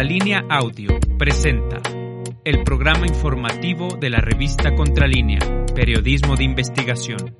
Contralínea Audio presenta el programa informativo de la revista Contralínea, Periodismo de Investigación.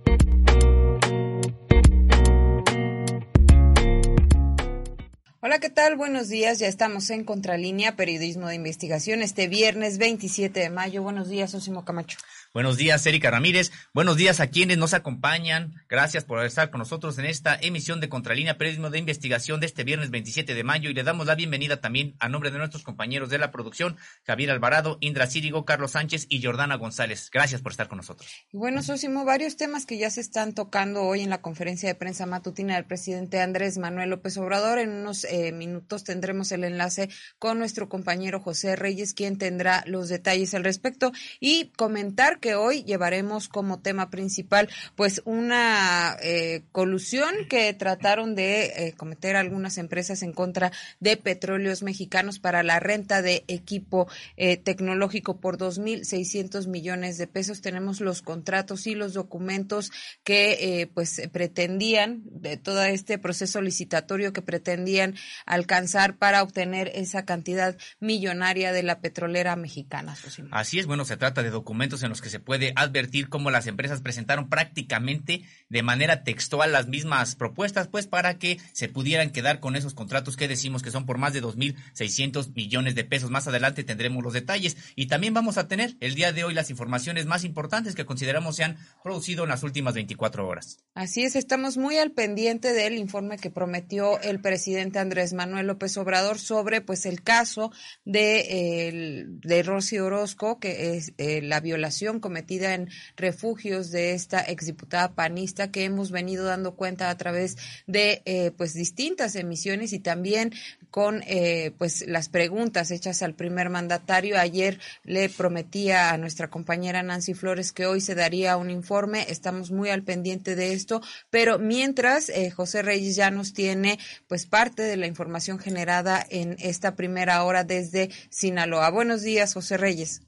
Hola, ¿qué tal? Buenos días. Ya estamos en Contralínea, Periodismo de Investigación, este viernes 27 de mayo. Buenos días, Osimo Camacho. Buenos días, Erika Ramírez. Buenos días a quienes nos acompañan. Gracias por estar con nosotros en esta emisión de Contralínea Periodismo de Investigación de este viernes 27 de mayo y le damos la bienvenida también a nombre de nuestros compañeros de la producción, Javier Alvarado, Indra Círigo, Carlos Sánchez y Jordana González. Gracias por estar con nosotros. bueno, Sosimo, varios temas que ya se están tocando hoy en la conferencia de prensa matutina del presidente Andrés Manuel López Obrador. En unos eh, minutos tendremos el enlace con nuestro compañero José Reyes, quien tendrá los detalles al respecto y comentar que hoy llevaremos como tema principal pues una eh, colusión que trataron de eh, cometer algunas empresas en contra de petróleos mexicanos para la renta de equipo eh, tecnológico por 2.600 millones de pesos. Tenemos los contratos y los documentos que pues pretendían de todo este proceso licitatorio que pretendían alcanzar para obtener esa cantidad millonaria de la petrolera mexicana. Así es, bueno, se trata de documentos en los que se puede advertir cómo las empresas presentaron prácticamente de manera textual las mismas propuestas, pues para que se pudieran quedar con esos contratos que decimos que son por más de 2.600 millones de pesos. Más adelante tendremos los detalles y también vamos a tener el día de hoy las informaciones más importantes que consideramos se han producido en las últimas 24 horas. Así es, estamos muy al pendiente del informe que prometió el presidente Andrés Manuel López Obrador sobre pues el caso de, de Rosy Orozco, que es eh, la violación cometida en refugios de esta exdiputada panista que hemos venido dando cuenta a través de eh, pues distintas emisiones y también con eh, pues las preguntas hechas al primer mandatario. Ayer le prometía a nuestra compañera Nancy Flores que hoy se daría un informe. Estamos muy al pendiente de esto, pero mientras eh, José Reyes ya nos tiene pues parte de la información generada en esta primera hora desde Sinaloa. Buenos días, José Reyes.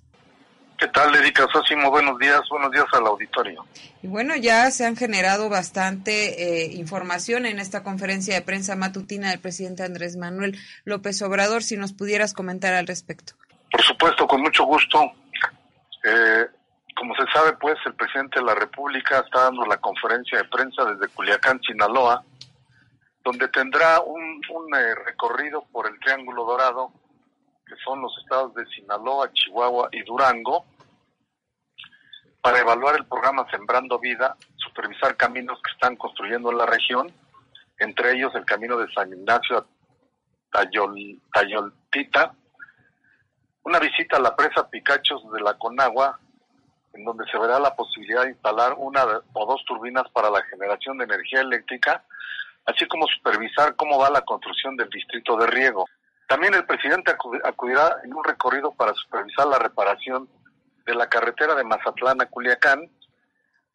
¿Qué tal, Erika Sosimo? Buenos días, buenos días al auditorio. Y bueno, ya se han generado bastante eh, información en esta conferencia de prensa matutina del presidente Andrés Manuel López Obrador. Si nos pudieras comentar al respecto. Por supuesto, con mucho gusto. Eh, como se sabe, pues, el presidente de la República está dando la conferencia de prensa desde Culiacán, Sinaloa, donde tendrá un, un eh, recorrido por el Triángulo Dorado, que son los estados de Sinaloa, Chihuahua y Durango, para evaluar el programa Sembrando Vida, supervisar caminos que están construyendo en la región, entre ellos el camino de San Ignacio a Tayoltita, una visita a la presa Picachos de la Conagua, en donde se verá la posibilidad de instalar una o dos turbinas para la generación de energía eléctrica, así como supervisar cómo va la construcción del distrito de riego. También el presidente acudirá en un recorrido para supervisar la reparación de la carretera de Mazatlán a Culiacán,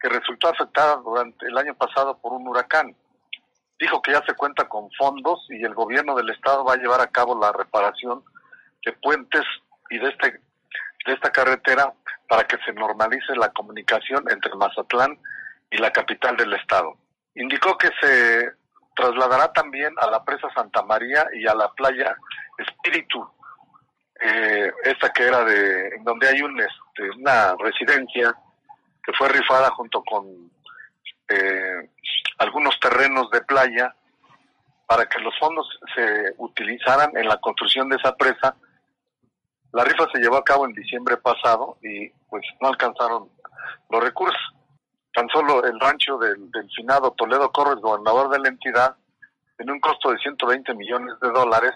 que resultó afectada durante el año pasado por un huracán. Dijo que ya se cuenta con fondos y el gobierno del estado va a llevar a cabo la reparación de puentes y de este de esta carretera para que se normalice la comunicación entre Mazatlán y la capital del estado. Indicó que se trasladará también a la presa Santa María y a la playa Espíritu, eh, esta que era de, donde hay un, este, una residencia que fue rifada junto con eh, algunos terrenos de playa para que los fondos se utilizaran en la construcción de esa presa. La rifa se llevó a cabo en diciembre pasado y pues no alcanzaron los recursos. Tan solo el rancho del, del finado Toledo Corres, gobernador de la entidad, en un costo de 120 millones de dólares,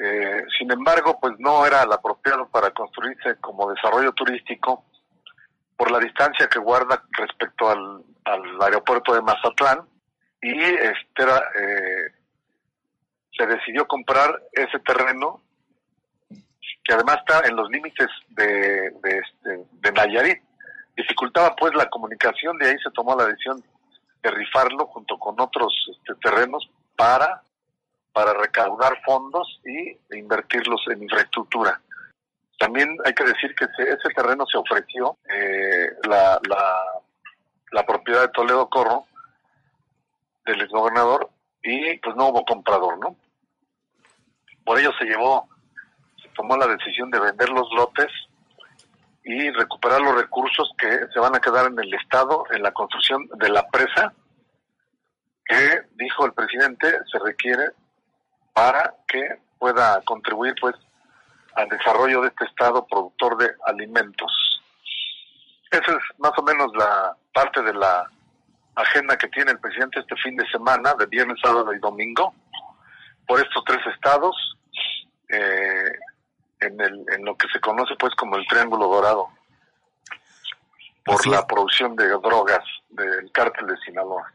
eh, sin embargo, pues no era el apropiado para construirse como desarrollo turístico por la distancia que guarda respecto al, aeropuerto de Mazatlán y este eh, se decidió comprar ese terreno que además está en los límites de, de, este, de Nayarit. Dificultaba pues la comunicación, de ahí se tomó la decisión de rifarlo junto con otros este, terrenos para para recaudar fondos y invertirlos en infraestructura. También hay que decir que ese, terreno se ofreció, eh, la, la, propiedad de Toledo Corro, del gobernador y pues no hubo comprador, ¿no? Por ello se llevó tomó la decisión de vender los lotes y recuperar los recursos que se van a quedar en el Estado en la construcción de la presa que, dijo el presidente, se requiere para que pueda contribuir pues al desarrollo de este Estado productor de alimentos. Esa es más o menos la parte de la agenda que tiene el presidente este fin de semana, de viernes, sábado y domingo, por estos tres estados, eh, en, el, en lo que se conoce pues como el Triángulo Dorado, por la producción de drogas del cártel de Sinaloa.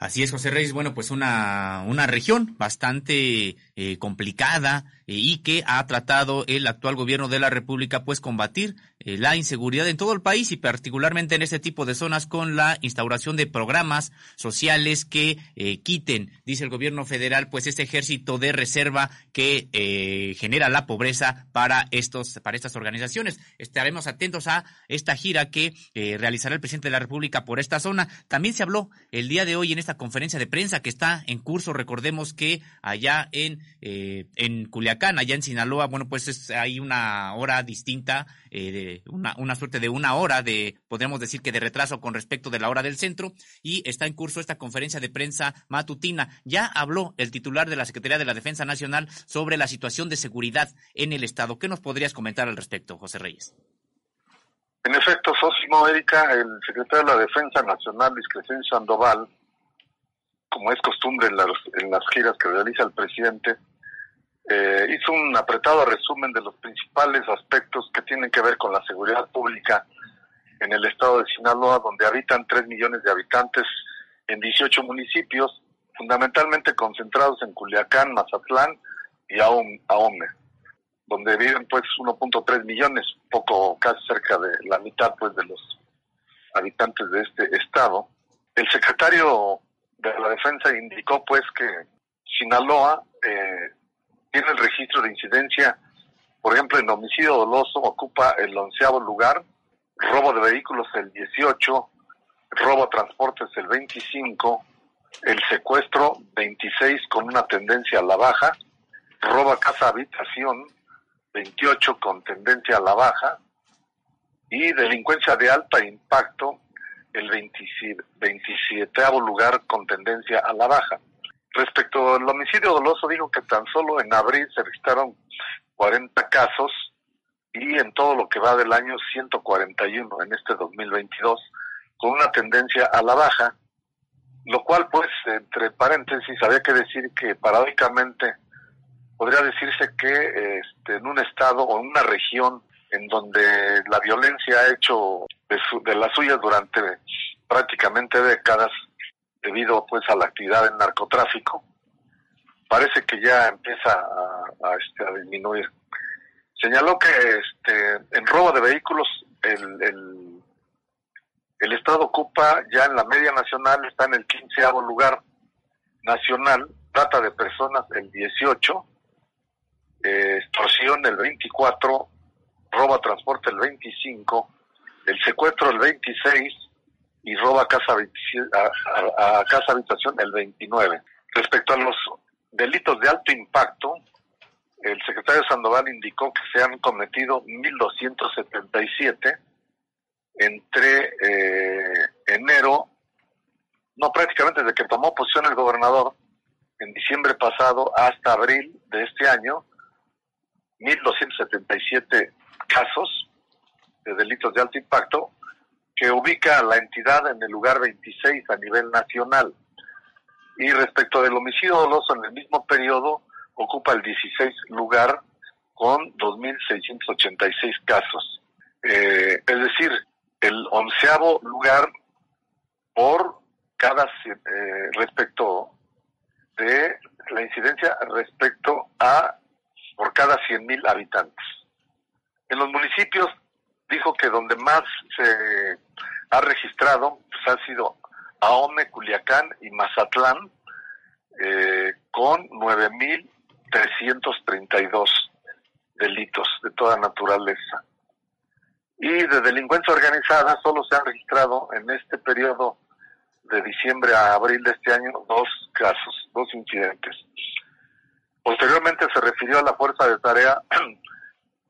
Así es, José Reyes. Bueno, pues una, una región bastante eh, complicada y que ha tratado el actual gobierno de la República pues combatir eh, la inseguridad en todo el país y particularmente en este tipo de zonas con la instauración de programas sociales que quiten, dice el gobierno federal, pues este ejército de reserva que genera la pobreza para estos para estas organizaciones. Estaremos atentos a esta gira que realizará el presidente de la República por esta zona. También se habló el día de hoy en esta conferencia de prensa que está en curso. Recordemos que allá en eh, en Culiacán, allá en Sinaloa, bueno, pues hay una hora distinta, eh, una, una suerte de una hora de, podríamos decir que de retraso con respecto de la hora del centro, y está en curso esta conferencia de prensa matutina. Ya habló el titular de la Secretaría de la Defensa Nacional sobre la situación de seguridad en el Estado. ¿Qué nos podrías comentar al respecto, José Reyes? En efecto, Sosimo Erika, el secretario de la Defensa Nacional, Luis Sandoval, como es costumbre en las giras que realiza el presidente, eh, hizo un apretado resumen de los principales aspectos que tienen que ver con la seguridad pública en el estado de Sinaloa, donde habitan 3 millones de habitantes en 18 municipios, fundamentalmente concentrados en Culiacán, Mazatlán y Ahome, donde viven pues 1.3 millones, poco casi cerca de la mitad pues de los habitantes de este estado. El secretario de la Defensa indicó pues que Sinaloa eh, tiene el registro de incidencia, por ejemplo, en homicidio doloso ocupa el onceavo lugar, robo de vehículos el 18, robo a transportes el 25, el secuestro 26 con una tendencia a la baja, robo casa habitación 28 con tendencia a la baja y delincuencia de alta impacto el 27, 27 lugar con tendencia a la baja. Respecto al homicidio doloso, digo que tan solo en abril se registraron 40 casos y en todo lo que va del año 141 en este 2022, con una tendencia a la baja, lo cual pues entre paréntesis había que decir que paradójicamente podría decirse que este, en un estado o en una región en donde la violencia ha hecho de, de las suyas durante prácticamente décadas, debido pues a la actividad del narcotráfico, parece que ya empieza a, este, a disminuir. Señaló que este, en robo de vehículos el, el, el, Estado ocupa ya en la media nacional, está en el quinceavo lugar nacional, trata de personas el 18, eh, extorsión el 24, roba transporte el 25, el secuestro el 26, y roba casa a, casa habitación el 29. Respecto a los delitos de alto impacto, el secretario Sandoval indicó que se han cometido 1.277 entre eh, enero, no prácticamente desde que tomó posición el gobernador, en diciembre pasado hasta abril de este año, 1.277 casos de delitos de alto impacto, que ubica a la entidad en el lugar 26 a nivel nacional. Y respecto del homicidio doloso en el mismo periodo, ocupa el 16 lugar con 2.686 casos. Eh, es decir, el onceavo lugar por cada eh, respecto de la incidencia respecto a por cada 100.000 habitantes. En los municipios dijo que donde más se ha registrado pues, ha sido Ahome, Culiacán y Mazatlán, eh, con 9.332 delitos de toda naturaleza. Y de delincuencia organizada solo se han registrado en este periodo de diciembre a abril de este año dos casos, dos incidentes. Posteriormente se refirió a la fuerza de tarea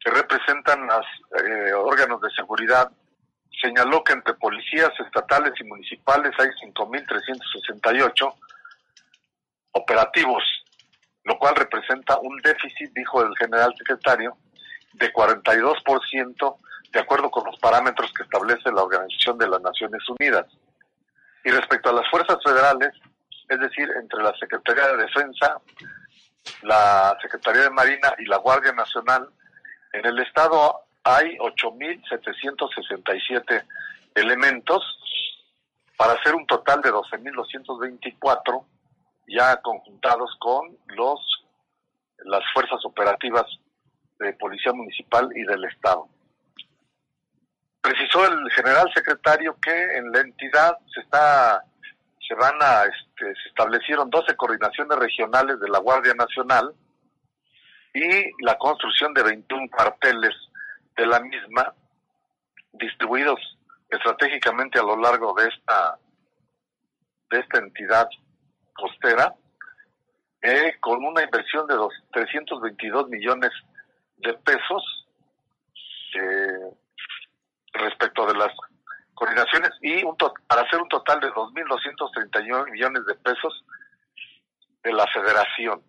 que representan los eh, órganos de seguridad. Señaló que entre policías estatales y municipales hay 5.368 operativos, lo cual representa un déficit, dijo el general secretario, de 42% de acuerdo con los parámetros que establece la Organización de las Naciones Unidas. Y respecto a las fuerzas federales, es decir, entre la Secretaría de Defensa, la Secretaría de Marina y la Guardia Nacional, en el Estado hay 8.767 elementos para hacer un total de 12.224 ya conjuntados con los las fuerzas operativas de Policía Municipal y del Estado. Precisó el general secretario que en la entidad se está se van a este, se establecieron 12 coordinaciones regionales de la Guardia Nacional y la construcción de 21 cuarteles de la misma distribuidos estratégicamente a lo largo de esta de esta entidad costera eh, con una inversión de dos, 322 millones de pesos eh, respecto de las coordinaciones y un para hacer un total de 2.239 millones de pesos de la federación.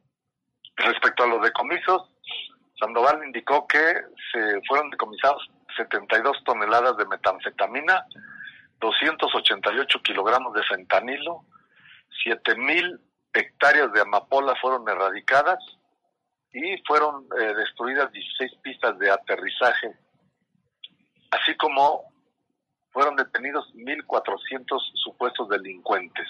Respecto a los decomisos, Sandoval indicó que se fueron decomisados 72 toneladas de metanfetamina, 288 kilogramos de fentanilo, 7.000 hectáreas de amapola fueron erradicadas y fueron eh, destruidas 16 pistas de aterrizaje, así como fueron detenidos 1.400 supuestos delincuentes.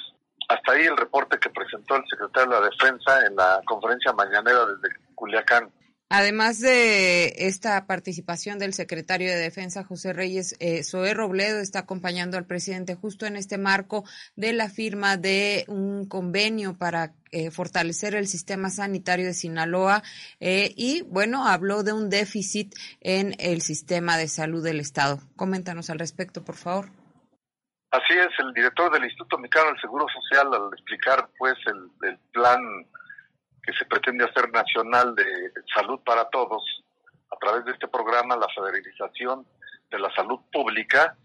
Hasta ahí el reporte que presentó el secretario de la Defensa en la conferencia mañanera desde Culiacán. Además de esta participación del secretario de Defensa, José Reyes, eh, Zoé Robledo está acompañando al presidente justo en este marco de la firma de un convenio para eh, fortalecer el sistema sanitario de Sinaloa eh, y, bueno, habló de un déficit en el sistema de salud del Estado. Coméntanos al respecto, por favor. Así es, el director del Instituto Mexicano del Seguro Social, al explicar pues el plan que se pretende hacer nacional de salud para todos a través de este programa, la federalización de la salud pública,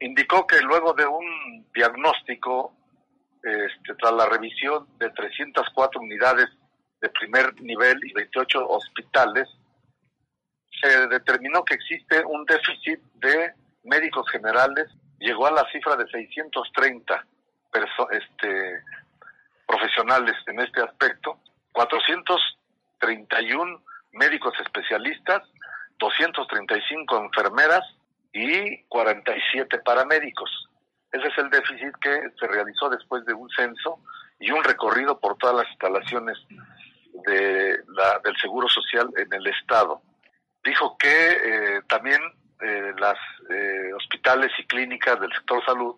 indicó que luego de un diagnóstico, este, tras la revisión de 304 unidades de primer nivel y 28 hospitales, se determinó que existe un déficit de médicos generales, llegó a la cifra de 630 este, profesionales en este aspecto, 431 médicos especialistas, 235 enfermeras y 47 paramédicos. Ese es el déficit que se realizó después de un censo y un recorrido por todas las instalaciones de la, del Seguro Social en el Estado. Dijo que eh, también eh, las eh, hospitales y clínicas del sector salud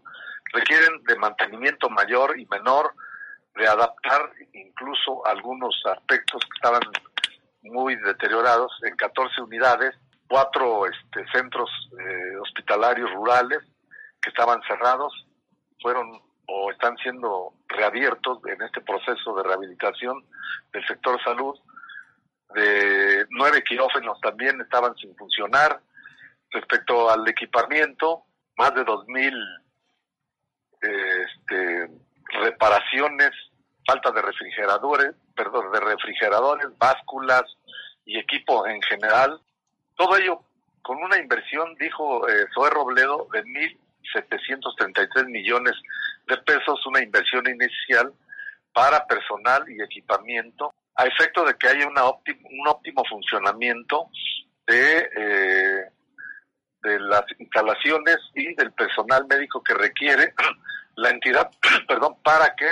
requieren de mantenimiento mayor y menor de adaptar incluso algunos aspectos que estaban muy deteriorados en 14 unidades, cuatro este, centros eh, hospitalarios rurales que estaban cerrados, fueron o están siendo reabiertos en este proceso de rehabilitación del sector salud. De nueve quirófanos también estaban sin funcionar. Respecto al equipamiento, más de 2.000 eh, este, reparaciones, falta de refrigeradores, perdón, de refrigeradores, básculas y equipo en general. Todo ello con una inversión, dijo eh, Zoe Robledo, de 1.733 millones de pesos, una inversión inicial para personal y equipamiento, a efecto de que haya una un óptimo funcionamiento de, eh, de las instalaciones y del personal médico que requiere la entidad, perdón, para que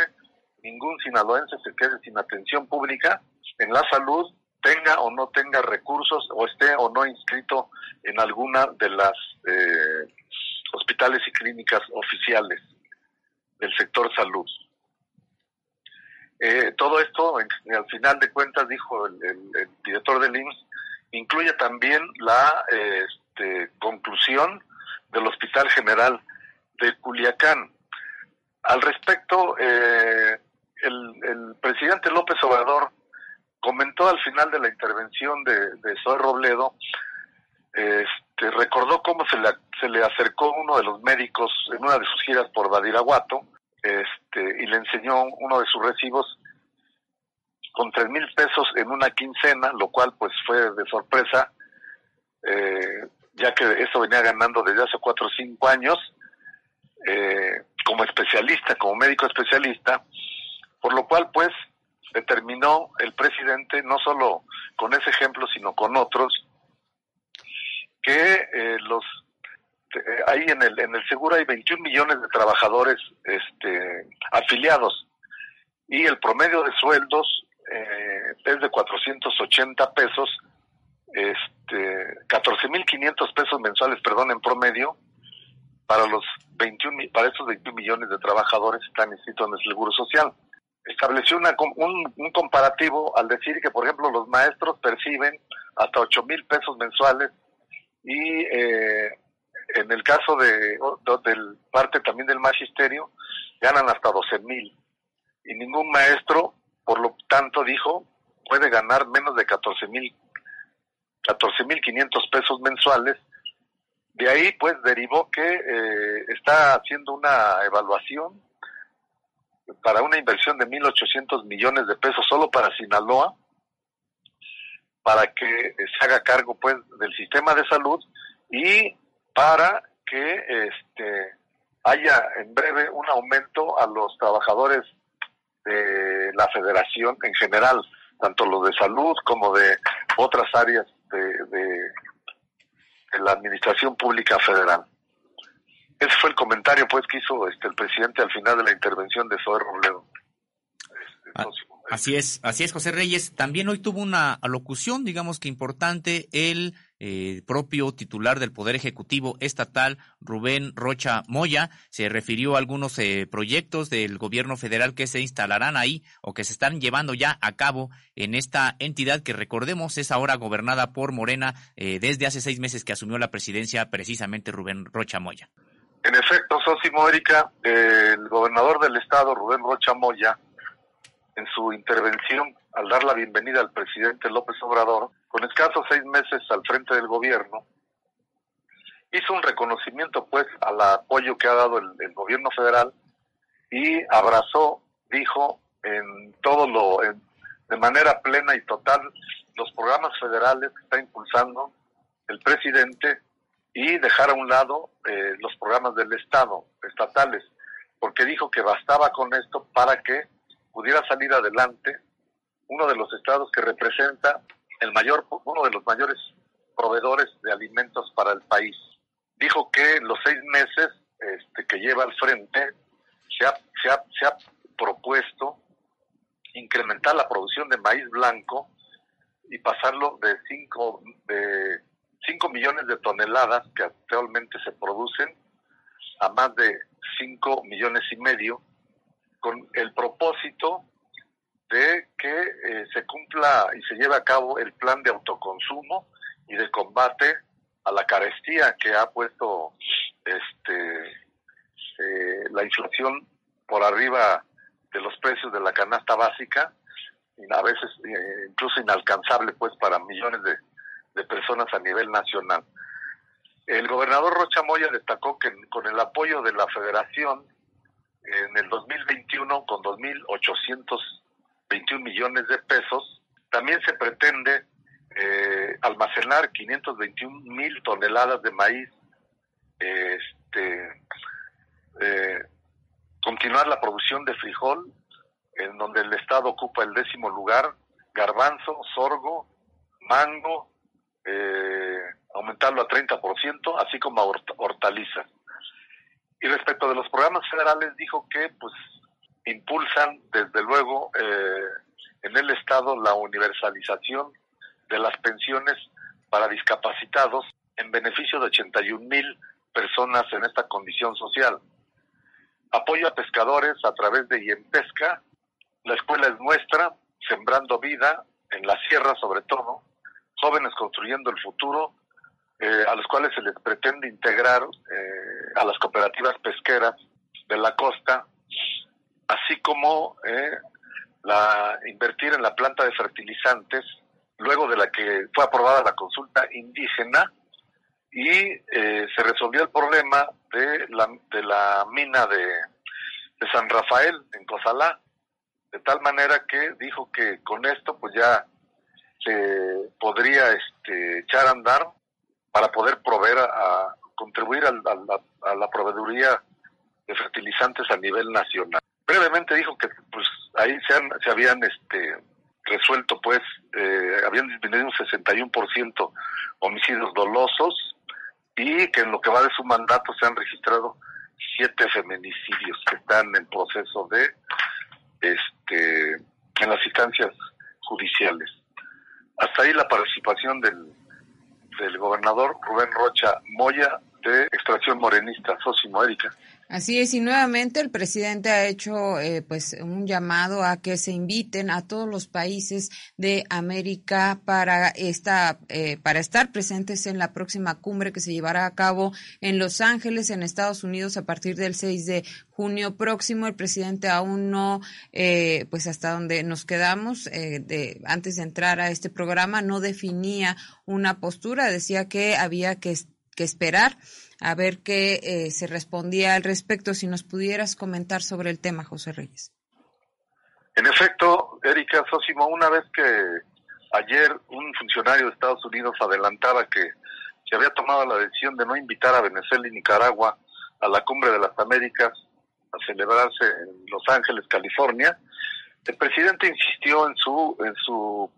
ningún sinaloense se quede sin atención pública en la salud, tenga o no tenga recursos o esté o no inscrito en alguna de las eh, hospitales y clínicas oficiales del sector salud. Eh, todo esto, al final de cuentas, dijo el, director del IMSS, incluye también la este, conclusión del Hospital General de Culiacán, al respecto, eh, el, presidente López Obrador comentó al final de la intervención de, de Zoe Robledo, este, recordó cómo se le, se le acercó uno de los médicos en una de sus giras por Badiraguato este, y le enseñó uno de sus recibos con tres mil pesos en una quincena, lo cual pues fue de sorpresa, eh, ya que eso venía ganando desde hace cuatro o cinco años eh, como especialista, como médico especialista, por lo cual pues determinó el presidente, no solo con ese ejemplo, sino con otros, que eh, los ahí en el en el seguro hay 21 millones de trabajadores este afiliados y el promedio de sueldos eh, es de 480 pesos, este, 14.500 pesos mensuales, perdón, en promedio, para los 21, para esos 21 millones de trabajadores que están inscritos en el Seguro Social. Estableció una, un, un comparativo al decir que, por ejemplo, los maestros perciben hasta 8 mil pesos mensuales y eh, en el caso de, del parte también del magisterio ganan hasta 12 mil y ningún maestro por lo tanto, dijo, puede ganar menos de 14 mil 14.500 pesos mensuales. De ahí, pues, derivó que eh, está haciendo una evaluación para una inversión de 1.800 millones de pesos solo para Sinaloa, para que se haga cargo, pues, del sistema de salud y para que este, haya en breve un aumento a los trabajadores de la federación en general, tanto lo de salud como de otras áreas de, de, la administración pública federal. Ese fue el comentario pues que hizo este el presidente al final de la intervención de Zoe Robledo. Así es, así es, José Reyes. También hoy tuvo una alocución, digamos que importante, el eh, propio titular del Poder Ejecutivo Estatal, Rubén Rocha Moya, se refirió a algunos eh, proyectos del gobierno federal que se instalarán ahí o que se están llevando ya a cabo en esta entidad que recordemos es ahora gobernada por Morena eh, desde hace seis meses que asumió la presidencia precisamente Rubén Rocha Moya. En efecto, Sosimo Erika, el gobernador del estado, Rubén Rocha Moya, en su intervención al dar la bienvenida al presidente López Obrador, con escasos seis meses al frente del gobierno, hizo un reconocimiento pues al apoyo que ha dado el, gobierno federal y abrazó, dijo, en todo lo, de manera plena y total, los programas federales que está impulsando el presidente y dejar a un lado eh, los programas del Estado, estatales, porque dijo que bastaba con esto para que pudiera salir adelante uno de los estados que representa el mayor, uno de los mayores proveedores de alimentos para el país. Dijo que los seis meses este, que lleva al frente se ha, se, ha, se ha propuesto incrementar la producción de maíz blanco y pasarlo de 5 de cinco millones de toneladas que actualmente se producen a más de 5 millones y medio con el propósito de que eh, se cumpla y se lleve a cabo el plan de autoconsumo y de combate a la carestía que ha puesto este eh, la inflación por arriba de los precios de la canasta básica y a veces eh, incluso inalcanzable pues para millones de, de, personas a nivel nacional. El gobernador Rocha Moya destacó que con el apoyo de la federación en el 2021 con 2.800 21 millones de pesos. También se pretende eh, almacenar 521 mil toneladas de maíz, este, eh, continuar la producción de frijol, en donde el Estado ocupa el décimo lugar, garbanzo, sorgo, mango, eh, aumentarlo a 30%, así como hortalizas. Y respecto de los programas federales, dijo que pues impulsan desde luego eh, en el Estado la universalización de las pensiones para discapacitados en beneficio de 81 mil personas en esta condición social. Apoyo a pescadores a través de IEMPESCA, la escuela es nuestra, sembrando vida en la sierra sobre todo, jóvenes construyendo el futuro, eh, a los cuales se les pretende integrar eh, a las cooperativas pesqueras de la costa así como eh, la invertir en la planta de fertilizantes luego de la que fue aprobada la consulta indígena y eh, se resolvió el problema de la, de la mina de, de San Rafael en Cozalá, de tal manera que dijo que con esto pues ya se podría este, echar a andar para poder proveer a, contribuir a, la proveeduría de fertilizantes a nivel nacional. Brevemente dijo que pues ahí se, han, se habían este resuelto pues eh, habían disminuido un 61% homicidios dolosos y que en lo que va de su mandato se han registrado siete feminicidios que están en proceso de este en las instancias judiciales. Hasta ahí la participación del, del gobernador Rubén Rocha Moya de extracción morenista, Sosimo Erika. Así es, y nuevamente el presidente ha hecho eh, pues un llamado a que se inviten a todos los países de América para esta eh, para estar presentes en la próxima cumbre que se llevará a cabo en Los Ángeles, en Estados Unidos, a partir del 6 de junio próximo. El presidente aún no, eh, pues hasta donde nos quedamos de, antes de entrar a este programa, no definía una postura, decía que había que, que esperar a ver qué eh, se respondía al respecto. Si nos pudieras comentar sobre el tema, José Reyes. En efecto, Erika Sosimo, una vez que ayer un funcionario de Estados Unidos adelantaba que se había tomado la decisión de no invitar a Venezuela y Nicaragua a la Cumbre de las Américas a celebrarse en Los Ángeles, California, el presidente insistió en su en su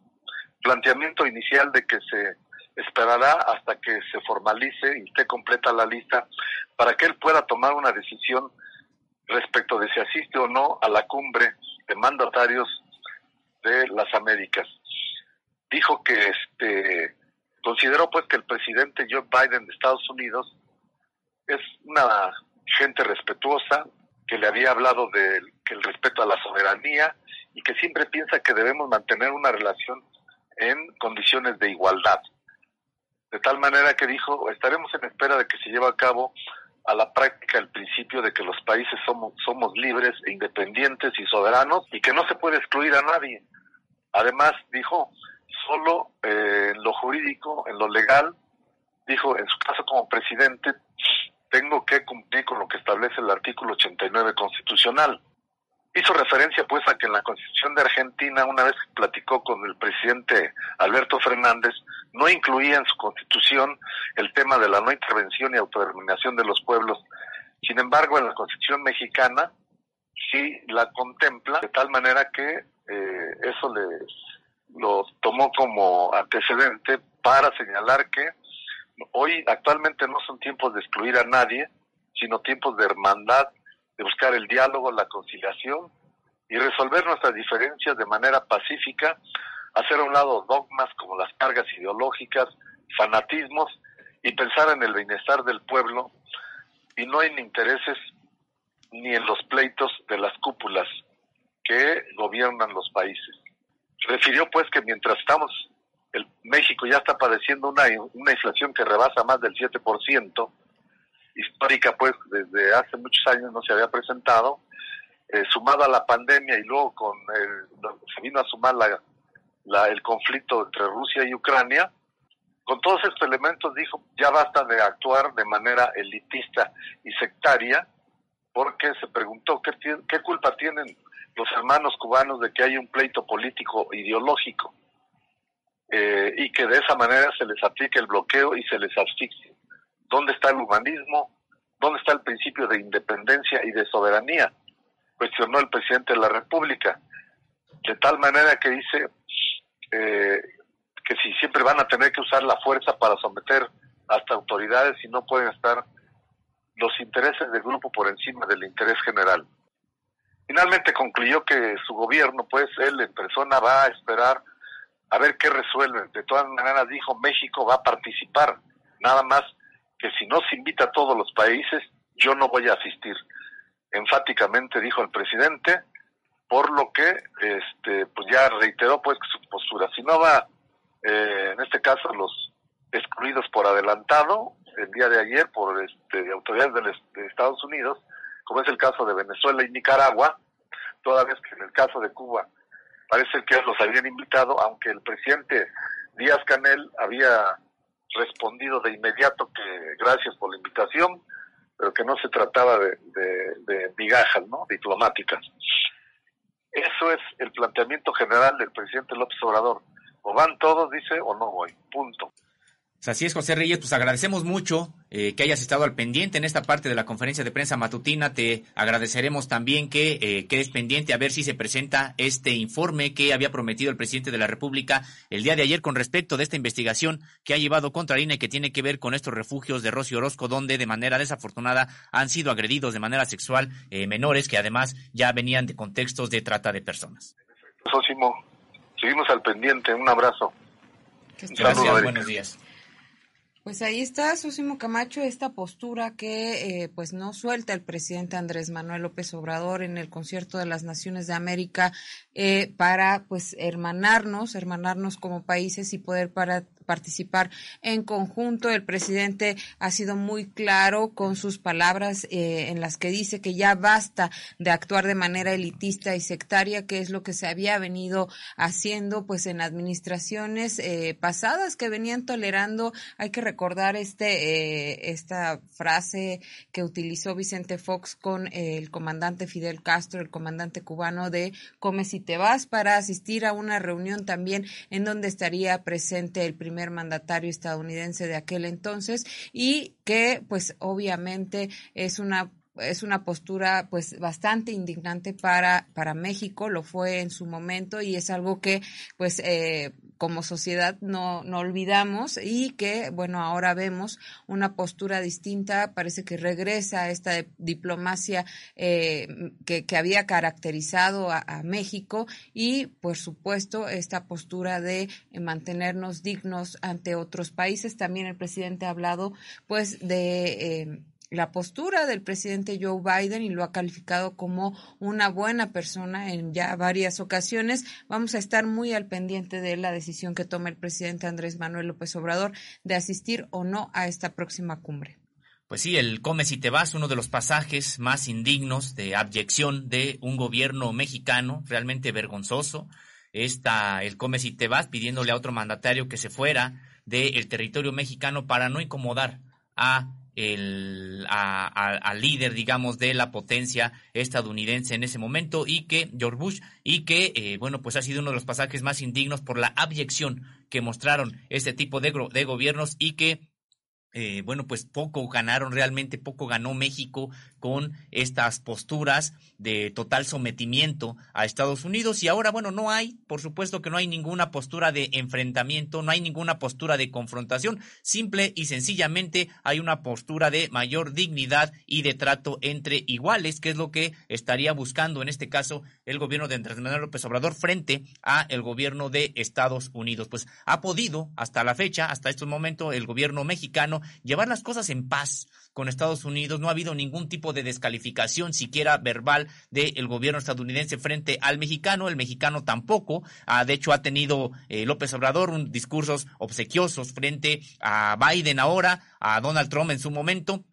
planteamiento inicial de que se esperará hasta que se formalice y esté completa la lista para que él pueda tomar una decisión respecto de si asiste o no a la cumbre de mandatarios de las Américas. Dijo que este consideró pues que el presidente Joe Biden de Estados Unidos es una gente respetuosa, que le había hablado de que respeto a la soberanía y que siempre piensa que debemos mantener una relación en condiciones de igualdad de tal manera que dijo, estaremos en espera de que se lleve a cabo a la práctica el principio de que los países somos, somos libres e independientes y soberanos y que no se puede excluir a nadie. Además, dijo, solo eh, en lo jurídico, en lo legal, dijo, en su caso como presidente, tengo que cumplir con lo que establece el artículo 89 constitucional. Hizo referencia pues a que en la Constitución de Argentina, una vez que platicó con el presidente Alberto Fernández, no incluía en su Constitución el tema de la no intervención y autodeterminación de los pueblos. Sin embargo, en la Constitución mexicana sí la contempla de tal manera que eh, eso le lo tomó como antecedente para señalar que hoy actualmente no son tiempos de excluir a nadie, sino tiempos de hermandad de buscar el diálogo, la conciliación y resolver nuestras diferencias de manera pacífica, hacer a un lado dogmas como las cargas ideológicas, fanatismos y pensar en el bienestar del pueblo y no en intereses ni en los pleitos de las cúpulas que gobiernan los países. Refirió pues que mientras estamos, el México ya está padeciendo una, una inflación que rebasa más del 7%, histórica, pues desde hace muchos años no se había presentado, eh, sumado a la pandemia y luego con el, se vino a sumar la, el conflicto entre Rusia y Ucrania, con todos estos elementos dijo, ya basta de actuar de manera elitista y sectaria, porque se preguntó qué, qué culpa tienen los hermanos cubanos de que hay un pleito político ideológico eh, y que de esa manera se les aplique el bloqueo y se les asfixie. ¿Dónde está el humanismo? ¿Dónde está el principio de independencia y de soberanía? Cuestionó el presidente de la República. De tal manera que dice eh, que si siempre van a tener que usar la fuerza para someter hasta autoridades y no pueden estar los intereses del grupo por encima del interés general. Finalmente concluyó que su gobierno, pues él en persona va a esperar a ver qué resuelven. De todas maneras dijo México va a participar, nada más que si no se invita a todos los países, yo no voy a asistir. Enfáticamente dijo el presidente, por lo que este pues ya reiteró pues su postura. Si no va, eh, en este caso, los excluidos por adelantado, el día de ayer por este, autoridades de, Estados Unidos, como es el caso de Venezuela y Nicaragua, toda vez que en el caso de Cuba parece que los habían invitado, aunque el presidente Díaz Canel había respondido de inmediato que gracias por la invitación, pero que no se trataba de, de, migajas ¿no? diplomáticas. Eso es el planteamiento general del presidente López Obrador. O van todos, dice, o no voy. Punto. Pues así es, José Reyes, pues agradecemos mucho eh, que hayas estado al pendiente en esta parte de la conferencia de prensa matutina. Te agradeceremos también que eh, quedes pendiente a ver si se presenta este informe que había prometido el presidente de la República el día de ayer con respecto de esta investigación que ha llevado contra INE que tiene que ver con estos refugios de Rosy Orozco, donde de manera desafortunada han sido agredidos de manera sexual eh, menores que además ya venían de contextos de trata de personas. Sósimo, seguimos al pendiente. Un abrazo. Gracias, buenos días. Pues ahí está, Sosimo Camacho, esta postura que eh, pues no suelta el presidente Andrés Manuel López Obrador en el concierto de las Naciones de América eh, para pues hermanarnos, hermanarnos como países y poder para participar en conjunto. El presidente ha sido muy claro con sus palabras eh, en las que dice que ya basta de actuar de manera elitista y sectaria, que es lo que se había venido haciendo pues en administraciones eh, pasadas que venían tolerando. Hay que recordar este eh, esta frase que utilizó Vicente Fox con el comandante Fidel Castro, el comandante cubano de come si te vas para asistir a una reunión también en donde estaría presente el primer primer mandatario estadounidense de aquel entonces y que pues obviamente es una es una postura pues bastante indignante para para México. Lo fue en su momento y es algo que pues eh, como sociedad no, no olvidamos y que, bueno, ahora vemos una postura distinta, parece que regresa esta diplomacia eh, que, que, había caracterizado a, México y, por supuesto, esta postura de mantenernos dignos ante otros países. También el presidente ha hablado, pues, de... Eh, la postura del presidente Joe Biden y lo ha calificado como una buena persona en ya varias ocasiones. Vamos a estar muy al pendiente de la decisión que tome el presidente Andrés Manuel López Obrador de asistir o no a esta próxima cumbre. Pues sí, el come si te vas, uno de los pasajes más indignos de abyección de un gobierno mexicano, realmente vergonzoso. Está el come si te vas pidiéndole a otro mandatario que se fuera del territorio mexicano para no incomodar a el al líder, digamos, de la potencia estadounidense en ese momento y que George Bush y que, eh, bueno, pues ha sido uno de los pasajes más indignos por la abyección que mostraron este tipo de, de gobiernos y que eh, bueno, pues poco ganaron, realmente poco ganó México con estas posturas de total sometimiento a Estados Unidos y ahora, bueno, no hay, por supuesto que no hay ninguna postura de enfrentamiento, no hay ninguna postura de confrontación, simple y sencillamente hay una postura de mayor dignidad y de trato entre iguales, que es lo que estaría buscando en este caso el gobierno de Andrés Manuel López Obrador frente a el gobierno de Estados Unidos. Pues ha podido hasta la fecha, hasta este momento, el gobierno mexicano llevar las cosas en paz con Estados Unidos. No ha habido ningún tipo de descalificación siquiera verbal del gobierno estadounidense frente al mexicano. El mexicano tampoco. Ah, de hecho, ha tenido eh, López Obrador un discursos obsequiosos frente a Biden ahora, a Donald Trump en su momento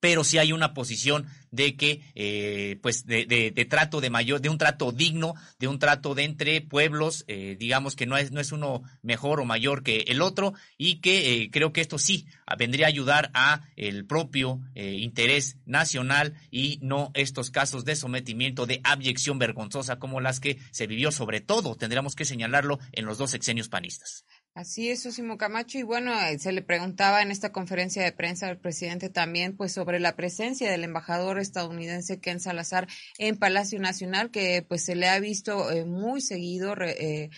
pero sí hay una posición de que, eh, pues, de, de, de, trato de mayor, de un trato digno, de un trato de entre pueblos, eh, digamos que no es, no es uno mejor o mayor que el otro, y que eh, creo que esto sí vendría a ayudar a el propio eh, interés nacional y no estos casos de sometimiento, de abyección vergonzosa como las que se vivió sobre todo, tendríamos que señalarlo, en los dos sexenios panistas. Así es, Osimo Camacho. Y bueno, eh, se le preguntaba en esta conferencia de prensa al presidente también, pues sobre la presencia del embajador estadounidense Ken Salazar en Palacio Nacional, que pues se le ha visto eh, muy seguido, eh,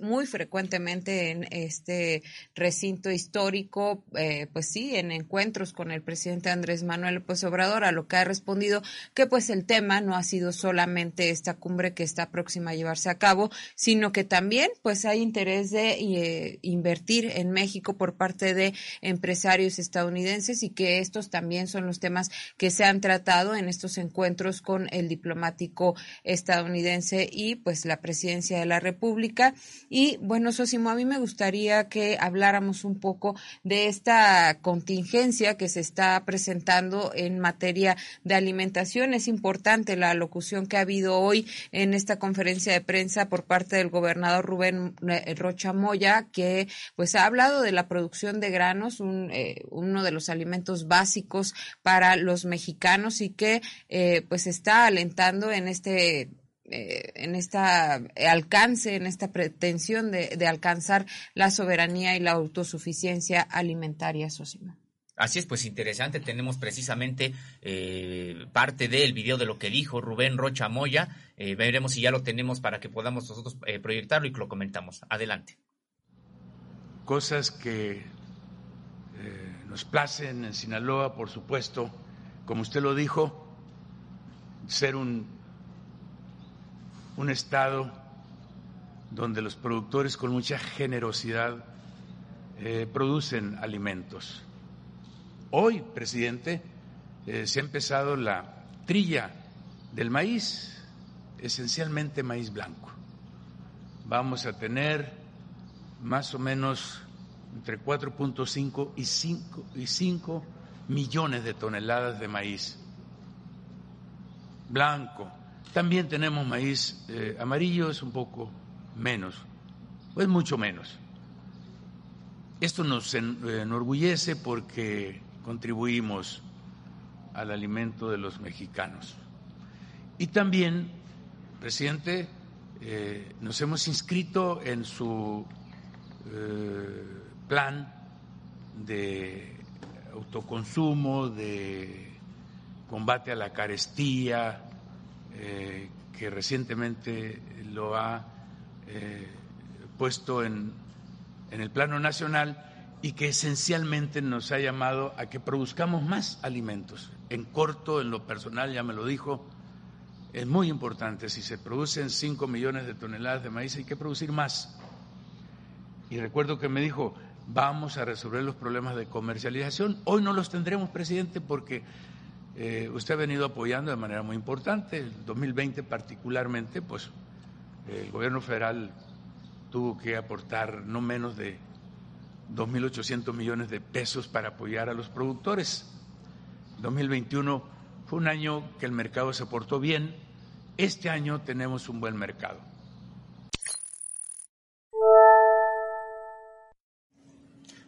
muy frecuentemente en este recinto histórico, pues sí, en encuentros con el presidente Andrés Manuel López Obrador, a lo que ha respondido que pues el tema no ha sido solamente esta cumbre que está próxima a llevarse a cabo, sino que también pues hay interés de eh, invertir en México por parte de empresarios estadounidenses y que estos también son los temas que se han tratado en estos encuentros con el diplomático estadounidense y pues la presidencia de la República. Y bueno, Sosimo, a mí me gustaría que habláramos un poco de esta contingencia que se está presentando en materia de alimentación. Es importante la locución que ha habido hoy en esta conferencia de prensa por parte del gobernador Rubén eh, Rocha Moya, que pues ha hablado de la producción de granos, eh, uno de los alimentos básicos para los mexicanos y que eh, pues está alentando en este en esta alcance, en esta pretensión de, alcanzar la soberanía y la autosuficiencia alimentaria, Sosima. Así es, pues interesante. Tenemos precisamente eh, parte del video de lo que dijo Rubén Rocha Moya. Eh, veremos si ya lo tenemos para que podamos nosotros eh, proyectarlo y que lo comentamos. Adelante. Cosas que nos placen en Sinaloa, por supuesto, como usted lo dijo, ser un, un estado donde los productores con mucha generosidad producen alimentos Hoy, presidente, eh, se ha empezado la trilla del maíz, esencialmente maíz blanco. Vamos a tener más o menos entre 4.5 y 5, y 5 millones de toneladas de maíz blanco. También tenemos maíz eh, amarillo, es un poco menos, pues mucho menos. Esto nos enorgullece porque contribuimos al alimento de los mexicanos. Y también, presidente, eh, nos hemos inscrito en su eh, plan de autoconsumo, de combate a la carestía, eh, que recientemente lo ha puesto en, en el plano nacional y que esencialmente nos ha llamado a que produzcamos más alimentos. En corto, en lo personal, ya me lo dijo, es muy importante. Si se producen 5 millones de toneladas de maíz, hay que producir más. Y recuerdo que me dijo, vamos a resolver los problemas de comercialización. Hoy no los tendremos, presidente, porque eh, usted ha venido apoyando de manera muy importante. El 2020 particularmente, pues el gobierno federal tuvo que aportar no menos de 2.800 millones de pesos para apoyar a los productores. 2021 fue un año que el mercado se portó bien. Este año tenemos un buen mercado.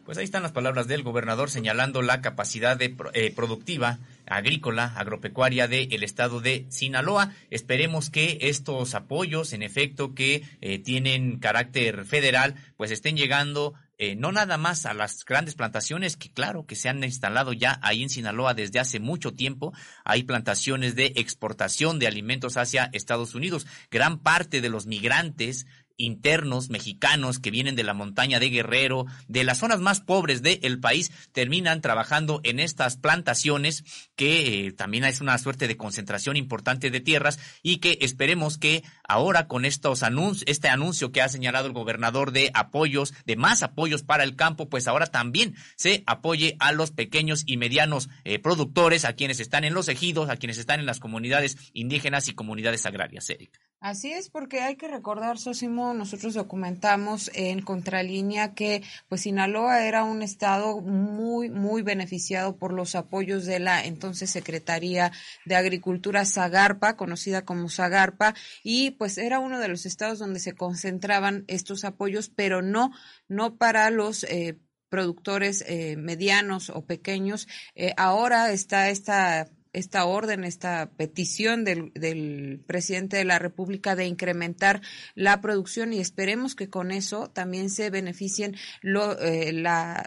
Pues ahí están las palabras del gobernador señalando la capacidad eh, productiva agrícola, agropecuaria del estado de Sinaloa. Esperemos que estos apoyos, en efecto, que eh, tienen carácter federal, pues estén llegando eh, no nada más a las grandes plantaciones que claro que se han instalado ya ahí en Sinaloa desde hace mucho tiempo. Hay plantaciones de exportación de alimentos hacia Estados Unidos. Gran parte de los migrantes internos mexicanos que vienen de la montaña de Guerrero, de las zonas más pobres del país, terminan trabajando en estas plantaciones que eh, también es una suerte de concentración importante de tierras y que esperemos que ahora con estos anuncios, este anuncio que ha señalado el gobernador de apoyos, de más apoyos para el campo, pues ahora también se apoye a los pequeños y medianos eh, productores, a quienes están en los ejidos, a quienes están en las comunidades indígenas y comunidades agrarias, Erika. Así es, porque hay que recordar, Sosimo, nosotros documentamos en Contralínea que pues Sinaloa era un estado muy, muy beneficiado por los apoyos de la entonces Secretaría de Agricultura Zagarpa, conocida como Zagarpa, y pues era uno de los estados donde se concentraban estos apoyos, pero no, no para los eh, productores eh, medianos o pequeños. Eh, ahora está esta esta orden, esta petición del, del, presidente de la República de incrementar la producción y esperemos que con eso también se beneficien eh, la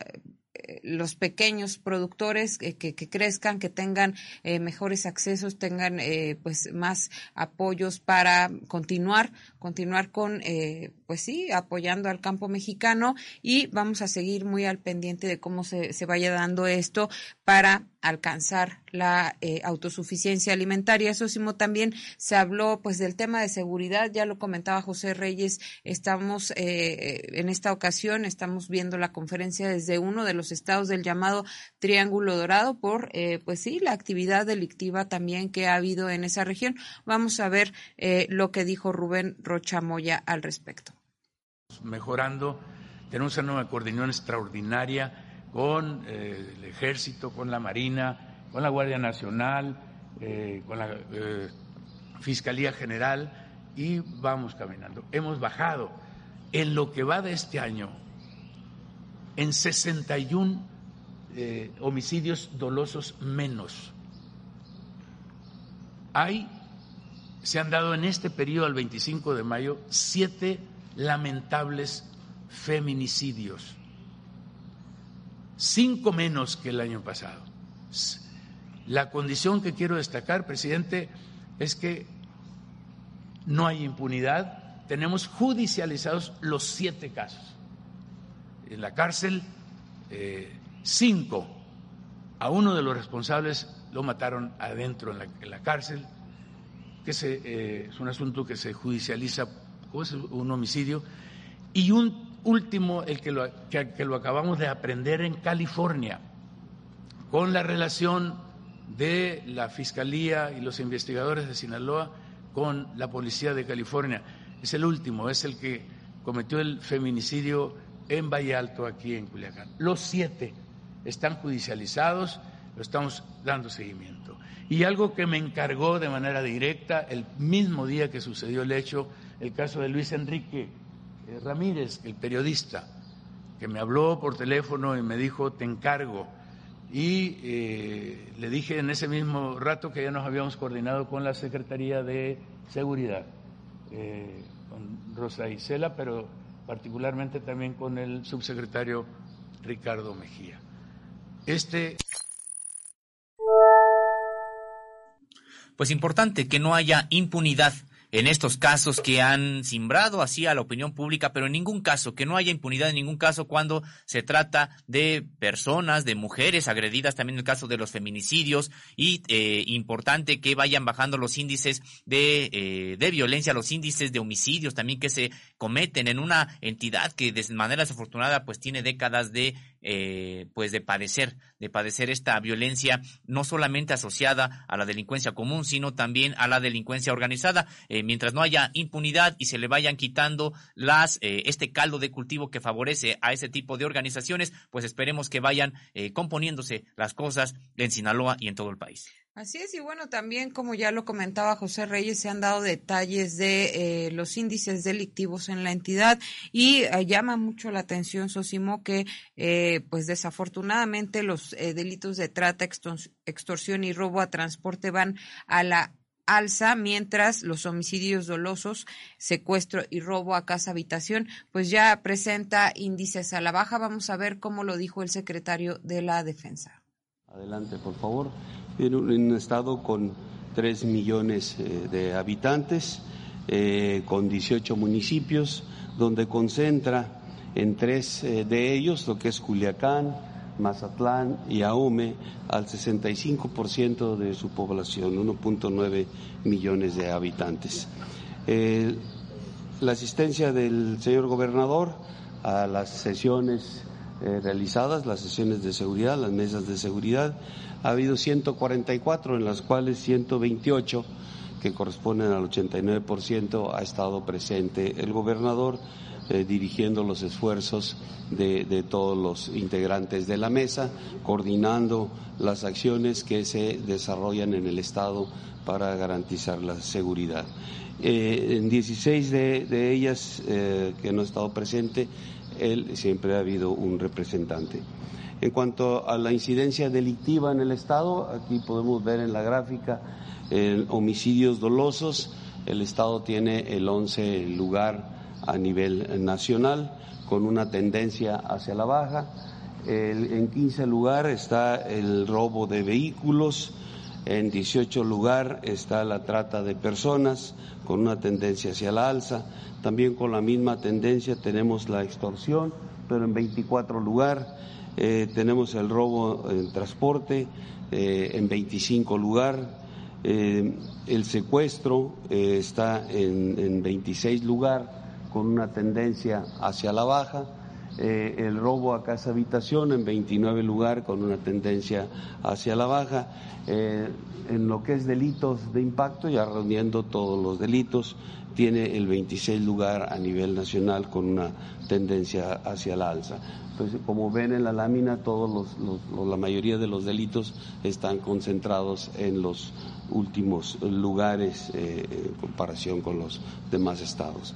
los pequeños productores que, que, crezcan, que tengan eh, mejores accesos, tengan eh, pues más apoyos para continuar, continuar con, eh, pues sí, apoyando al campo mexicano. Y vamos a seguir muy al pendiente de cómo se, se vaya dando esto para alcanzar la eh, autosuficiencia alimentaria. Eso mismo también se habló pues del tema de seguridad, ya lo comentaba José Reyes, estamos eh, en esta ocasión, estamos viendo la conferencia desde uno de los estados del llamado Triángulo Dorado por, eh, pues sí, la actividad delictiva también que ha habido en esa región. Vamos a ver lo que dijo Rubén Rochamoya al respecto. Mejorando, tenemos una coordinación extraordinaria con eh, el ejército, con la Marina, con la Guardia Nacional, eh, con la eh, Fiscalía General y vamos caminando. Hemos bajado en lo que va de este año en 61 homicidios dolosos menos. Hay, se han dado en este periodo al 25 de mayo siete lamentables feminicidios cinco menos que el año pasado. La condición que quiero destacar, presidente, es que no hay impunidad. Tenemos judicializados los siete casos. En la cárcel, eh, cinco. A uno de los responsables lo mataron adentro en la, cárcel, que eh, es un asunto que se judicializa, como es un homicidio, y un último, el que lo, que, lo acabamos de aprender en California, con la relación de la Fiscalía y los investigadores de Sinaloa con la Policía de California. Es el último, es el que cometió el feminicidio en Valle Alto, aquí en Culiacán. Los siete están judicializados, lo estamos dando seguimiento. Y algo que me encargó de manera directa el mismo día que sucedió el hecho, el caso de Luis Enrique Ramírez, el periodista, que me habló por teléfono y me dijo, te encargo. Y eh, le dije en ese mismo rato que ya nos habíamos coordinado con la Secretaría de Seguridad, eh, con Rosa Isela, pero particularmente también con el subsecretario Ricardo Mejía. Este. Pues importante que no haya impunidad en estos casos que han simbrado así a la opinión pública, pero en ningún caso, que no haya impunidad en ningún caso cuando se trata de personas, de mujeres agredidas, también en el caso de los feminicidios, y eh, importante que vayan bajando los índices de, eh, de violencia, los índices de homicidios también que se cometen en una entidad que de manera desafortunada pues tiene décadas de eh, pues de padecer, de padecer esta violencia no solamente asociada a la delincuencia común, sino también a la delincuencia organizada. Eh, mientras no haya impunidad y se le vayan quitando las eh, este caldo de cultivo que favorece a ese tipo de organizaciones, pues esperemos que vayan componiéndose las cosas en Sinaloa y en todo el país. Así es, y bueno, también como ya lo comentaba José Reyes, se han dado detalles de eh, los índices delictivos en la entidad y eh, llama mucho la atención, Sosimo, que eh, pues desafortunadamente los delitos de trata, extorsión y robo a transporte van a la alza, mientras los homicidios dolosos, secuestro y robo a casa habitación, pues ya presenta índices a la baja. Vamos a ver cómo lo dijo el secretario de la Defensa. Adelante, por favor en un estado con 3 millones eh, de habitantes, eh, con 18 municipios, donde concentra en tres eh, de ellos, lo que es Culiacán, Mazatlán y Ahome, al 65% de su población, 1.9 millones de habitantes. la asistencia del señor gobernador a las sesiones realizadas, las sesiones de seguridad, las mesas de seguridad, ha habido 144, en las cuales 128, que corresponden al 89%, ha estado presente el gobernador eh, dirigiendo los esfuerzos de, todos los integrantes de la mesa, coordinando las acciones que se desarrollan en el Estado para garantizar la seguridad. Eh, en 16 de, ellas eh, que no ha estado presente, él siempre ha habido un representante. En cuanto a la incidencia delictiva en el Estado, aquí podemos ver en la gráfica homicidios dolosos. El Estado tiene el 11 lugar a nivel nacional con una tendencia hacia la baja. en 15 lugar está el robo de vehículos. En 18 lugar está la trata de personas con una tendencia hacia la alza. También con la misma tendencia tenemos la extorsión, pero en 24 lugar tenemos el robo en transporte en 25 lugar, el secuestro está en, en 26 lugar con una tendencia hacia la baja. Eh, el robo a casa habitación en 29 lugar con una tendencia hacia la baja. Eh, en lo que es delitos de impacto, ya reuniendo todos los delitos, tiene el 26 lugar a nivel nacional con una tendencia hacia la alza. Pues, como ven en la lámina, todos los, la mayoría de los delitos están concentrados en los últimos lugares eh, en comparación con los demás estados.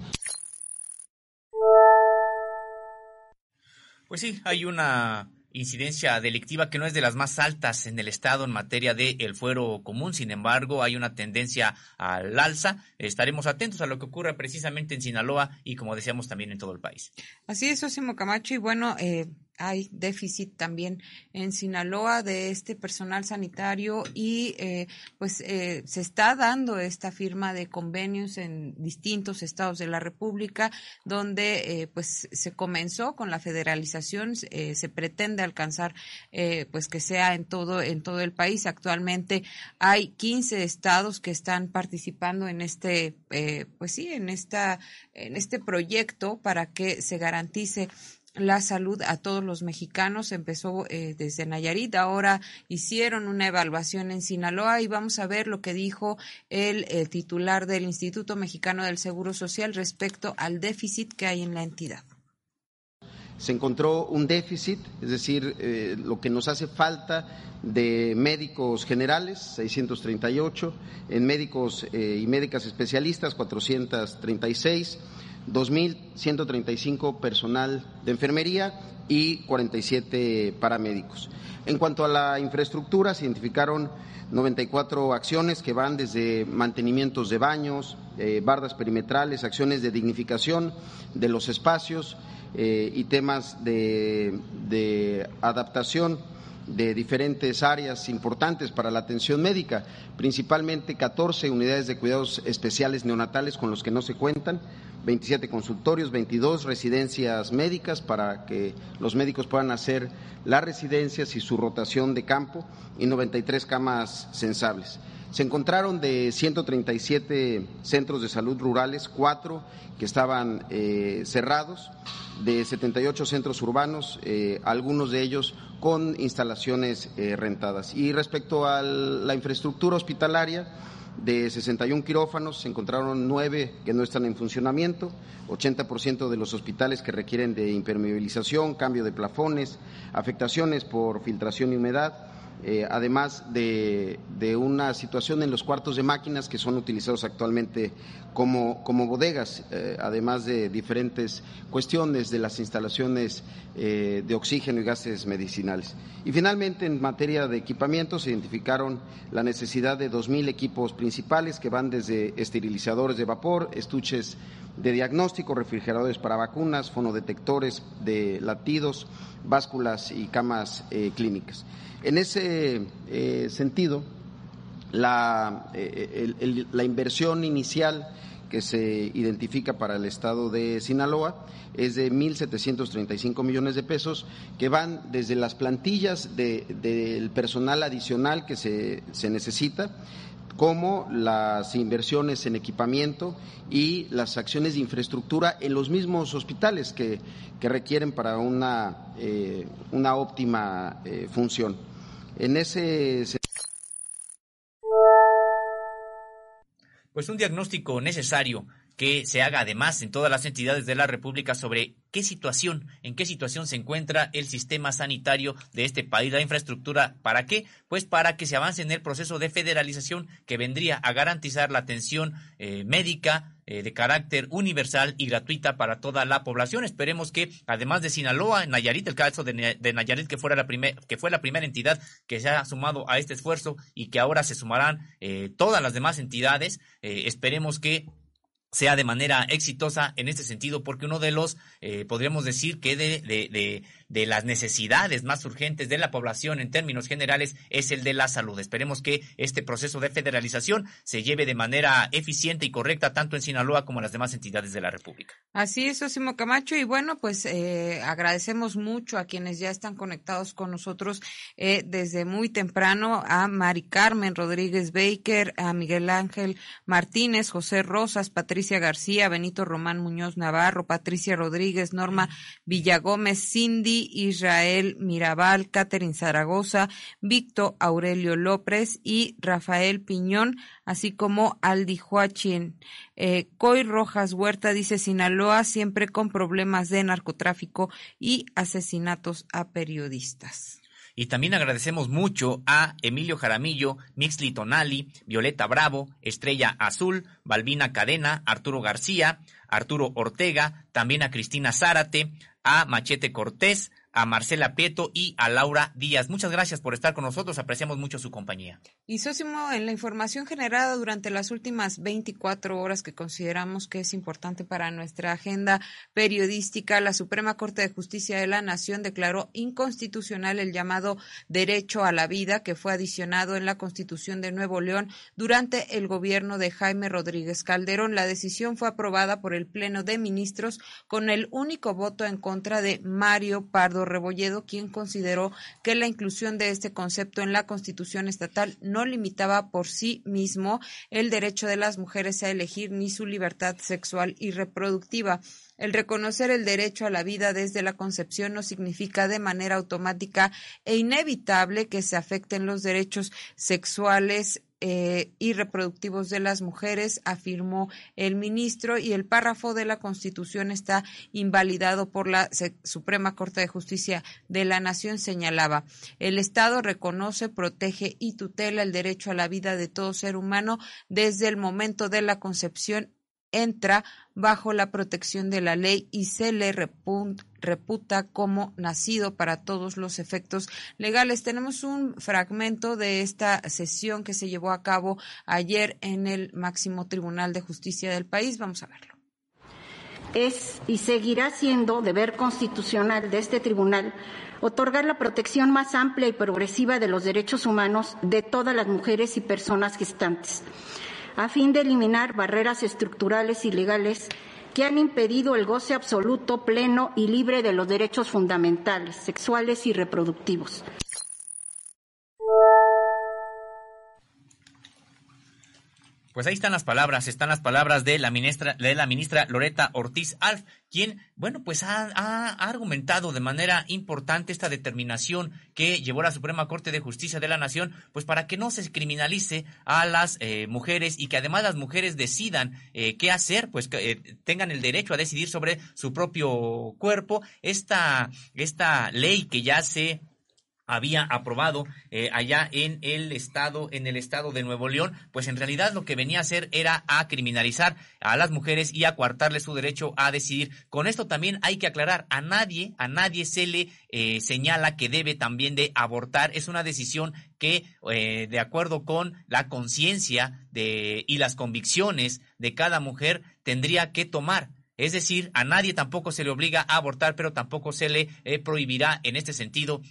Pues sí, hay una incidencia delictiva que no es de las más altas en el estado en materia de el fuero común, sin embargo hay una tendencia al alza. Estaremos atentos a lo que ocurre precisamente en Sinaloa y como decíamos también en todo el país. Así es, Osimo Camacho, y bueno, eh, hay déficit también en Sinaloa de este personal sanitario y eh, pues eh, se está dando esta firma de convenios en distintos estados de la República donde eh, pues se comenzó con la federalización se pretende alcanzar pues que sea en todo en todo el país. Actualmente hay 15 estados que están participando en este pues sí en esta en este proyecto para que se garantice la salud a todos los mexicanos. Empezó eh, desde Nayarit, ahora hicieron una evaluación en Sinaloa y vamos a ver lo que dijo el, eh, titular del Instituto Mexicano del Seguro Social respecto al déficit que hay en la entidad. Se encontró un déficit, es decir, eh, lo que nos hace falta de médicos generales, 638, en médicos y médicas especialistas, 436 2.135 personal de enfermería y 47 paramédicos. En cuanto a la infraestructura, se identificaron 94 acciones que van desde mantenimientos de baños, eh, bardas perimetrales, acciones de dignificación de los espacios eh, y temas de, de adaptación de diferentes áreas importantes para la atención médica, principalmente 14 unidades de cuidados especiales neonatales con los que no se cuentan, 27 consultorios, 22 residencias médicas para que los médicos puedan hacer las residencias y su rotación de campo y 93 camas sensables. Se encontraron de 137 centros de salud rurales, cuatro que estaban eh, cerrados, de 78 centros urbanos, eh, algunos de ellos con instalaciones eh, rentadas. Y respecto a la infraestructura hospitalaria, de 61 quirófanos se encontraron nueve que no están en funcionamiento, 80% de los hospitales que requieren de impermeabilización, cambio de plafones, afectaciones por filtración y humedad, eh, además de, una situación en los cuartos de máquinas que son utilizados actualmente como, como bodegas, eh, además de diferentes cuestiones de las instalaciones eh, de oxígeno y gases medicinales. Y finalmente, en materia de equipamiento, se identificaron la necesidad de 2.000 equipos principales que van desde esterilizadores de vapor, estuches de diagnóstico, refrigeradores para vacunas, fonodetectores de latidos, básculas y camas clínicas. En ese eh, sentido, la, eh, la inversión inicial que se identifica para el estado de Sinaloa es de 1.735 millones de pesos, que van desde las plantillas del personal adicional que se, se necesita, como las inversiones en equipamiento y las acciones de infraestructura en los mismos hospitales que, requieren para una, eh, una óptima función. En ese pues un diagnóstico necesario que se haga además en todas las entidades de la República sobre qué situación, en qué situación se encuentra el sistema sanitario de este país, la infraestructura. ¿Para qué? Pues para que se avance en el proceso de federalización que vendría a garantizar la atención eh, médica eh, de carácter universal y gratuita para toda la población. Esperemos que, además de Sinaloa, Nayarit, el caso de, Nayarit, que, fuera la que fue la primera entidad que se ha sumado a este esfuerzo y que ahora se sumarán eh, todas las demás entidades, esperemos que sea de manera exitosa en este sentido, porque uno de los, eh, podríamos decir que de, de, de las necesidades más urgentes de la población en términos generales es el de la salud. Esperemos que este proceso de federalización se lleve de manera eficiente y correcta tanto en Sinaloa como en las demás entidades de la República. Así es, Osimo Camacho. Y bueno, pues eh, agradecemos mucho a quienes ya están conectados con nosotros eh, desde muy temprano, a Mari Carmen Rodríguez Baker, a Miguel Ángel Martínez, José Rosas, Patricia García, Benito Román Muñoz Navarro, Patricia Rodríguez, Norma Villagómez, Cindy Israel Mirabal, Catherine Zaragoza, Víctor Aurelio López y Rafael Piñón, así como Aldi Joachín. Eh, Coy Rojas Huerta dice Sinaloa siempre con problemas de narcotráfico y asesinatos a periodistas. Y también agradecemos mucho a Emilio Jaramillo, Mixli Tonali, Violeta Bravo, Estrella Azul, Balbina Cadena, Arturo García, Arturo Ortega, también a Cristina Zárate, a Machete Cortés, a Marcela Pieto y a Laura Díaz. Muchas gracias por estar con nosotros, apreciamos mucho su compañía. Y Sósimo, en la información generada durante las últimas 24 horas que consideramos que es importante para nuestra agenda periodística, la Suprema Corte de Justicia de la Nación declaró inconstitucional el llamado derecho a la vida que fue adicionado en la Constitución de Nuevo León durante el gobierno de Jaime Rodríguez Calderón. La decisión fue aprobada por el Pleno de Ministros con el único voto en contra de Mario Pardo Rebolledo, quien consideró que la inclusión de este concepto en la Constitución estatal no limitaba por sí mismo el derecho de las mujeres a elegir ni su libertad sexual y reproductiva. El reconocer el derecho a la vida desde la concepción no significa de manera automática e inevitable que se afecten los derechos sexuales eh, y reproductivos de las mujeres, afirmó el ministro, y el párrafo de la Constitución está invalidado por la Suprema Corte de Justicia de la Nación, señalaba. El Estado reconoce, protege y tutela el derecho a la vida de todo ser humano desde el momento de la concepción entra bajo la protección de la ley y se le reputa como nacido para todos los efectos legales. Tenemos un fragmento de esta sesión que se llevó a cabo ayer en el máximo tribunal de justicia del país. Vamos a verlo. Es y seguirá siendo deber constitucional de este tribunal otorgar la protección más amplia y progresiva de los derechos humanos de todas las mujeres y personas gestantes a fin de eliminar barreras estructurales y legales que han impedido el goce absoluto, pleno y libre de los derechos fundamentales, sexuales y reproductivos. Pues ahí están las palabras, están las palabras de la ministra, de la ministra Loreta Ortiz Alf, quien, bueno, pues ha, argumentado de manera importante esta determinación que llevó la Suprema Corte de Justicia de la Nación, pues para que no se criminalice a las eh, mujeres y que además las mujeres decidan eh, qué hacer, pues que eh, tengan el derecho a decidir sobre su propio cuerpo. Esta, esta ley que ya se había aprobado eh, allá en el estado en el estado de Nuevo León, pues en realidad lo que venía a hacer era a criminalizar a las mujeres y a coartarle su derecho a decidir. Con esto también hay que aclarar a nadie a nadie se le eh, señala que debe también de abortar. Es una decisión que eh, de acuerdo con la conciencia de y las convicciones de cada mujer tendría que tomar. Es decir, a nadie tampoco se le obliga a abortar, pero tampoco se le prohibirá en este sentido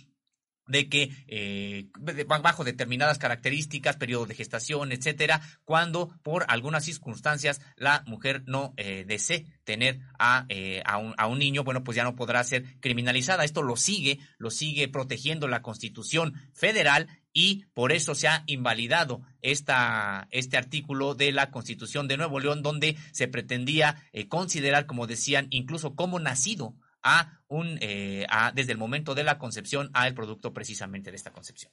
de que eh, bajo determinadas características, periodo de gestación, etcétera, cuando por algunas circunstancias la mujer no eh, desee tener a, eh, a, un, a, un, niño, bueno, pues ya no podrá ser criminalizada. Esto lo sigue, lo sigue protegiendo la Constitución Federal y por eso se ha invalidado esta, este artículo de la Constitución de Nuevo León, donde se pretendía eh, considerar, como decían, incluso como nacido a un, eh, a, desde el momento de la concepción al producto precisamente de esta concepción.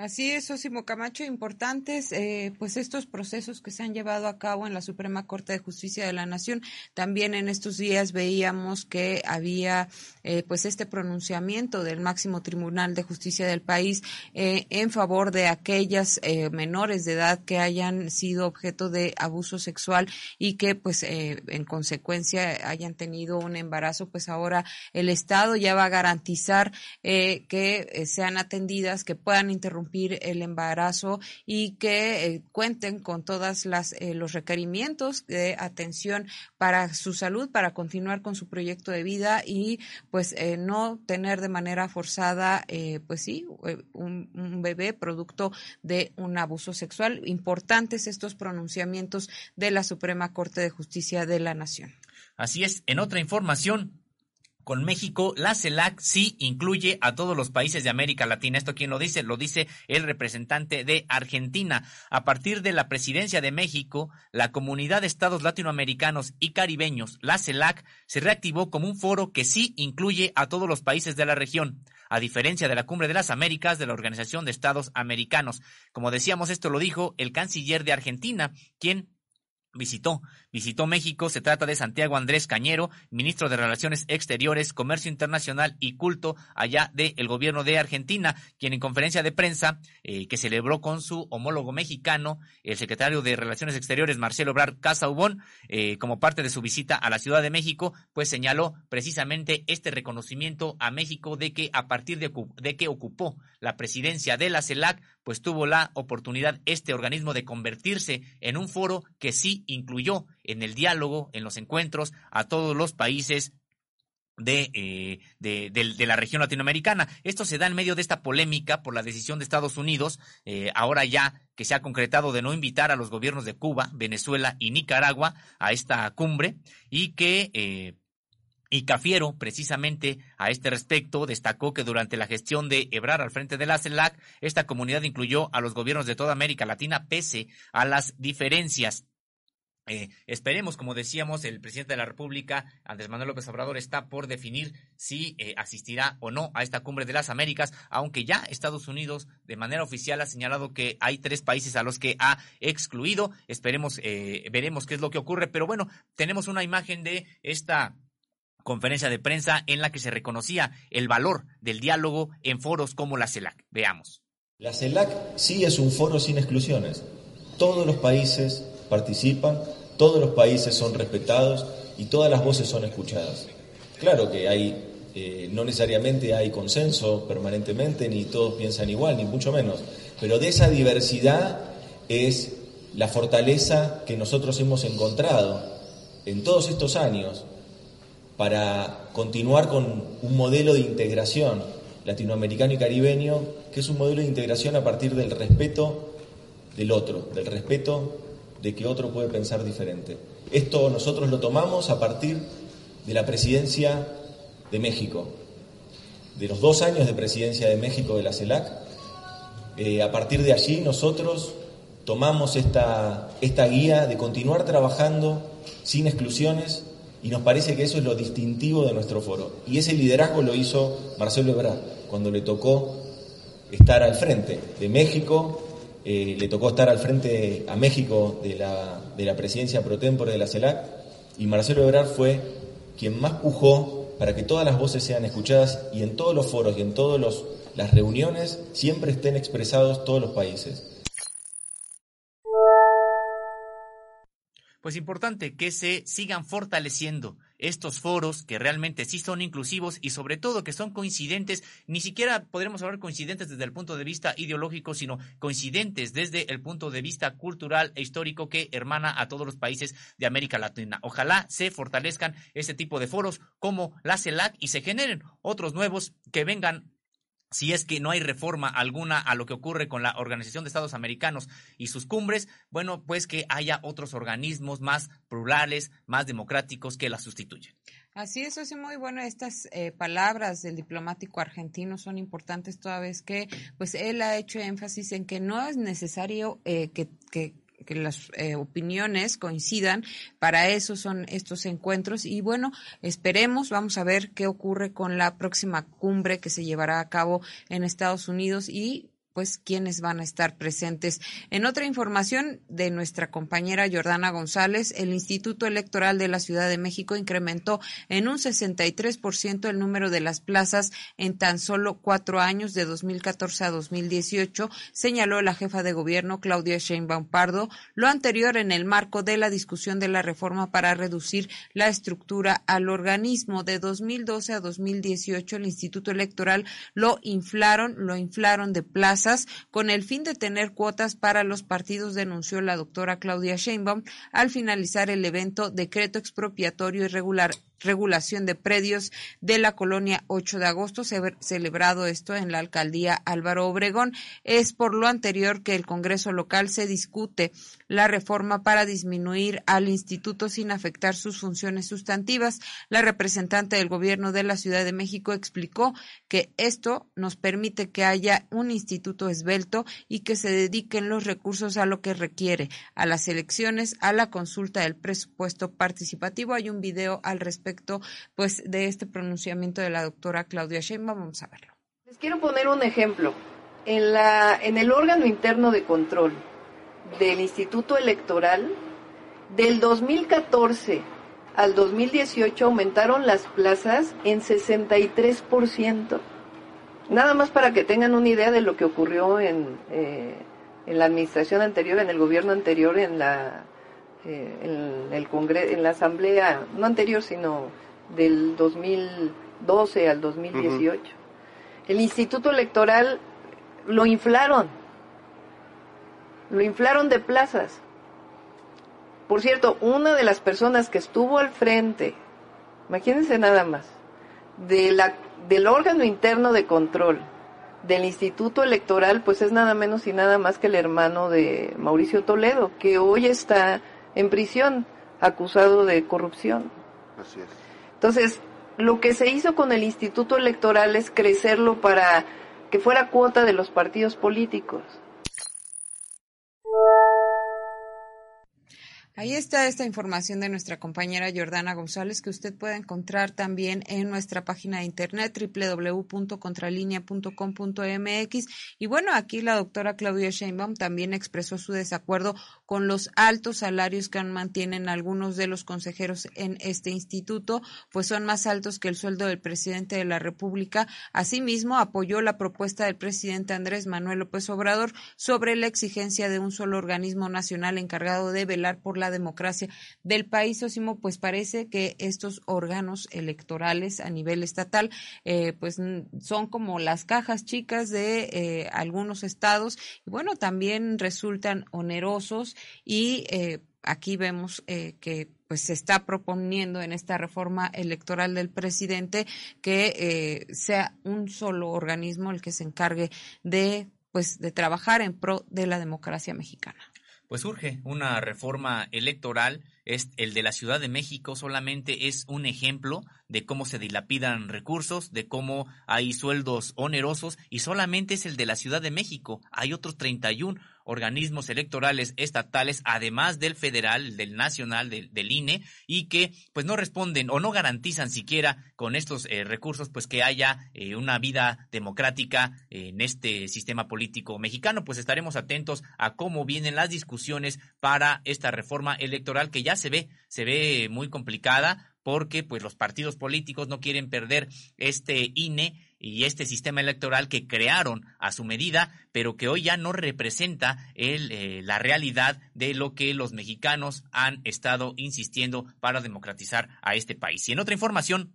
Así es, Osimo Camacho, importantes eh, pues estos procesos que se han llevado a cabo en la Suprema Corte de Justicia de la Nación. También en estos días veíamos que había eh, pues este pronunciamiento del máximo Tribunal de Justicia del país eh, en favor de aquellas eh, menores de edad que hayan sido objeto de abuso sexual y que pues eh, en consecuencia hayan tenido un embarazo. Pues ahora el Estado ya va a garantizar que sean atendidas, que puedan interrumpir el embarazo y que eh, cuenten con todas las eh, los requerimientos de atención para su salud, para continuar con su proyecto de vida y pues eh, no tener de manera forzada, pues sí, un bebé producto de un abuso sexual. Importantes estos pronunciamientos de la Suprema Corte de Justicia de la Nación. Así es, en otra información, con México, la CELAC sí incluye a todos los países de América Latina. ¿Esto quién lo dice? Lo dice el representante de Argentina. A partir de la presidencia de México, la comunidad de estados latinoamericanos y caribeños, la CELAC, se reactivó como un foro que sí incluye a todos los países de la región a diferencia de la Cumbre de las Américas de la Organización de Estados Americanos. Como decíamos, esto lo dijo el canciller de Argentina, quien visitó visitó México. Se trata de Santiago Andrés Cañero, ministro de Relaciones Exteriores, Comercio Internacional y Culto allá del gobierno de Argentina, quien en conferencia de prensa eh, que celebró con su homólogo mexicano, el secretario de Relaciones Exteriores, Marcelo Obrar Casaubón, eh, como parte de su visita a la Ciudad de México, pues señaló precisamente este reconocimiento a México de que a partir de, de que ocupó la presidencia de la CELAC, pues tuvo la oportunidad este organismo de convertirse en un foro que sí incluyó en el diálogo, en los encuentros, a todos los países de, eh, de, la región latinoamericana. Esto se da en medio de esta polémica por la decisión de Estados Unidos, eh, ahora ya que se ha concretado de no invitar a los gobiernos de Cuba, Venezuela y Nicaragua a esta cumbre y que... Eh, y Cafiero, precisamente a este respecto, destacó que durante la gestión de Ebrar al frente de la CELAC, esta comunidad incluyó a los gobiernos de toda América Latina pese a las diferencias. Eh, esperemos, como decíamos, el presidente de la República, Andrés Manuel López Obrador, está por definir si eh, asistirá o no a esta cumbre de las Américas, aunque ya Estados Unidos de manera oficial ha señalado que hay tres países a los que ha excluido. Esperemos, eh, veremos qué es lo que ocurre, pero bueno, tenemos una imagen de esta conferencia de prensa en la que se reconocía el valor del diálogo en foros como la CELAC. Veamos. La CELAC sí es un foro sin exclusiones. Todos los países participan, todos los países son respetados y todas las voces son escuchadas. Claro que hay, eh, no necesariamente hay consenso permanentemente, ni todos piensan igual, ni mucho menos, pero de esa diversidad es la fortaleza que nosotros hemos encontrado en todos estos años para continuar con un modelo de integración latinoamericano y caribeño, que es un modelo de integración a partir del respeto del otro, del respeto de que otro puede pensar diferente. Esto nosotros lo tomamos a partir de la presidencia de México, de los dos años de presidencia de México de la CELAC. Eh, a partir de allí nosotros tomamos esta, esta guía de continuar trabajando sin exclusiones y nos parece que eso es lo distintivo de nuestro foro. Y ese liderazgo lo hizo Marcelo Ebrard cuando le tocó estar al frente de México eh, le tocó estar al frente a México de la, de la presidencia pro tempore de la CELAC y Marcelo Ebrard fue quien más pujó para que todas las voces sean escuchadas y en todos los foros y en todas las reuniones siempre estén expresados todos los países. Pues importante que se sigan fortaleciendo estos foros que realmente sí son inclusivos y sobre todo que son coincidentes, ni siquiera podremos hablar coincidentes desde el punto de vista ideológico, sino coincidentes desde el punto de vista cultural e histórico que hermana a todos los países de América Latina. Ojalá se fortalezcan este tipo de foros como la CELAC y se generen otros nuevos que vengan si es que no hay reforma alguna a lo que ocurre con la Organización de Estados Americanos y sus cumbres, bueno, pues que haya otros organismos más plurales, más democráticos que la sustituyen. Así es, es muy bueno. Estas eh, palabras del diplomático argentino son importantes toda vez que, pues, él ha hecho énfasis en que no es necesario eh, que que las eh, opiniones coincidan. Para eso son estos encuentros y bueno, esperemos, vamos a ver qué ocurre con la próxima cumbre que se llevará a cabo en Estados Unidos y pues quienes van a estar presentes. En otra información de nuestra compañera Jordana González, el Instituto Electoral de la Ciudad de México incrementó en un 63% el número de las plazas en tan solo cuatro años de 2014 a 2018, señaló la jefa de gobierno Claudia Sheinbaum Pardo, lo anterior en el marco de la discusión de la reforma para reducir la estructura al organismo de 2012 a 2018 el Instituto Electoral lo inflaron, lo inflaron de plazas con el fin de tener cuotas para los partidos, denunció la doctora Claudia Sheinbaum al finalizar el evento Decreto Expropiatorio Irregular regulación de predios de la colonia 8 de agosto, celebrado esto en la alcaldía Álvaro Obregón. Es por lo anterior que el Congreso local se discute la reforma para disminuir al instituto sin afectar sus funciones sustantivas. La representante del gobierno de la Ciudad de México explicó que esto nos permite que haya un instituto esbelto y que se dediquen los recursos a lo que requiere, a las elecciones, a la consulta del presupuesto participativo. Hay un video al respecto pues de este pronunciamiento de la doctora Claudia Sheinbaum. Vamos a verlo. Les quiero poner un ejemplo. En, la, en el órgano interno de control del Instituto Electoral, del 2014 al 2018 aumentaron las plazas en 63%. Nada más para que tengan una idea de lo que ocurrió en, eh, en la administración anterior, en el gobierno anterior, en la eh, en, el congreso, en la asamblea, no anterior, sino del 2012 al 2018. El instituto electoral lo inflaron, lo inflaron de plazas. Por cierto, una de las personas que estuvo al frente, imagínense nada más, de la, del órgano interno de control del Instituto Electoral, pues es nada menos y nada más que el hermano de Mauricio Toledo, que hoy está en prisión acusado de corrupción. Así es. Entonces, lo que se hizo con el Instituto Electoral es crecerlo para que fuera cuota de los partidos políticos. Ahí está esta información de nuestra compañera Jordana González que usted puede encontrar también en nuestra página de internet www.contralinea.com.mx y bueno, aquí la doctora Claudia Sheinbaum también expresó su desacuerdo con los altos salarios que mantienen algunos de los consejeros en este instituto, pues son más altos que el sueldo del presidente de la República. Asimismo, apoyó la propuesta del presidente Andrés Manuel López Obrador sobre la exigencia de un solo organismo nacional encargado de velar por la democracia del país, Osimo, pues parece que estos órganos electorales a nivel estatal, eh, pues son como las cajas chicas de eh, algunos estados y bueno, también resultan onerosos y eh, aquí vemos que pues se está proponiendo en esta reforma electoral del presidente que sea un solo organismo el que se encargue de pues de trabajar en pro de la democracia mexicana pues surge una reforma electoral. Es el de la Ciudad de México solamente es un ejemplo de cómo se dilapidan recursos, de cómo hay sueldos onerosos y solamente es el de la Ciudad de México. Hay otros 31 organismos electorales estatales, además del federal, del nacional, del, INE, y que pues no responden o no garantizan siquiera con estos eh, recursos pues que haya eh, una vida democrática en este sistema político mexicano. Pues estaremos atentos a cómo vienen las discusiones para esta reforma electoral que ya se ve, se ve muy complicada porque pues los partidos políticos no quieren perder este INE y este sistema electoral que crearon a su medida, pero que hoy ya no representa el, eh, la realidad de lo que los mexicanos han estado insistiendo para democratizar a este país. Y en otra información,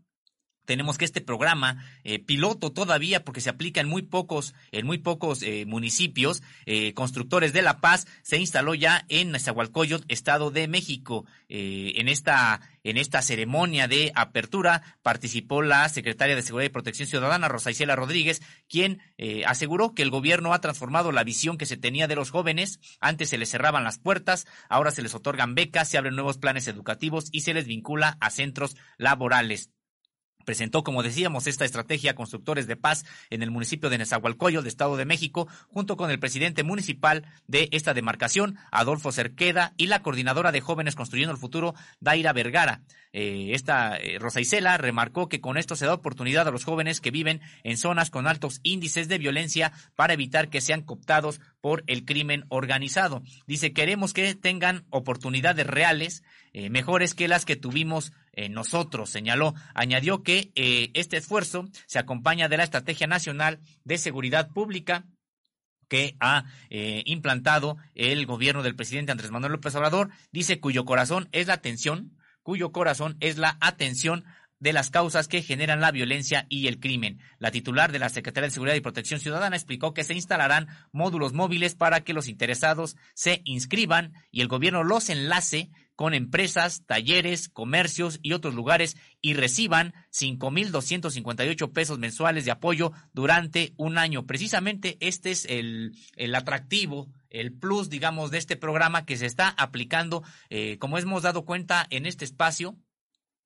tenemos que este programa eh, piloto todavía porque se aplica en muy pocos en muy pocos eh, municipios eh, constructores de la paz se instaló ya en Nezahualcóyotl estado de México. En esta en esta ceremonia de apertura participó la secretaria de Seguridad y Protección Ciudadana Rosa Isela Rodríguez quien aseguró que el gobierno ha transformado la visión que se tenía de los jóvenes. Antes se les cerraban las puertas ahora se les otorgan becas se abren nuevos planes educativos y se les vincula a centros laborales presentó, como decíamos, esta estrategia Constructores de Paz en el municipio de Nezahualcóyotl, de Estado de México, junto con el presidente municipal de esta demarcación, Adolfo Cerqueda, y la coordinadora de Jóvenes Construyendo el Futuro, Daira Vergara. Eh, esta eh, Rosa Isela remarcó que con esto se da oportunidad a los jóvenes que viven en zonas con altos índices de violencia para evitar que sean cooptados por el crimen organizado. Dice, queremos que tengan oportunidades reales, eh, mejores que las que tuvimos nosotros, señaló. Añadió que este esfuerzo se acompaña de la Estrategia Nacional de Seguridad Pública que ha implantado el gobierno del presidente Andrés Manuel López Obrador, dice cuyo corazón es la atención cuyo corazón es la atención de las causas que generan la violencia y el crimen. La titular de la Secretaría de Seguridad y Protección Ciudadana explicó que se instalarán módulos móviles para que los interesados se inscriban y el gobierno los enlace con empresas, talleres, comercios y otros lugares y reciban 5.258 pesos mensuales de apoyo durante un año. Precisamente este es el, el atractivo el plus, digamos, de este programa que se está aplicando, eh, como hemos dado cuenta en este espacio,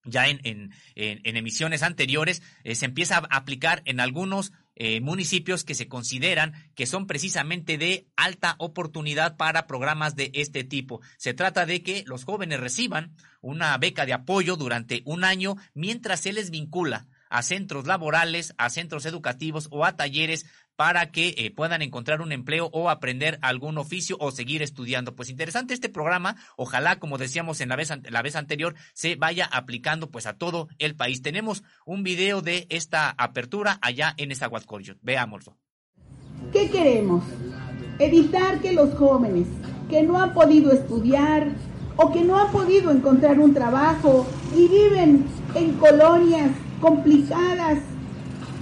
ya en, en, en, emisiones anteriores, eh, se empieza a aplicar en algunos eh, municipios que se consideran que son precisamente de alta oportunidad para programas de este tipo. Se trata de que los jóvenes reciban una beca de apoyo durante un año mientras se les vincula a centros laborales, a centros educativos o a talleres para que eh, puedan encontrar un empleo o aprender algún oficio o seguir estudiando. Pues interesante este programa. Ojalá, como decíamos en la vez, la vez anterior, se vaya aplicando pues a todo el país. Tenemos un video de esta apertura allá en Esahuascoyo. Veámoslo. ¿Qué queremos? Evitar que los jóvenes que no han podido estudiar o que no han podido encontrar un trabajo y viven en colonias complicadas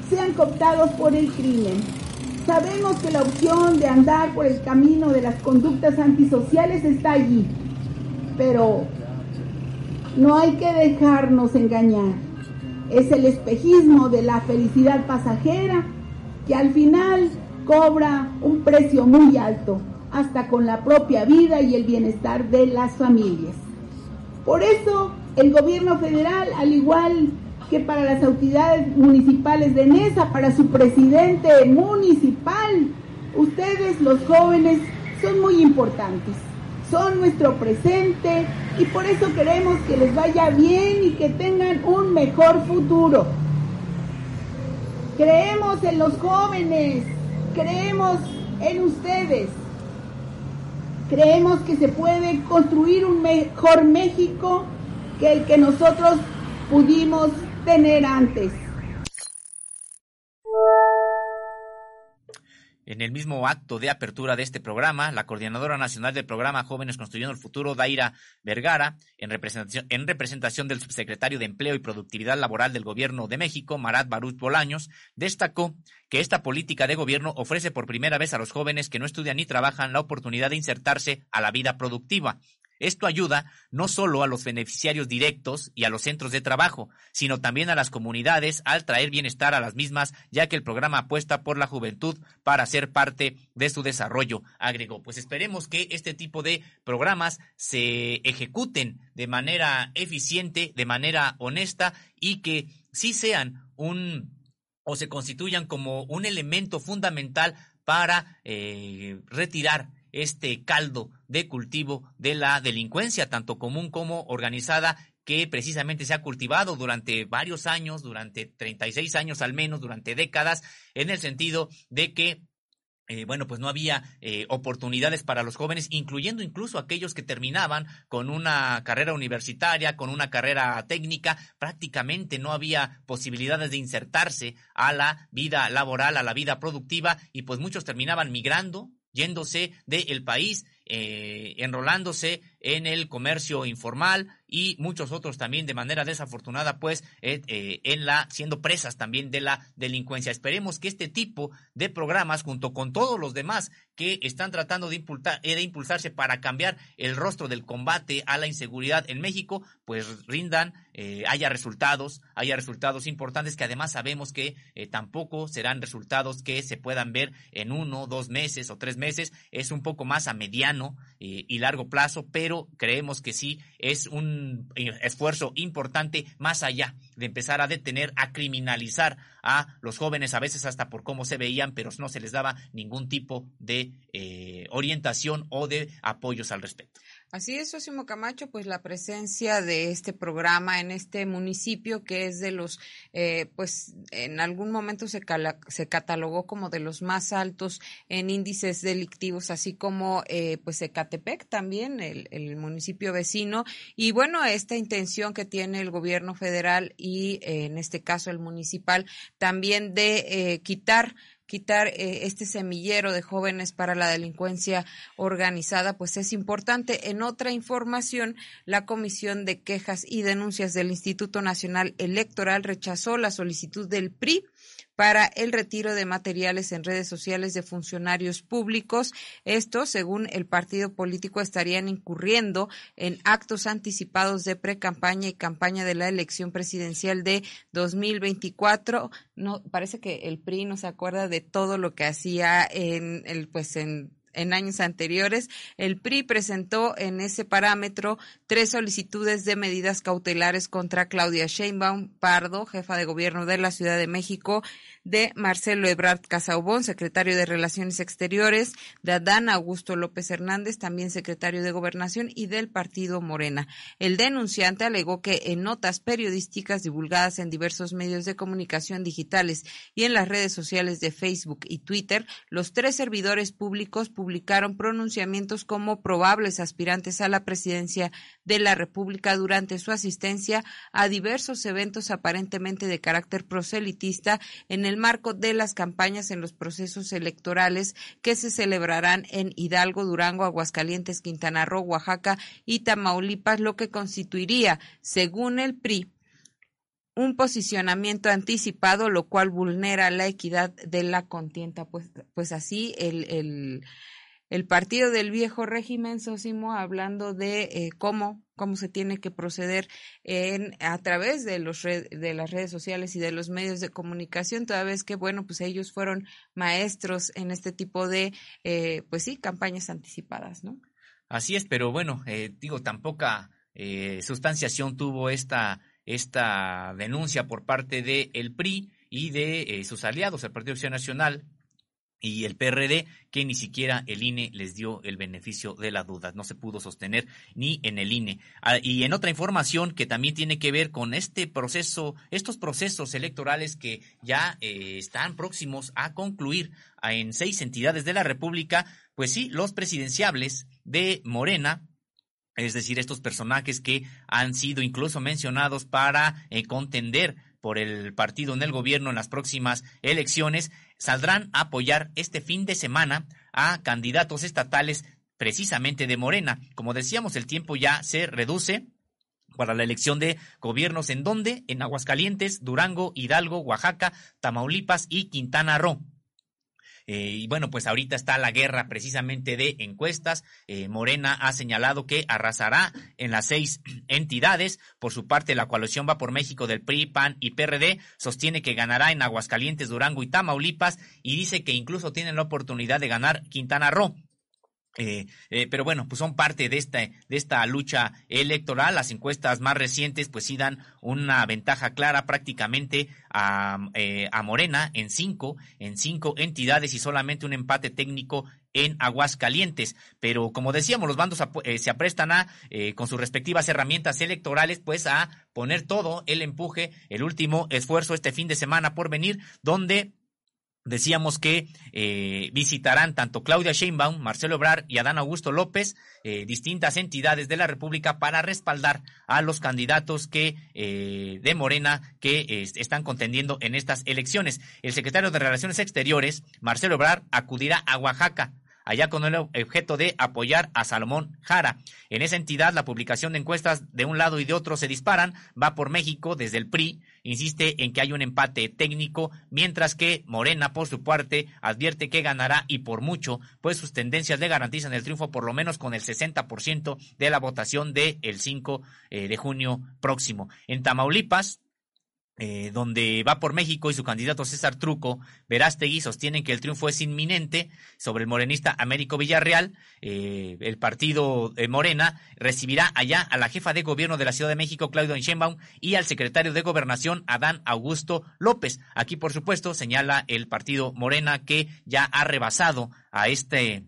sean cooptados por el crimen Sabemos que la opción de andar por el camino de las conductas antisociales está allí, pero no hay que dejarnos engañar. Es el espejismo de la felicidad pasajera que al final cobra un precio muy alto, hasta con la propia vida y el bienestar de las familias. Por eso, el gobierno federal, al igual que para las autoridades municipales de Nesa, para su presidente municipal, ustedes los jóvenes son muy importantes, son nuestro presente y por eso queremos que les vaya bien y que tengan un mejor futuro. Creemos en los jóvenes, creemos en ustedes, creemos que se puede construir un mejor México que el que nosotros pudimos tener antes. En el mismo acto de apertura de este programa, la coordinadora nacional del programa Jóvenes Construyendo el Futuro, Daira Vergara, en representación, en representación del subsecretario de Empleo y Productividad Laboral del Gobierno de México, Marat Baruch Bolaños, destacó que esta política de gobierno ofrece por primera vez a los jóvenes que no estudian ni trabajan la oportunidad de insertarse a la vida productiva, esto ayuda no solo a los beneficiarios directos y a los centros de trabajo, sino también a las comunidades al traer bienestar a las mismas, ya que el programa apuesta por la juventud para ser parte de su desarrollo, agregó. Pues esperemos que este tipo de programas se ejecuten de manera eficiente, de manera honesta y que sí sean un o se constituyan como un elemento fundamental para eh, retirar este caldo de cultivo de la delincuencia, tanto común como organizada, que precisamente se ha cultivado durante varios años, durante 36 años al menos, durante décadas, en el sentido de que eh, bueno, pues no había eh, oportunidades para los jóvenes, incluyendo incluso aquellos que terminaban con una carrera universitaria, con una carrera técnica, prácticamente no había posibilidades de insertarse a la vida laboral, a la vida productiva, y pues muchos terminaban migrando, yéndose del país, eh, enrolándose en el comercio informal y muchos otros también de manera desafortunada, pues, eh, eh, en la, siendo presas también de la delincuencia. Esperemos que este tipo de programas, junto con todos los demás que están tratando de, impulsar, de impulsarse para cambiar el rostro del combate a la inseguridad en México, pues rindan, haya resultados, haya resultados importantes que además sabemos que tampoco serán resultados que se puedan ver en uno, dos meses o tres meses, es un poco más a mediano y largo plazo, pero creemos que sí es un esfuerzo importante más allá de empezar a detener, a criminalizar a los jóvenes, a veces hasta por cómo se veían, pero no se les daba ningún tipo de eh, orientación o de apoyos al respecto. Así es, Osimo Camacho, pues la presencia de este programa en este municipio que es de los, eh, pues en algún momento se, se catalogó como de los más altos en índices delictivos, así como eh, pues Ecatepec también, el, el, municipio vecino. Y bueno, esta intención que tiene el gobierno federal y eh, en este caso el municipal también de quitar quitar eh, este semillero de jóvenes para la delincuencia organizada, pues es importante. En otra información, la Comisión de Quejas y Denuncias del Instituto Nacional Electoral rechazó la solicitud del PRI para el retiro de materiales en redes sociales de funcionarios públicos. Esto, según el partido político, estarían incurriendo en actos anticipados de pre-campaña y campaña de la elección presidencial de 2024. No, parece que el PRI no se acuerda de todo lo que hacía en el, pues en en años anteriores. El PRI presentó en ese parámetro tres solicitudes de medidas cautelares contra Claudia Sheinbaum Pardo, jefa de gobierno de la Ciudad de México, de Marcelo Ebrard Casaubón, secretario de Relaciones Exteriores, de Adán Augusto López Hernández, también secretario de Gobernación, y del partido Morena. El denunciante alegó que en notas periodísticas divulgadas en diversos medios de comunicación digitales y en las redes sociales de Facebook y Twitter, los tres servidores públicos pronunciamientos como probables aspirantes a la presidencia de la República durante su asistencia a diversos eventos aparentemente de carácter proselitista en el marco de las campañas en los procesos electorales que se celebrarán en Hidalgo, Durango, Aguascalientes, Quintana Roo, Oaxaca y Tamaulipas, lo que constituiría, según el PRI, un posicionamiento anticipado, lo cual vulnera la equidad de la contienda. Pues, pues así el, el el partido del viejo régimen, Sosimo, hablando de eh, cómo, cómo se tiene que proceder en, a través de, los de las redes sociales y de los medios de comunicación, toda vez que, bueno, pues ellos fueron maestros en este tipo de, eh, pues sí, campañas anticipadas, ¿no? Así es, pero bueno, eh, digo, tan poca sustanciación tuvo esta, esta denuncia por parte del el PRI y de sus aliados, el Partido Acción Nacional, y el PRD, que ni siquiera el INE les dio el beneficio de la duda, no se pudo sostener ni en el INE. Ah, y en otra información que también tiene que ver con este proceso, estos procesos electorales que ya eh, están próximos a concluir en seis entidades de la República, pues sí, los presidenciables de Morena, es decir, estos personajes que han sido incluso mencionados para eh, contender por el partido en el gobierno en las próximas elecciones, saldrán a apoyar este fin de semana a candidatos estatales precisamente de Morena. Como decíamos, el tiempo ya se reduce para la elección de gobiernos en donde en Aguascalientes, Durango, Hidalgo, Oaxaca, Tamaulipas y Quintana Roo. Eh, y bueno, pues ahorita está la guerra precisamente de encuestas. Eh, Morena ha señalado que arrasará en las seis entidades. Por su parte, la coalición va por México del PRI, PAN y PRD sostiene que ganará en Aguascalientes, Durango y Tamaulipas y dice que incluso tienen la oportunidad de ganar Quintana Roo. Eh, eh, pero bueno, pues son parte de esta, de esta lucha electoral. Las encuestas más recientes pues sí dan una ventaja clara prácticamente a, eh, a Morena en cinco, en cinco entidades y solamente un empate técnico en Aguascalientes. Pero como decíamos, los bandos se aprestan a, con sus respectivas herramientas electorales, pues a poner todo el empuje, el último esfuerzo este fin de semana por venir, donde Decíamos que eh, visitarán tanto Claudia Sheinbaum, Marcelo Ebrard y Adán Augusto López eh, distintas entidades de la República para respaldar a los candidatos que eh, de Morena que están contendiendo en estas elecciones. El secretario de Relaciones Exteriores, Marcelo Ebrard, acudirá a Oaxaca allá con el objeto de apoyar a Salomón Jara. En esa entidad, la publicación de encuestas de un lado y de otro se disparan, va por México desde el PRI, insiste en que hay un empate técnico, mientras que Morena, por su parte, advierte que ganará y por mucho, pues sus tendencias le garantizan el triunfo por lo menos con el 60% de la votación del el 5 eh, de junio próximo. En Tamaulipas, eh, donde va por México y su candidato César Truco, Verástegui, sostienen que el triunfo es inminente sobre el morenista Américo Villarreal. Eh, el partido Morena recibirá allá a la jefa de gobierno de la Ciudad de México, Claudio Sheinbaum, y al secretario de Gobernación, Adán Augusto López. Aquí, por supuesto, señala el partido Morena que ya ha rebasado a este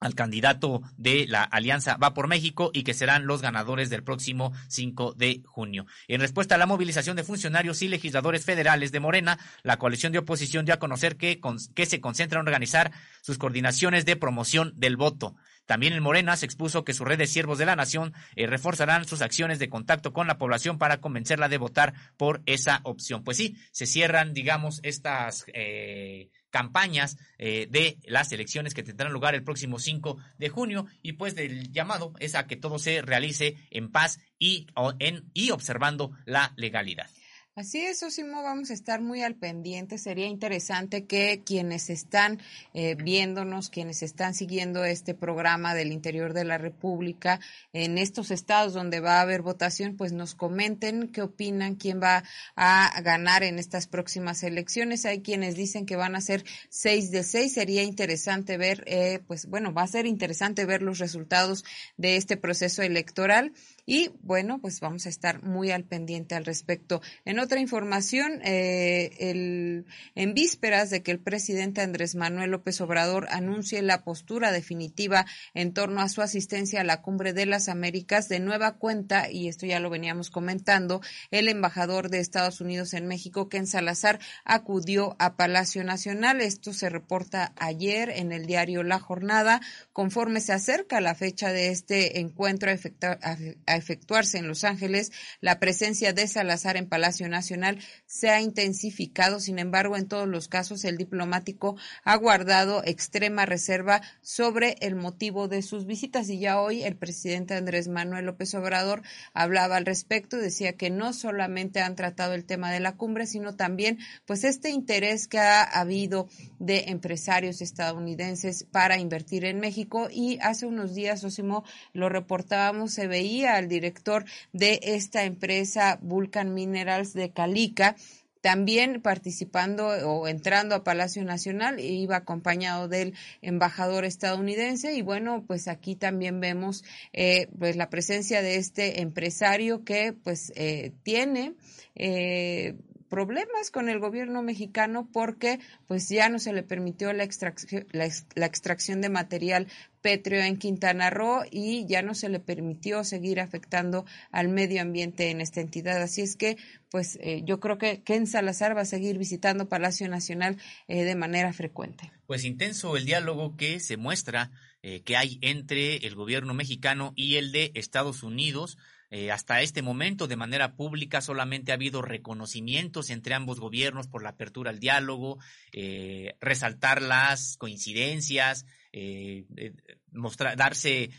al candidato de la Alianza Va por México y que serán los ganadores del próximo 5 de junio. En respuesta a la movilización de funcionarios y legisladores federales de Morena, la coalición de oposición dio a conocer que, que se concentra en organizar sus coordinaciones de promoción del voto. También en Morena se expuso que su red de siervos de la nación eh, reforzarán sus acciones de contacto con la población para convencerla de votar por esa opción. Pues sí, se cierran, digamos, estas eh, campañas eh, de las elecciones que tendrán lugar el próximo 5 de junio y pues del llamado es a que todo se realice en paz y, en, y observando la legalidad. Así es, Osimo, vamos a estar muy al pendiente. Sería interesante que quienes están eh, viéndonos, quienes están siguiendo este programa del interior de la República, en estos estados donde va a haber votación, pues nos comenten qué opinan, quién va a ganar en estas próximas elecciones. Hay quienes dicen que van a ser seis de seis. Sería interesante ver, eh, pues bueno, va a ser interesante ver los resultados de este proceso electoral. Y bueno, pues vamos a estar muy al pendiente al respecto. En otra información, eh, el, en vísperas de que el presidente Andrés Manuel López Obrador anuncie la postura definitiva en torno a su asistencia a la Cumbre de las Américas, de nueva cuenta, y esto ya lo veníamos comentando, el embajador de Estados Unidos en México, Ken Salazar, acudió a Palacio Nacional. Esto se reporta ayer en el diario La Jornada. Conforme se acerca la fecha de este encuentro efectuarse en Los Ángeles, la presencia de Salazar en Palacio Nacional se ha intensificado. Sin embargo, en todos los casos, el diplomático ha guardado extrema reserva sobre el motivo de sus visitas. Y ya hoy el presidente Andrés Manuel López Obrador hablaba al respecto, decía que no solamente han tratado el tema de la cumbre, sino también pues este interés que ha habido de empresarios estadounidenses para invertir en México. Y hace unos días, Osimo, lo reportábamos, se veía al director de esta empresa Vulcan Minerals de Calica también participando o entrando a Palacio Nacional, iba acompañado del embajador estadounidense. Y bueno, pues aquí también vemos eh, pues la presencia de este empresario que pues eh, tiene eh, problemas con el gobierno mexicano porque pues ya no se le permitió la extracción, la, extracción de material pétreo en Quintana Roo y ya no se le permitió seguir afectando al medio ambiente en esta entidad. Así es que, pues eh, yo creo que Ken Salazar va a seguir visitando Palacio Nacional eh, de manera frecuente. Pues intenso el diálogo que se muestra eh, que hay entre el gobierno mexicano y el de Estados Unidos hasta este momento, de manera pública, solamente ha habido reconocimientos entre ambos gobiernos por la apertura al diálogo, resaltar las coincidencias, mostrar, darse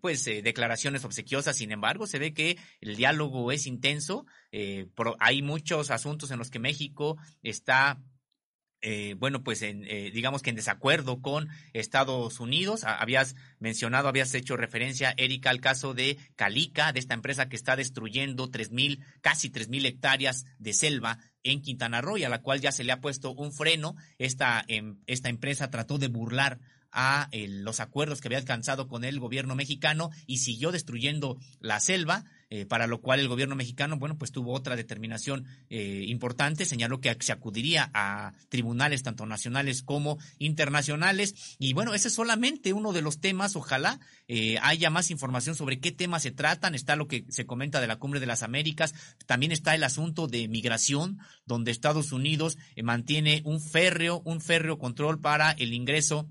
pues declaraciones obsequiosas. Sin embargo, se ve que el diálogo es intenso. hay muchos asuntos en los que México está eh, bueno, pues en, eh, digamos que en desacuerdo con Estados Unidos. Habías mencionado, habías hecho referencia, Erika, al caso de Calica, de esta empresa que está destruyendo tres mil, casi tres mil hectáreas de selva en Quintana Roo, y a la cual ya se le ha puesto un freno. Esta, em, esta empresa trató de burlar a eh, los acuerdos que había alcanzado con el gobierno mexicano y siguió destruyendo la selva. Eh, para lo cual el gobierno mexicano, bueno, pues tuvo otra determinación eh, importante, señaló que se acudiría a tribunales tanto nacionales como internacionales. Y bueno, ese es solamente uno de los temas, ojalá haya más información sobre qué temas se tratan, está lo que se comenta de la Cumbre de las Américas, también está el asunto de migración, donde Estados Unidos mantiene un férreo, un férreo control para el ingreso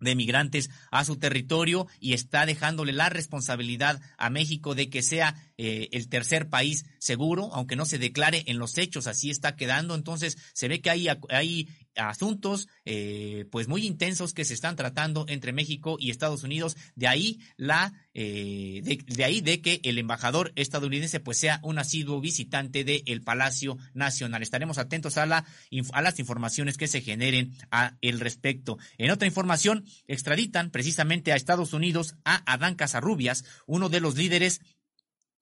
de migrantes a su territorio y está dejándole la responsabilidad a México de que sea eh, el tercer país seguro, aunque no se declare en los hechos, así está quedando. Entonces se ve que hay, hay asuntos eh, pues muy intensos que se están tratando entre México y Estados Unidos. De ahí la eh, de, ahí de que el embajador estadounidense pues sea un asiduo visitante del Palacio Nacional. Estaremos atentos a la a las informaciones que se generen a el respecto. En otra información, extraditan precisamente a Estados Unidos a Adán Casarrubias, uno de los líderes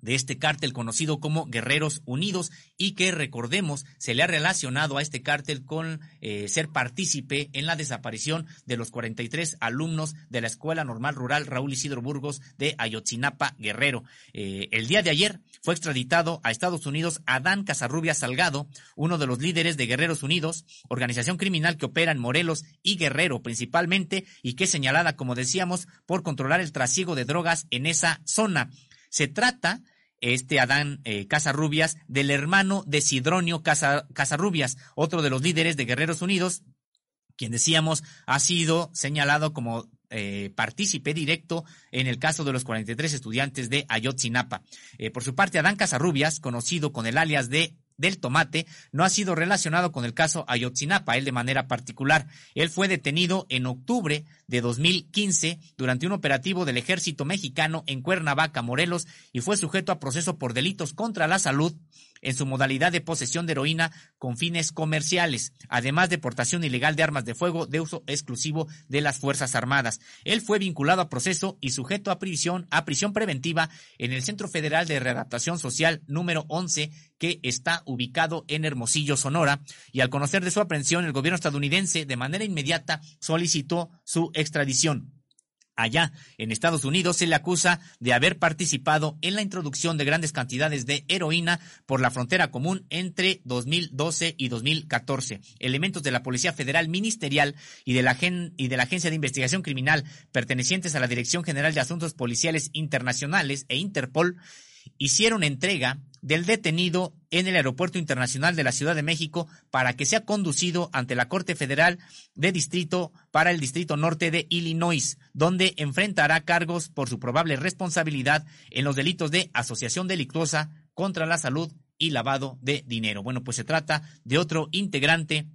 de este cártel conocido como Guerreros Unidos y que recordemos se le ha relacionado a este cártel con eh, ser partícipe en la desaparición de los 43 alumnos de la Escuela Normal Rural Raúl Isidro Burgos de Ayotzinapa Guerrero. Eh, el día de ayer fue extraditado a Estados Unidos Adán Casarrubia Salgado, uno de los líderes de Guerreros Unidos, organización criminal que opera en Morelos y Guerrero principalmente y que es señalada, como decíamos, por controlar el trasiego de drogas en esa zona. Se trata, este Adán eh, Casarrubias, del hermano de Sidronio Casarrubias, otro de los líderes de Guerreros Unidos, quien decíamos ha sido señalado como eh, partícipe directo en el caso de los 43 estudiantes de Ayotzinapa. Eh, por su parte, Adán Casarrubias, conocido con el alias de del tomate no ha sido relacionado con el caso Ayotzinapa, él de manera particular. Él fue detenido en octubre de 2015 durante un operativo del ejército mexicano en Cuernavaca, Morelos, y fue sujeto a proceso por delitos contra la salud en su modalidad de posesión de heroína con fines comerciales, además de portación ilegal de armas de fuego de uso exclusivo de las Fuerzas Armadas. Él fue vinculado a proceso y sujeto a prisión, a prisión preventiva en el Centro Federal de Readaptación Social número 11, que está ubicado en Hermosillo, Sonora, y al conocer de su aprehensión, el gobierno estadounidense de manera inmediata solicitó su extradición. Allá, en Estados Unidos, se le acusa de haber participado en la introducción de grandes cantidades de heroína por la frontera común entre 2012 y 2014. Elementos de la Policía Federal Ministerial y de, la y de la Agencia de Investigación Criminal pertenecientes a la Dirección General de Asuntos Policiales Internacionales e Interpol hicieron entrega del detenido en el Aeropuerto Internacional de la Ciudad de México para que sea conducido ante la Corte Federal de Distrito para el Distrito Norte de Illinois, donde enfrentará cargos por su probable responsabilidad en los delitos de asociación delictuosa contra la salud y lavado de dinero. Bueno, pues se trata de otro integrante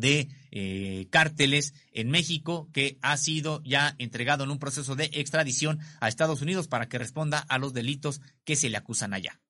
de eh, cárteles en México que ha sido ya entregado en un proceso de extradición a Estados Unidos para que responda a los delitos que se le acusan allá.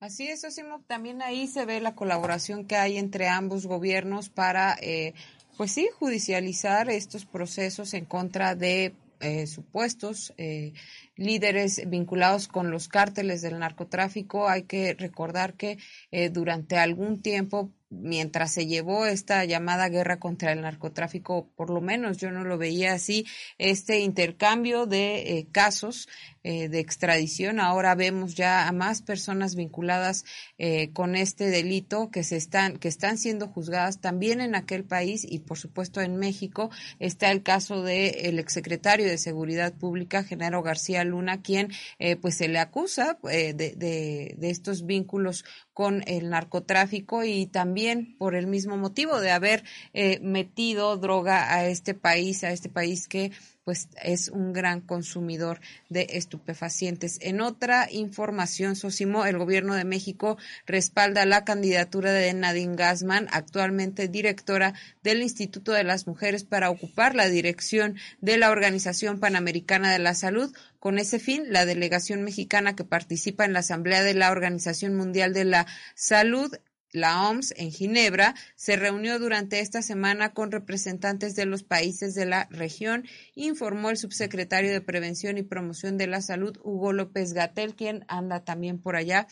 Así es, también ahí se ve la colaboración que hay entre ambos gobiernos para, eh, pues sí, judicializar estos procesos en contra de eh, supuestos eh, líderes vinculados con los cárteles del narcotráfico. Hay que recordar que eh, durante algún tiempo mientras se llevó esta llamada guerra contra el narcotráfico, por lo menos yo no lo veía así, este intercambio de eh, casos eh, de extradición. Ahora vemos ya a más personas vinculadas eh, con este delito que se están que están siendo juzgadas también en aquel país y por supuesto en México está el caso del el exsecretario de Seguridad Pública, Genaro García Luna, quien pues se le acusa de, de, de estos vínculos con el narcotráfico y también por el mismo motivo de haber eh, metido droga a este país, a este país que pues es un gran consumidor de estupefacientes. En otra información, Sosimo, el gobierno de México respalda la candidatura de Nadine Gassman, actualmente directora del Instituto de las Mujeres, para ocupar la dirección de la Organización Panamericana de la Salud, con ese fin, la delegación mexicana que participa en la Asamblea de la Organización Mundial de la Salud la OMS en Ginebra se reunió durante esta semana con representantes de los países de la región, informó el subsecretario de Prevención y Promoción de la Salud, Hugo López Gatel, quien anda también por allá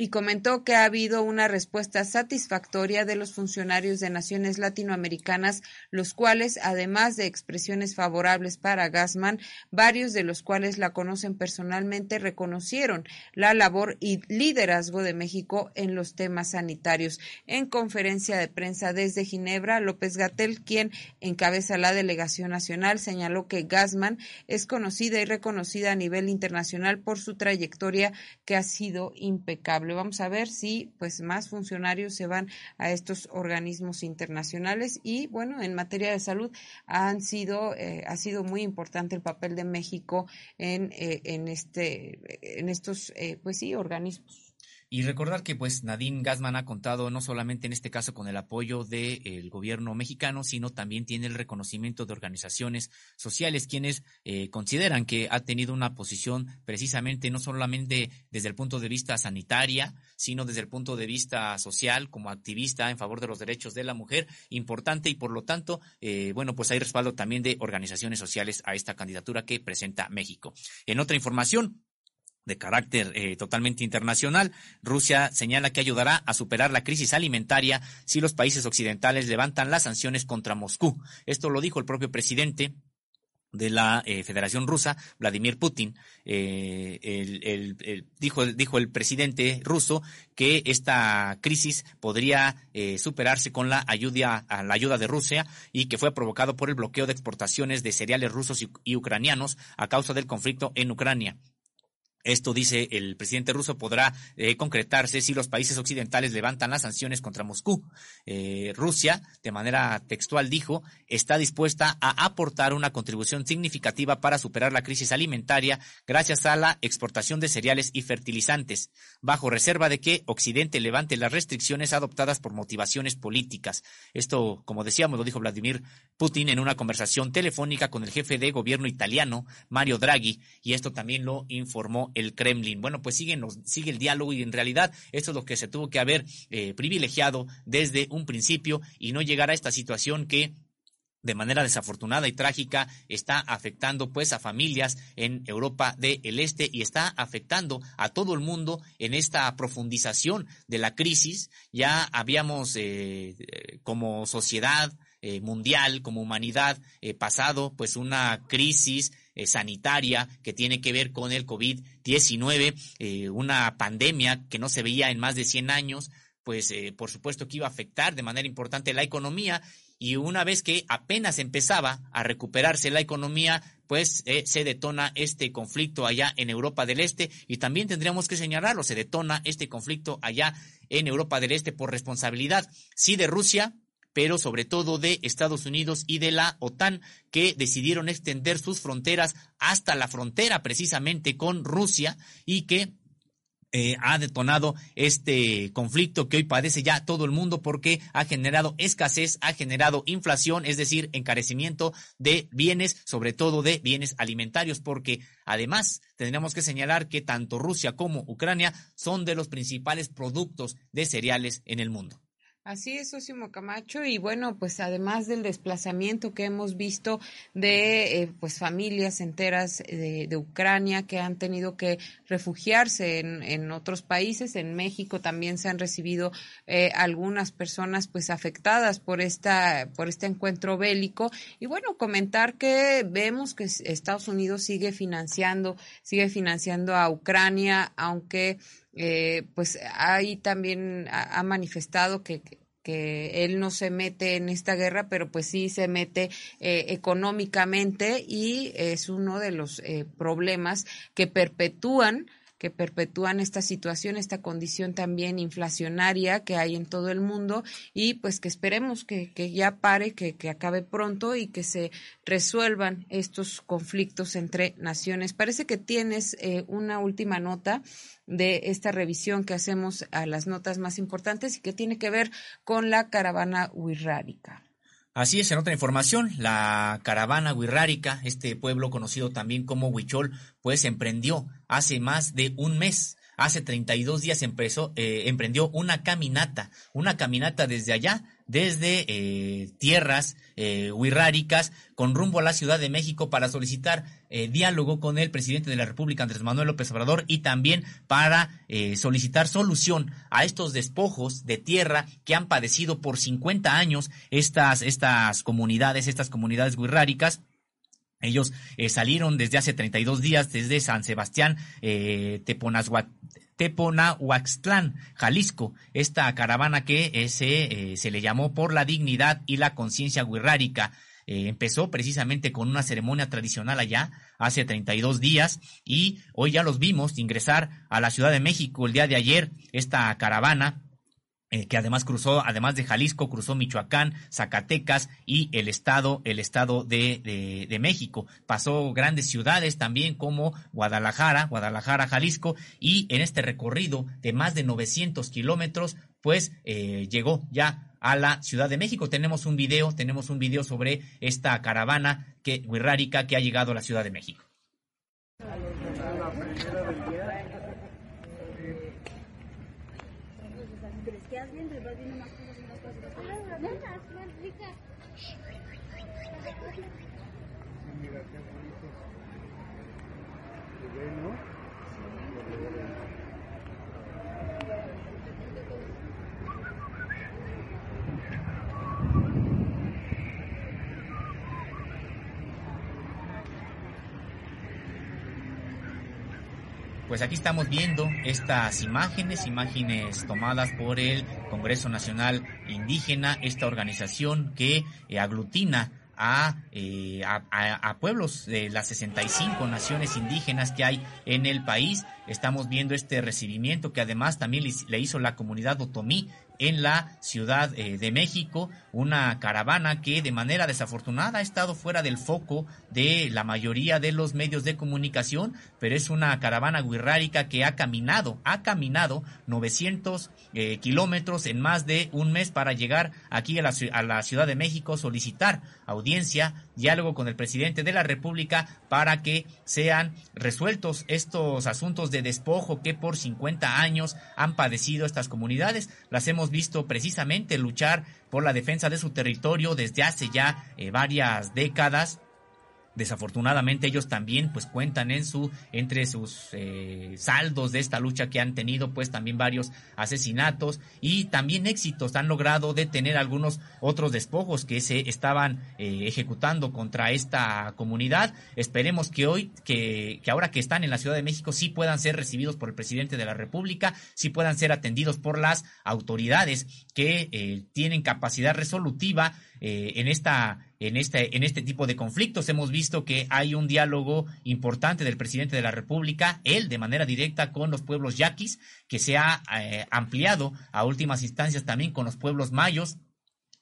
y comentó que ha habido una respuesta satisfactoria de los funcionarios de naciones latinoamericanas, los cuales, además de expresiones favorables para Gassman, varios de los cuales la conocen personalmente, reconocieron la labor y liderazgo de México en los temas sanitarios. En conferencia de prensa desde Ginebra, López Gatel, quien encabeza la delegación nacional, señaló que Gassman es conocida y reconocida a nivel internacional por su trayectoria que ha sido impecable. Vamos a ver si pues más funcionarios se van a estos organismos internacionales y bueno, en materia de salud han sido eh, ha sido muy importante el papel de México en, eh, en este en estos eh, pues sí organismos. Y recordar que pues Nadine Gassman ha contado no solamente en este caso con el apoyo del gobierno mexicano, sino también tiene el reconocimiento de organizaciones sociales, quienes eh, consideran que ha tenido una posición precisamente no solamente desde el punto de vista sanitaria, sino desde el punto de vista social, como activista en favor de los derechos de la mujer, importante y por lo tanto, eh, bueno, pues hay respaldo también de organizaciones sociales a esta candidatura que presenta México. En otra información, de carácter eh, totalmente internacional. Rusia señala que ayudará a superar la crisis alimentaria si los países occidentales levantan las sanciones contra Moscú. Esto lo dijo el propio presidente de la eh, Federación Rusa, Vladimir Putin, eh, el, dijo, dijo el presidente ruso que esta crisis podría superarse con la ayuda, la ayuda de Rusia y que fue provocado por el bloqueo de exportaciones de cereales rusos y ucranianos a causa del conflicto en Ucrania. Esto, dice el presidente ruso, podrá eh, concretarse si los países occidentales levantan las sanciones contra Moscú. Eh, Rusia, de manera textual, dijo, está dispuesta a aportar una contribución significativa para superar la crisis alimentaria gracias a la exportación de cereales y fertilizantes, bajo reserva de que Occidente levante las restricciones adoptadas por motivaciones políticas. Esto, como decíamos, lo dijo Vladimir Putin en una conversación telefónica con el jefe de gobierno italiano, Mario Draghi, y esto también lo informó el Kremlin. Bueno, pues sigue, sigue el diálogo y en realidad esto es lo que se tuvo que haber eh, privilegiado desde un principio y no llegar a esta situación que de manera desafortunada y trágica está afectando pues a familias en Europa del Este y está afectando a todo el mundo en esta profundización de la crisis. Ya habíamos eh, como sociedad eh, mundial, como humanidad, pasado pues una crisis eh, sanitaria que tiene que ver con el COVID-19, una pandemia que no se veía en más de 100 años, pues por supuesto que iba a afectar de manera importante la economía y una vez que apenas empezaba a recuperarse la economía, pues se detona este conflicto allá en Europa del Este y también tendríamos que señalarlo, se detona este conflicto allá en Europa del Este por responsabilidad, sí de Rusia, pero sobre todo de Estados Unidos y de la OTAN, que decidieron extender sus fronteras hasta la frontera precisamente con Rusia y que eh, ha detonado este conflicto que hoy padece ya todo el mundo porque ha generado escasez, ha generado inflación, es decir, encarecimiento de bienes, sobre todo de bienes alimentarios, porque además tendríamos que señalar que tanto Rusia como Ucrania son de los principales productos de cereales en el mundo. Así es, Osimo Camacho, y bueno, pues además del desplazamiento que hemos visto de eh, pues familias enteras de, Ucrania que han tenido que refugiarse en, otros países, en México también se han recibido eh, algunas personas pues afectadas por esta por este encuentro bélico. Y bueno comentar que vemos que Estados Unidos sigue financiando sigue financiando a Ucrania aunque eh, pues ahí también ha, manifestado que, que él no se mete en esta guerra, pero pues sí se mete eh, económicamente y es uno de los eh, problemas que perpetúan que perpetúan esta situación, esta condición también inflacionaria que hay en todo el mundo y pues que esperemos que, que ya pare, que, que, acabe pronto y que se resuelvan estos conflictos entre naciones. Parece que tienes eh, una última nota de esta revisión que hacemos a las notas más importantes y que tiene que ver con la caravana wixárika. Así es, en otra información, la caravana wixárika, este pueblo conocido también como Huichol, pues emprendió hace más de un mes hace 32 días empezó, eh, emprendió una caminata, una caminata desde allá, desde eh, tierras eh, con rumbo a la Ciudad de México para solicitar eh, diálogo con el presidente de la República, Andrés Manuel López Obrador, y también para solicitar solución a estos despojos de tierra que han padecido por 50 años estas, estas comunidades, estas comunidades wixárikas ellos eh, salieron desde hace 32 días desde San Sebastián, eh, Teponahuaxtlán, Jalisco. Esta caravana que eh, se, se le llamó por la dignidad y la conciencia guerrárica. empezó precisamente con una ceremonia tradicional allá hace 32 días y hoy ya los vimos ingresar a la Ciudad de México el día de ayer esta caravana eh, que además cruzó, además de Jalisco, cruzó Michoacán, Zacatecas y el estado, el estado de, de, México. Pasó grandes ciudades también como Guadalajara, Guadalajara, Jalisco, y en este recorrido de más de 900 kilómetros, pues eh, llegó ya a la Ciudad de México. Tenemos un video, tenemos un video sobre esta caravana que, que ha llegado a la Ciudad de México. Pues aquí estamos viendo estas imágenes, imágenes tomadas por el Congreso Nacional Indígena, esta organización que eh, aglutina eh, a, a, pueblos de las 65 naciones indígenas que hay en el país. Estamos viendo este recibimiento que además también le hizo la comunidad otomí en la Ciudad eh, de México, una caravana que de manera desafortunada ha estado fuera del foco de la mayoría de los medios de comunicación, pero es una caravana guirrárica que ha caminado, ha caminado 900 eh, kilómetros en más de un mes para llegar aquí a la, a la Ciudad de México, solicitar audiencia, diálogo con el presidente de la República para que sean resueltos estos asuntos de despojo que por 50 años han padecido estas comunidades. Las hemos visto precisamente luchar por la defensa de su territorio desde hace ya eh, varias décadas Desafortunadamente ellos también pues cuentan en su entre sus eh, saldos de esta lucha que han tenido pues también varios asesinatos y también éxitos han logrado detener algunos otros despojos que se estaban eh, ejecutando contra esta comunidad. Esperemos que hoy que, que ahora que están en la Ciudad de México sí puedan ser recibidos por el presidente de la República, sí puedan ser atendidos por las autoridades que eh, tienen capacidad resolutiva en esta en este, en este tipo de conflictos. Hemos visto que hay un diálogo importante del presidente de la República, él de manera directa con los pueblos yaquis, que se ha eh, ampliado a últimas instancias también con los pueblos mayos,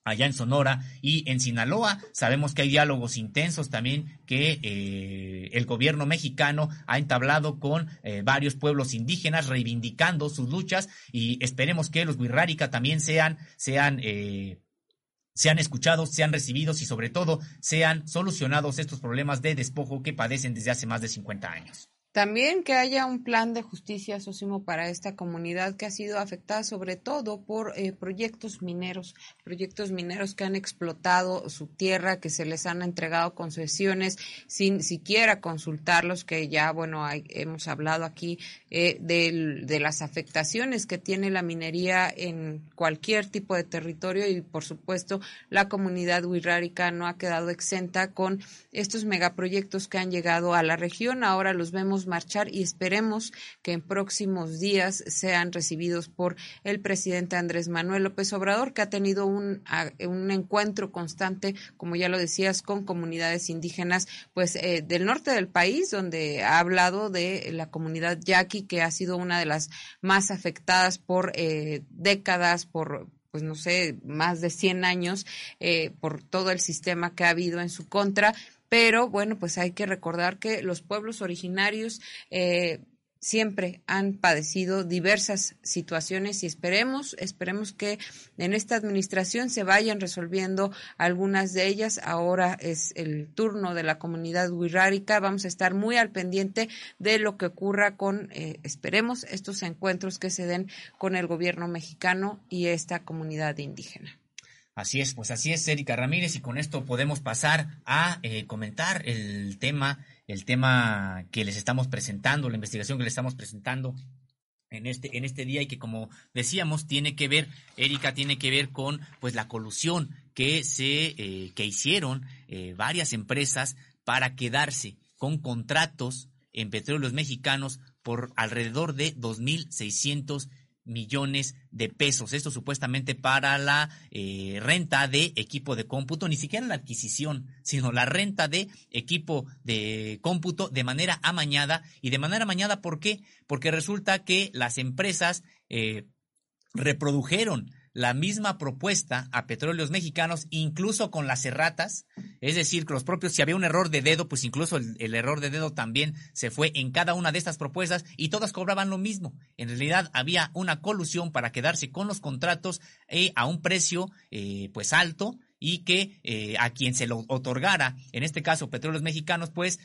allá en Sonora y en Sinaloa. Sabemos que hay diálogos intensos también que eh, el gobierno mexicano ha entablado con eh, varios pueblos indígenas reivindicando sus luchas y esperemos que los Wirrárica también sean, sean sean escuchados, sean recibidos y sobre todo sean solucionados estos problemas de despojo que padecen desde hace más de 50 años. También que haya un plan de justicia, Sosimo, para esta comunidad que ha sido afectada sobre todo por eh, proyectos mineros, proyectos mineros que han explotado su tierra, que se les han entregado concesiones sin siquiera consultarlos, que ya, bueno, hemos hablado aquí eh, de, las afectaciones que tiene la minería en cualquier tipo de territorio y, por supuesto, la comunidad huirrárica no ha quedado exenta con estos megaproyectos que han llegado a la región. Ahora los vemos marchar y esperemos que en próximos días sean recibidos por el presidente Andrés Manuel López Obrador, que ha tenido un, un encuentro constante, como ya lo decías, con comunidades indígenas pues eh, del norte del país, donde ha hablado de la comunidad yaqui, que ha sido una de las más afectadas por eh, décadas, por pues no sé, más de 100 años eh, por todo el sistema que ha habido en su contra pero bueno, pues hay que recordar que los pueblos originarios eh, siempre han padecido diversas situaciones y esperemos, esperemos que en esta administración se vayan resolviendo algunas de ellas. Ahora es el turno de la comunidad wixárika. Vamos a estar muy al pendiente de lo que ocurra con, eh, esperemos, estos encuentros que se den con el gobierno mexicano y esta comunidad indígena. Así es, pues así es, Erika Ramírez, y con esto podemos pasar a eh, comentar el tema, el tema que les estamos presentando, la investigación que les estamos presentando en este, en este día y que como decíamos tiene que ver, Erika, tiene que ver con pues la colusión que se, eh, que hicieron eh, varias empresas para quedarse con contratos en petróleos mexicanos por alrededor de 2.600 millones de pesos. Esto supuestamente para la eh, renta de equipo de cómputo, ni siquiera la adquisición, sino la renta de equipo de cómputo de manera amañada. Y de manera amañada, ¿por qué? Porque resulta que las empresas eh, reprodujeron la misma propuesta a petróleos mexicanos, incluso con las erratas, es decir, que los propios, si había un error de dedo, pues incluso el, error de dedo también se fue en cada una de estas propuestas y todas cobraban lo mismo. En realidad había una colusión para quedarse con los contratos eh, a un precio eh, pues alto y que eh, a quien se lo otorgara, en este caso Petróleos Mexicanos, pues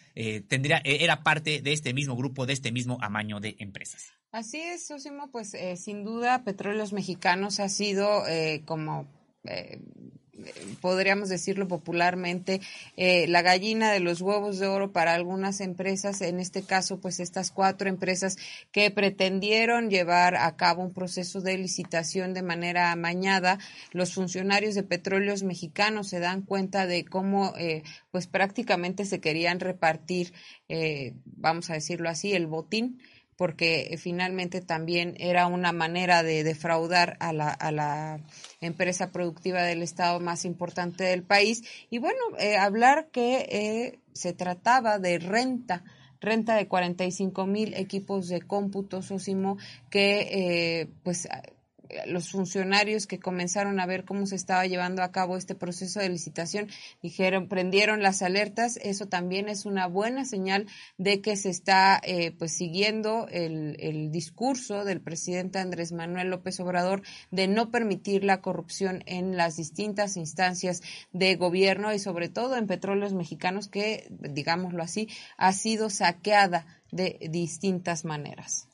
tendría, era parte de este mismo grupo, de este mismo amaño de empresas. Así es, Sosimo, pues eh, sin duda Petróleos Mexicanos ha sido eh, como eh, podríamos decirlo popularmente, la gallina de los huevos de oro para algunas empresas, en este caso, pues estas cuatro empresas que pretendieron llevar a cabo un proceso de licitación de manera amañada. Los funcionarios de petróleos mexicanos se dan cuenta de cómo, pues prácticamente se querían repartir, vamos a decirlo así, el botín porque finalmente también era una manera de defraudar a la, a la empresa productiva del Estado más importante del país. Y bueno, eh, hablar que eh, se trataba de renta renta de 45 mil equipos de cómputo, Sosimo, que eh, pues los funcionarios que comenzaron a ver cómo se estaba llevando a cabo este proceso de licitación dijeron, prendieron las alertas. Eso también es una buena señal de que se está eh, pues siguiendo el, el discurso del presidente Andrés Manuel López Obrador de no permitir la corrupción en las distintas instancias de gobierno y sobre todo en petróleos mexicanos que, digámoslo así, ha sido saqueada de distintas maneras.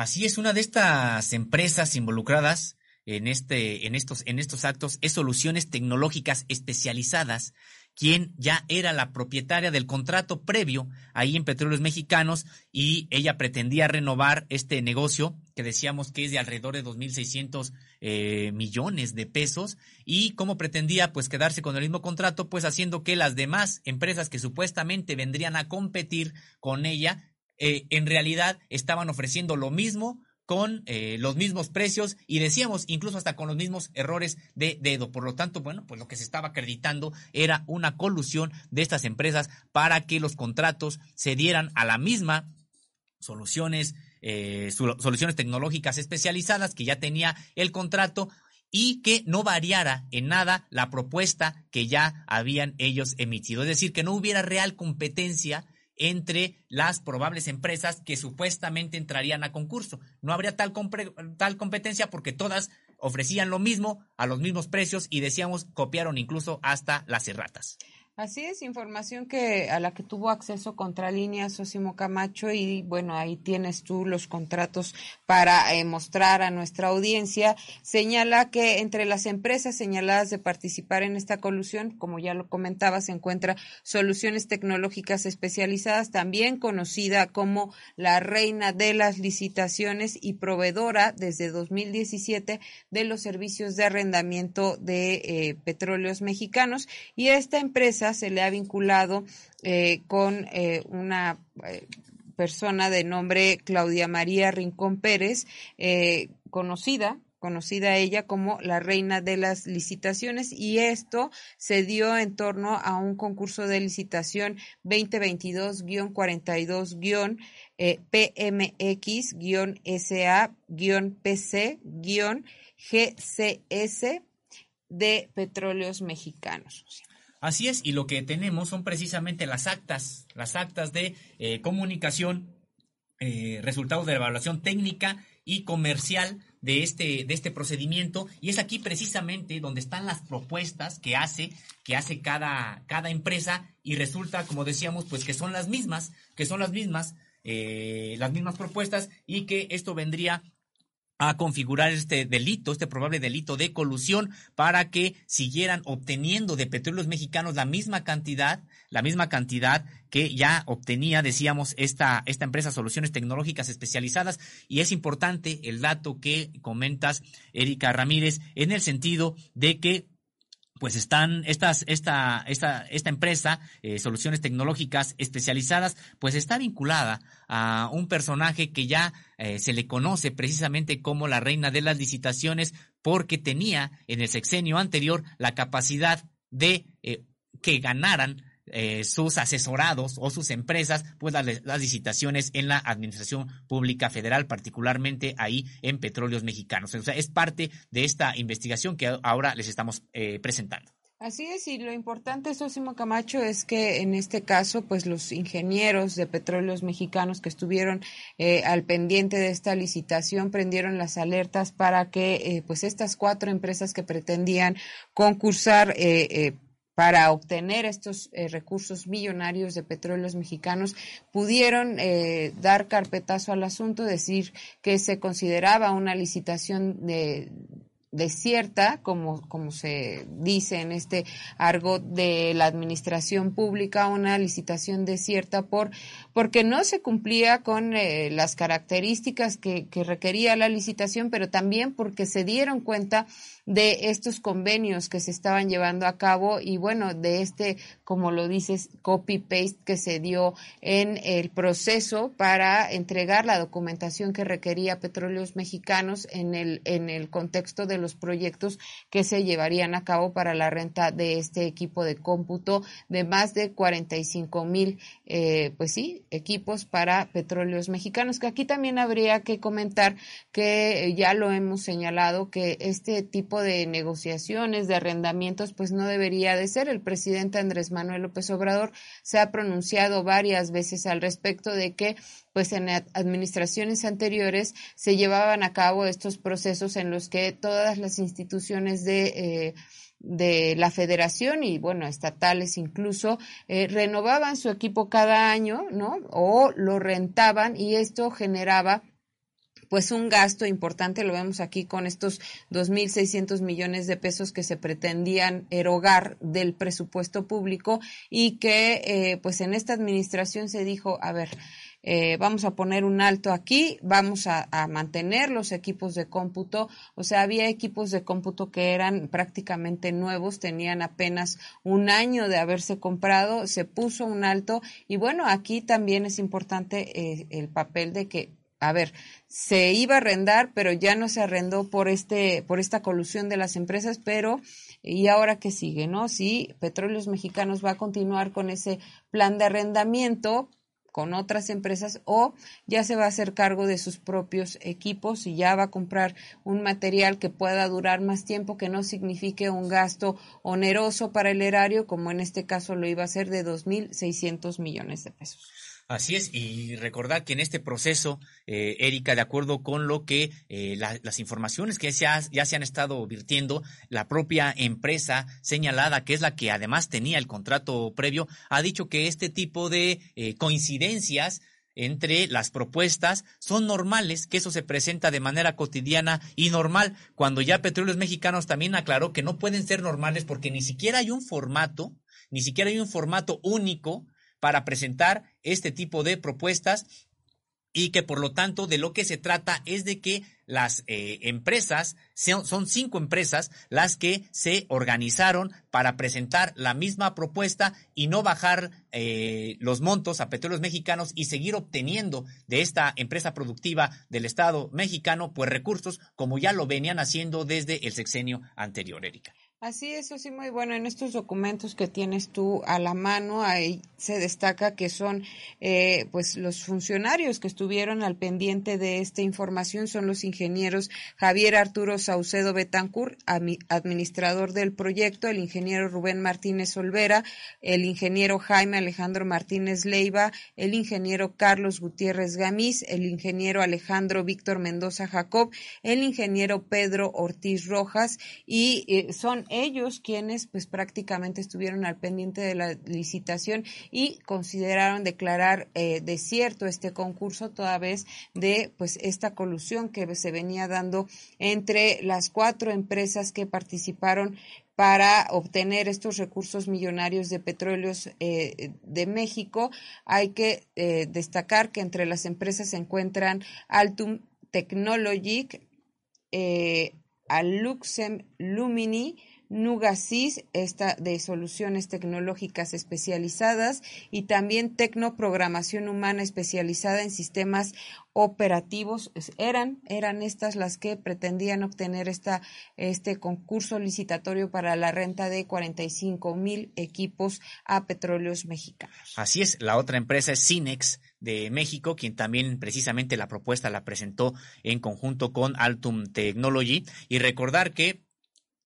Así es, una de estas empresas involucradas en, este, en, estos, en estos actos es Soluciones Tecnológicas Especializadas, quien ya era la propietaria del contrato previo ahí en Petróleos Mexicanos y ella pretendía renovar este negocio que decíamos que es de alrededor de 2.600 eh, millones de pesos y cómo pretendía pues quedarse con el mismo contrato pues haciendo que las demás empresas que supuestamente vendrían a competir con ella eh, en realidad estaban ofreciendo lo mismo con eh, los mismos precios y decíamos incluso hasta con los mismos errores de dedo. Por lo tanto, bueno, pues lo que se estaba acreditando era una colusión de estas empresas para que los contratos se dieran a la misma soluciones, eh, soluciones tecnológicas especializadas que ya tenía el contrato y que no variara en nada la propuesta que ya habían ellos emitido. Es decir, que no hubiera real competencia entre las probables empresas que supuestamente entrarían a concurso. No habría tal, tal competencia porque todas ofrecían lo mismo a los mismos precios y decíamos copiaron incluso hasta las erratas. Así es, información que a la que tuvo acceso Contralínea Sosimo Camacho y bueno, ahí tienes tú los contratos para eh, mostrar a nuestra audiencia. Señala que entre las empresas señaladas de participar en esta colusión, como ya lo comentaba, se encuentra Soluciones Tecnológicas Especializadas, también conocida como la reina de las licitaciones y proveedora desde 2017 de los servicios de arrendamiento de eh, petróleos mexicanos y esta empresa se le ha vinculado eh, con eh, una eh, persona de nombre Claudia María Rincón Pérez, conocida conocida ella como la reina de las licitaciones y esto se dio en torno a un concurso de licitación 2022-PMX-SA-PC-GCS de petróleos mexicanos. Así es, y lo que tenemos son precisamente las actas, las actas de eh, comunicación, eh, resultados de la evaluación técnica y comercial de este, de este procedimiento. Y es aquí precisamente donde están las propuestas que hace, que hace cada, cada empresa, y resulta, como decíamos, pues que son las mismas, que son las mismas, eh, las mismas propuestas, y que esto vendría a configurar este delito, este probable delito de colusión para que siguieran obteniendo de petróleos mexicanos la misma cantidad, la misma cantidad que ya obtenía, decíamos, esta, esta empresa Soluciones Tecnológicas Especializadas. Y es importante el dato que comentas, Erika Ramírez, en el sentido de que pues están estas, esta, esta, esta empresa, eh, Soluciones Tecnológicas Especializadas, pues está vinculada a un personaje que ya eh, se le conoce precisamente como la reina de las licitaciones porque tenía en el sexenio anterior la capacidad de eh, que ganaran eh, sus asesorados o sus empresas, pues las, licitaciones en la Administración Pública Federal, particularmente ahí en Petróleos Mexicanos. O sea, es parte de esta investigación que ahora les estamos eh, presentando. Así es, y lo importante, Sosimo Camacho, es que en este caso, pues los ingenieros de petróleos mexicanos que estuvieron eh, al pendiente de esta licitación prendieron las alertas para que, pues estas cuatro empresas que pretendían concursar eh, para obtener estos eh, recursos millonarios de petróleos mexicanos, pudieron eh, dar carpetazo al asunto, decir que se consideraba una licitación de desierta, como, como se dice en este argot de la administración pública, una licitación desierta por, porque no se cumplía con eh, las características que, que requería la licitación, pero también porque se dieron cuenta de estos convenios que se estaban llevando a cabo y bueno, de este, como lo dices, copy-paste que se dio en el proceso para entregar la documentación que requería Petróleos Mexicanos en el, en el contexto de los proyectos que se llevarían a cabo para la renta de este equipo de cómputo de más de 45 mil, eh, pues sí, equipos para Petróleos Mexicanos, que aquí también habría que comentar que ya lo hemos señalado que este tipo de negociaciones, de arrendamientos, pues no debería de ser. El presidente Andrés Manuel López Obrador se ha pronunciado varias veces al respecto de que pues en administraciones anteriores se llevaban a cabo estos procesos en los que todas las instituciones de eh, de la federación y bueno, estatales incluso, eh, renovaban su equipo cada año, ¿no? O lo rentaban y esto generaba pues un gasto importante, lo vemos aquí con estos 2.600 millones de pesos que se pretendían erogar del presupuesto público y que eh, pues en esta administración se dijo, a ver, eh, vamos a poner un alto aquí, vamos a, mantener los equipos de cómputo. O sea, había equipos de cómputo que eran prácticamente nuevos, tenían apenas un año de haberse comprado, se puso un alto y bueno, aquí también es importante eh, el papel de que a ver, se iba a arrendar, pero ya no se arrendó por este, por esta colusión de las empresas, pero y ahora qué sigue, ¿no? Si Petróleos Mexicanos va a continuar con ese plan de arrendamiento con otras empresas o ya se va a hacer cargo de sus propios equipos y ya va a comprar un material que pueda durar más tiempo, que no signifique un gasto oneroso para el erario, como en este caso lo iba a ser de 2.600 millones de pesos. Así es, y recordar que en este proceso, eh, Erika, de acuerdo con lo que eh, la, las informaciones que se ha, ya se han estado virtiendo, la propia empresa señalada, que es la que además tenía el contrato previo, ha dicho que este tipo de eh, coincidencias entre las propuestas son normales, que eso se presenta de manera cotidiana y normal, cuando ya Petróleos Mexicanos también aclaró que no pueden ser normales porque ni siquiera hay un formato, ni siquiera hay un formato único para presentar este tipo de propuestas y que por lo tanto de lo que se trata es de que las eh, empresas, son, cinco empresas las que se organizaron para presentar la misma propuesta y no bajar eh, los montos a petróleos mexicanos y seguir obteniendo de esta empresa productiva del Estado mexicano pues recursos como ya lo venían haciendo desde el sexenio anterior, Erika. Así es, eso sí, muy bueno. En estos documentos que tienes tú a la mano, ahí se destaca que son, eh, pues, los funcionarios que estuvieron al pendiente de esta información son los ingenieros Javier Arturo Saucedo Betancur, administrador del proyecto, el ingeniero Rubén Martínez Olvera, el ingeniero Jaime Alejandro Martínez Leiva, el ingeniero Carlos Gutiérrez Gamiz, el ingeniero Alejandro Víctor Mendoza Jacob, el ingeniero Pedro Ortiz Rojas y eh, son ellos quienes pues prácticamente estuvieron al pendiente de la licitación y consideraron declarar eh, desierto este concurso toda vez de pues esta colusión que se venía dando entre las cuatro empresas que participaron para obtener estos recursos millonarios de petróleos eh, de México. Hay que eh, destacar que entre las empresas se encuentran Altum Technologic, Aluxem Lumini, Nugasis, esta de soluciones tecnológicas especializadas y también Tecnoprogramación Humana especializada en sistemas operativos. Eran, eran estas las que pretendían obtener esta, este concurso licitatorio para la renta de 45 mil equipos a petróleos mexicanos. Así es, la otra empresa es Cinex de México, quien también precisamente la propuesta la presentó en conjunto con Altum Technology. Y recordar que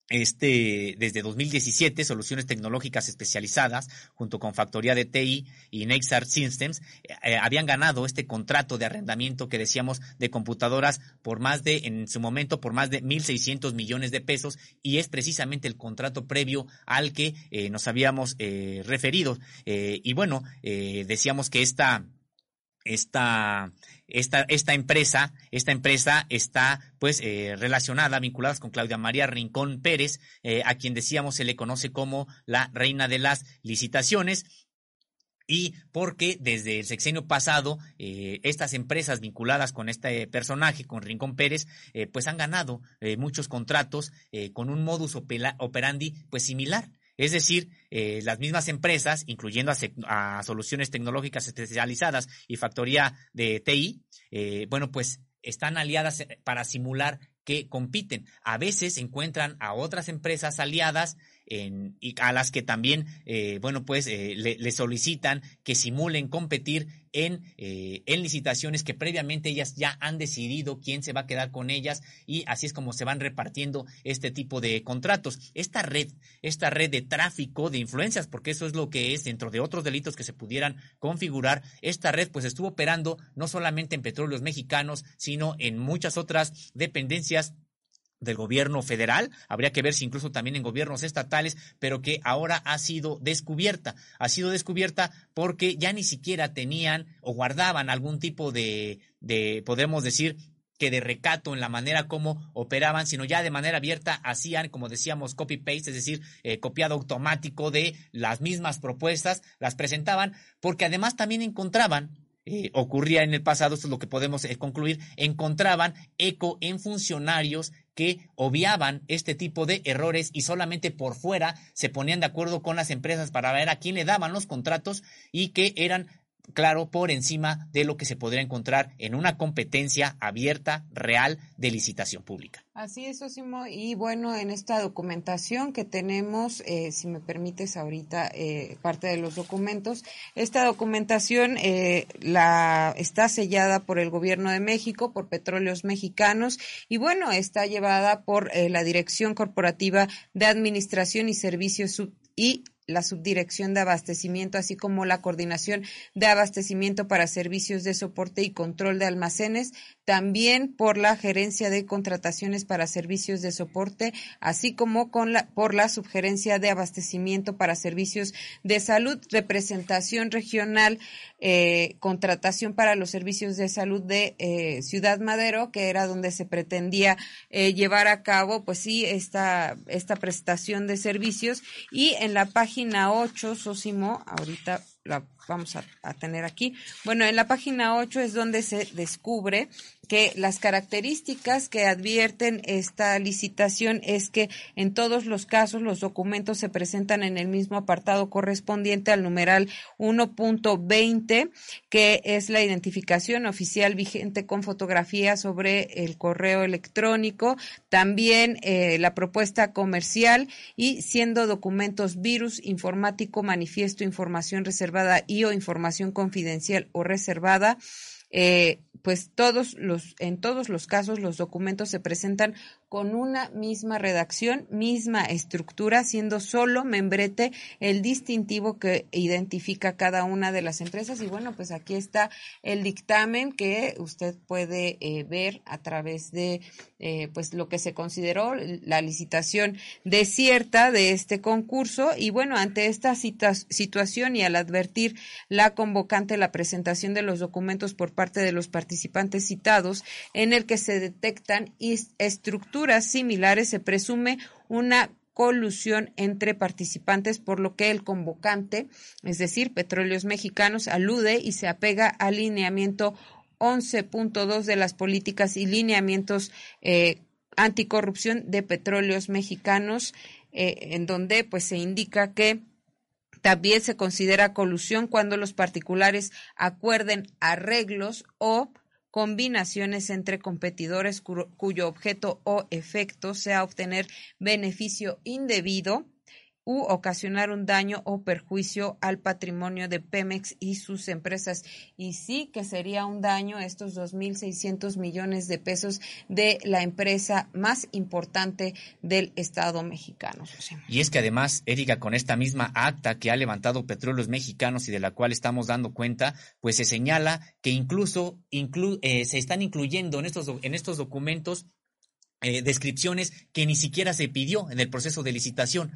este, desde 2017, Soluciones Tecnológicas Especializadas, junto con Factoría de TI y Nexar Systems, eh, habían ganado este contrato de arrendamiento que decíamos de computadoras por más de, en su momento, por más de 1.600 millones de pesos y es precisamente el contrato previo al que eh, nos habíamos eh, referido. y bueno, decíamos que esta esta, esta, esta empresa, esta empresa está pues eh, relacionada, vinculada con Claudia María Rincón Pérez, eh, a quien decíamos se le conoce como la reina de las licitaciones y porque desde el sexenio pasado eh, estas empresas vinculadas con este personaje, con Rincón Pérez, eh, pues han ganado eh, muchos contratos con un modus operandi pues similar. Es decir, las mismas empresas, incluyendo a, soluciones tecnológicas especializadas y factoría de TI, bueno, pues están aliadas para simular que compiten. A veces encuentran a otras empresas aliadas en, y a las que también, eh, bueno, pues eh, le, solicitan que simulen competir en, eh, en licitaciones que previamente ellas ya han decidido quién se va a quedar con ellas y así es como se van repartiendo este tipo de contratos. Esta red, esta red de tráfico de influencias, porque eso es lo que es dentro de otros delitos que se pudieran configurar, esta red pues estuvo operando no solamente en petróleos mexicanos, sino en muchas otras dependencias del gobierno federal, habría que ver si incluso también en gobiernos estatales, pero que ahora ha sido descubierta. Ha sido descubierta porque ya ni siquiera tenían o guardaban algún tipo de, de podemos decir, que de recato en la manera como operaban, sino ya de manera abierta hacían, como decíamos, copy-paste, es decir, eh, copiado automático de las mismas propuestas, las presentaban, porque además también encontraban eh, ocurría en el pasado, esto es lo que podemos eh, concluir, encontraban eco en funcionarios que obviaban este tipo de errores y solamente por fuera se ponían de acuerdo con las empresas para ver a quién le daban los contratos y que eran claro, por encima de lo que se podría encontrar en una competencia abierta, real, de licitación pública. Así es, Osimo. Y bueno, en esta documentación que tenemos, eh, si me permites ahorita eh, parte de los documentos, esta documentación eh, la está sellada por el Gobierno de México, por Petróleos Mexicanos, y bueno, está llevada por la Dirección Corporativa de Administración y Servicios y la Subdirección de Abastecimiento, así como la Coordinación de Abastecimiento para Servicios de Soporte y Control de Almacenes, también por la Gerencia de Contrataciones para Servicios de Soporte, así como con la, por la Subgerencia de Abastecimiento para Servicios de Salud, representación regional, eh, contratación para los servicios de salud de eh, Ciudad Madero, que era donde se pretendía eh, llevar a cabo, pues sí, esta, esta prestación de servicios. Y en la página 8, Sosimo, ahorita la vamos a, a, tener aquí. Bueno, en la página 8 es donde se descubre que las características que advierten esta licitación es que en todos los casos los documentos se presentan en el mismo apartado correspondiente al numeral 1.20, que es la identificación oficial vigente con fotografía sobre el correo electrónico, también eh, la propuesta comercial y siendo documentos virus informático, manifiesto, información reservada y o información confidencial o reservada, eh, pues todos los, en todos los casos los documentos se presentan con una misma redacción, misma estructura, siendo solo membrete el distintivo que identifica cada una de las empresas. Y bueno, pues aquí está el dictamen que usted puede eh, ver a través de eh, pues lo que se consideró la licitación desierta de este concurso. Y bueno, ante esta situación y al advertir la convocante la presentación de los documentos por parte de los participantes citados, en el que se detectan estructuras similares, se presume una colusión entre participantes, por lo que el convocante, es decir, Petróleos Mexicanos, alude y se apega al lineamiento 11.2 de las políticas y lineamientos eh, anticorrupción de Petróleos Mexicanos, eh, en donde pues se indica que también se considera colusión cuando los particulares acuerden arreglos o combinaciones entre competidores cuyo objeto o efecto sea obtener beneficio indebido u ocasionar un daño o perjuicio al patrimonio de Pemex y sus empresas. Y sí que sería un daño estos 2.600 millones de pesos de la empresa más importante del Estado mexicano. Y es que además, Erika, con esta misma acta que ha levantado Petróleos Mexicanos y de la cual estamos dando cuenta, pues se señala que incluso eh, se están incluyendo en estos, en estos documentos eh, descripciones que ni siquiera se pidió en el proceso de licitación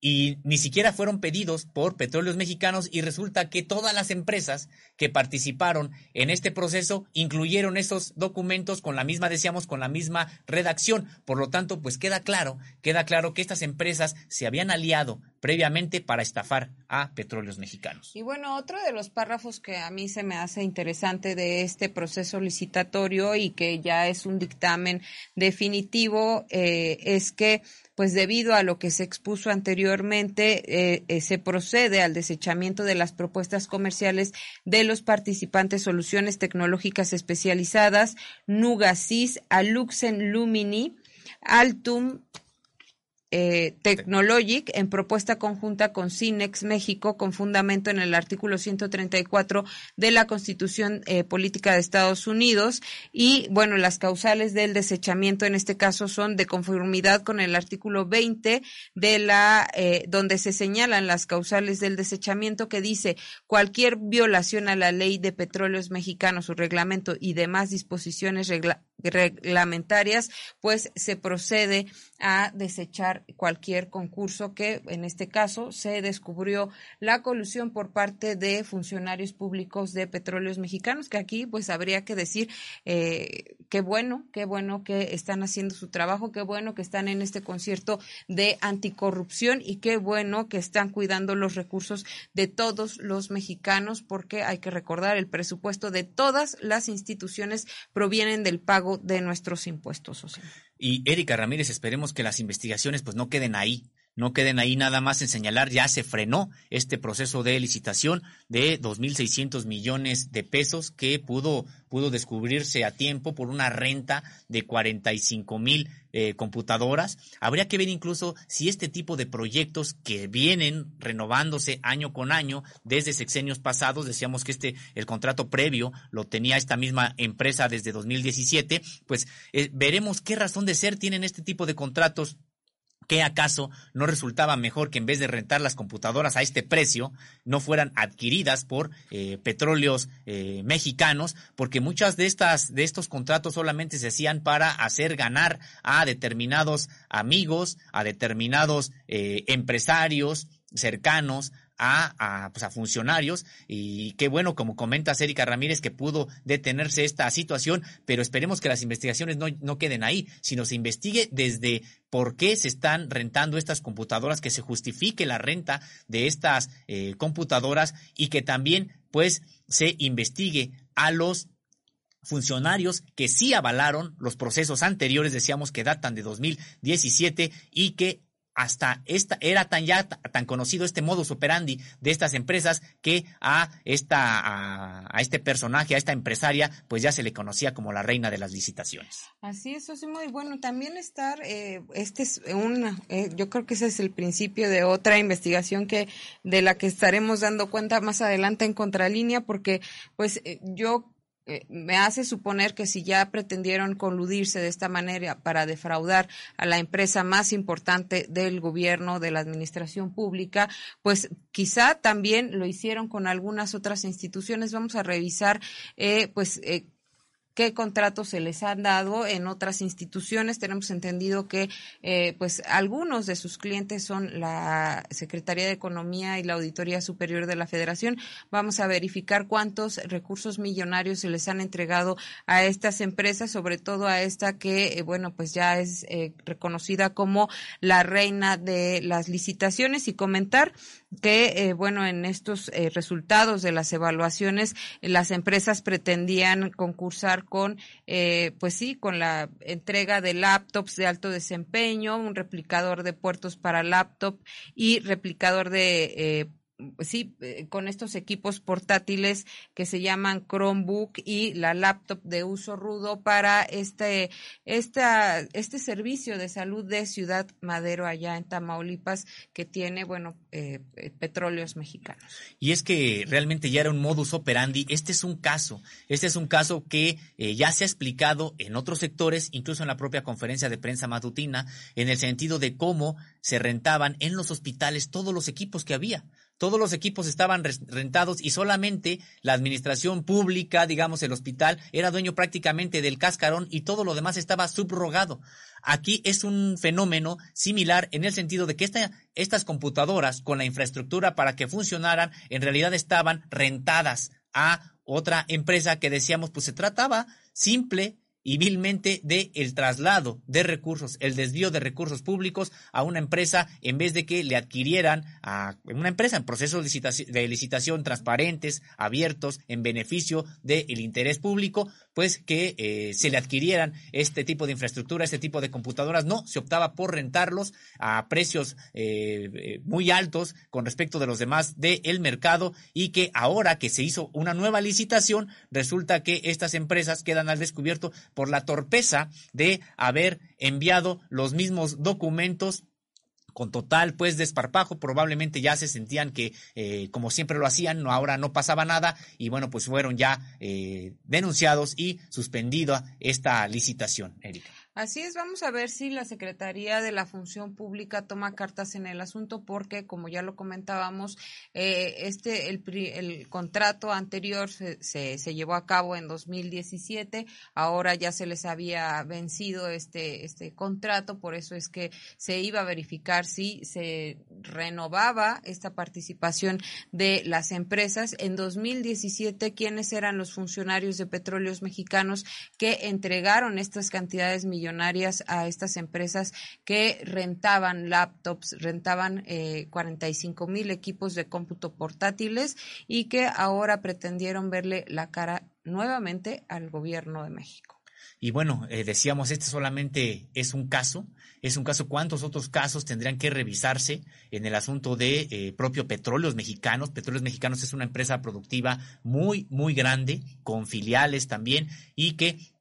y ni siquiera fueron pedidos por petróleos mexicanos y resulta que todas las empresas que participaron en este proceso incluyeron esos documentos con la misma, decíamos, con la misma redacción. Por lo tanto, pues queda claro, queda claro que estas empresas se habían aliado previamente para estafar a petróleos mexicanos. Y bueno, otro de los párrafos que a mí se me hace interesante de este proceso licitatorio y que ya es un dictamen definitivo eh, es que pues debido a lo que se expuso anteriormente, eh, eh, se procede al desechamiento de las propuestas comerciales de los participantes Soluciones Tecnológicas Especializadas, Nugasis, Aluxen Lumini, Altum, eh, Technologic en propuesta conjunta con Cinex México con fundamento en el artículo 134 de la Constitución eh, Política de Estados Unidos. Y bueno, las causales del desechamiento en este caso son de conformidad con el artículo 20 de la eh, donde se señalan las causales del desechamiento que dice cualquier violación a la ley de petróleos mexicanos, su reglamento y demás disposiciones reglamentarias, pues se procede a desechar cualquier concurso que en este caso se descubrió la colusión por parte de funcionarios públicos de petróleos mexicanos, que aquí pues habría que decir eh, qué bueno, qué bueno que están haciendo su trabajo, qué bueno que están en este concierto de anticorrupción y qué bueno que están cuidando los recursos de todos los mexicanos, porque hay que recordar el presupuesto de todas las instituciones provienen del pago de nuestros impuestos. Y Erika Ramírez, esperemos que las investigaciones pues no queden ahí, no queden ahí nada más en señalar, ya se frenó este proceso de licitación de 2.600 millones de pesos que pudo, pudo descubrirse a tiempo por una renta de 45 mil eh, computadoras. Habría que ver incluso si este tipo de proyectos que vienen renovándose año con año desde sexenios pasados, decíamos que este, el contrato previo lo tenía esta misma empresa desde 2017, pues eh, veremos qué razón de ser tienen este tipo de contratos ¿Qué acaso no resultaba mejor que en vez de rentar las computadoras a este precio, no fueran adquiridas por eh, petróleos eh, mexicanos? Porque muchas de estas, de estos contratos solamente se hacían para hacer ganar a determinados amigos, a determinados eh, empresarios cercanos a, pues a funcionarios. Y qué bueno, como comenta Erika Ramírez, que pudo detenerse esta situación, pero esperemos que las investigaciones no, no queden ahí, sino se investigue desde por qué se están rentando estas computadoras, que se justifique la renta de estas eh, computadoras y que también pues se investigue a los funcionarios que sí avalaron los procesos anteriores, decíamos que datan de 2017 y que hasta esta era tan ya tan conocido este modus operandi de estas empresas que a esta a, este personaje a esta empresaria pues ya se le conocía como la reina de las licitaciones. Así es es muy bueno. También estar eh, este es un eh, yo creo que ese es el principio de otra investigación que de la que estaremos dando cuenta más adelante en contralínea porque pues eh, yo eh, me hace suponer que si ya pretendieron coludirse de esta manera para defraudar a la empresa más importante del gobierno, de la administración pública, pues quizá también lo hicieron con algunas otras instituciones. Vamos a revisar, eh, pues, eh, qué contratos se les han dado en otras instituciones. Tenemos entendido que eh, pues algunos de sus clientes son la Secretaría de Economía y la Auditoría Superior de la Federación. Vamos a verificar cuántos recursos millonarios se les han entregado a estas empresas, sobre todo a esta que, eh, bueno, pues ya es eh, reconocida como la reina de las licitaciones y comentar que, bueno, en estos resultados de las evaluaciones, las empresas pretendían concursar con, eh, pues sí, con la entrega de laptops de alto desempeño, un replicador de puertos para laptop y replicador de eh, sí, eh, con estos equipos portátiles que se llaman Chromebook y la laptop de uso rudo para este, esta, este servicio de salud de Ciudad Madero allá en Tamaulipas que tiene, bueno, eh, eh, petróleos mexicanos. Y es que realmente ya era un modus operandi. Este es un caso, este es un caso que ya se ha explicado en otros sectores, incluso en la propia conferencia de prensa matutina, en el sentido de cómo se rentaban en los hospitales todos los equipos que había todos los equipos estaban rentados y solamente la administración pública, digamos el hospital, era dueño prácticamente del cascarón y todo lo demás estaba subrogado. Aquí es un fenómeno similar en el sentido de que estas computadoras con la infraestructura para que funcionaran en realidad estaban rentadas a otra empresa que decíamos pues se trataba simple y vilmente de el traslado de recursos, el desvío de recursos públicos a una empresa en vez de que le adquirieran a una empresa en procesos de licitación, transparentes, abiertos, en beneficio del interés público, pues que eh, se le adquirieran este tipo de infraestructura, este tipo de computadoras. No, se optaba por rentarlos a precios eh, eh, muy altos con respecto de los demás del mercado y que ahora que se hizo una nueva licitación, resulta que estas empresas quedan al descubierto por la torpeza de haber enviado los mismos documentos con total pues desparpajo, probablemente ya se sentían que eh, como siempre lo hacían, no, ahora no pasaba nada y bueno pues fueron ya eh, denunciados y suspendida esta licitación, Erika. Así es, vamos a ver si la Secretaría de la Función Pública toma cartas en el asunto porque, como ya lo comentábamos, eh, este el, el, contrato anterior se, se, se, llevó a cabo en 2017, ahora ya se les había vencido este este contrato, por eso es que se iba a verificar si se renovaba esta participación de las empresas. En 2017, ¿quiénes eran los funcionarios de Petróleos Mexicanos que entregaron estas cantidades millonarias? Millonarias a estas empresas que rentaban laptops, rentaban eh, 45 mil equipos de cómputo portátiles y que ahora pretendieron verle la cara nuevamente al gobierno de México. Y bueno, eh, decíamos, este solamente es un caso, es un caso, ¿cuántos otros casos tendrían que revisarse en el asunto de eh, propio Petróleos Mexicanos? Petróleos Mexicanos es una empresa productiva muy, muy grande, con filiales también, y que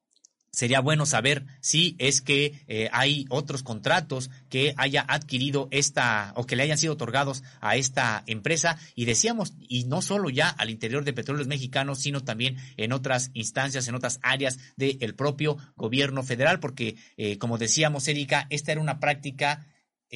sería bueno saber si es que eh, hay otros contratos que haya adquirido esta o que le hayan sido otorgados a esta empresa. Y decíamos y no solo ya al interior de petróleos mexicanos sino también en otras instancias en otras áreas del propio gobierno federal porque eh, como decíamos Erika esta era una práctica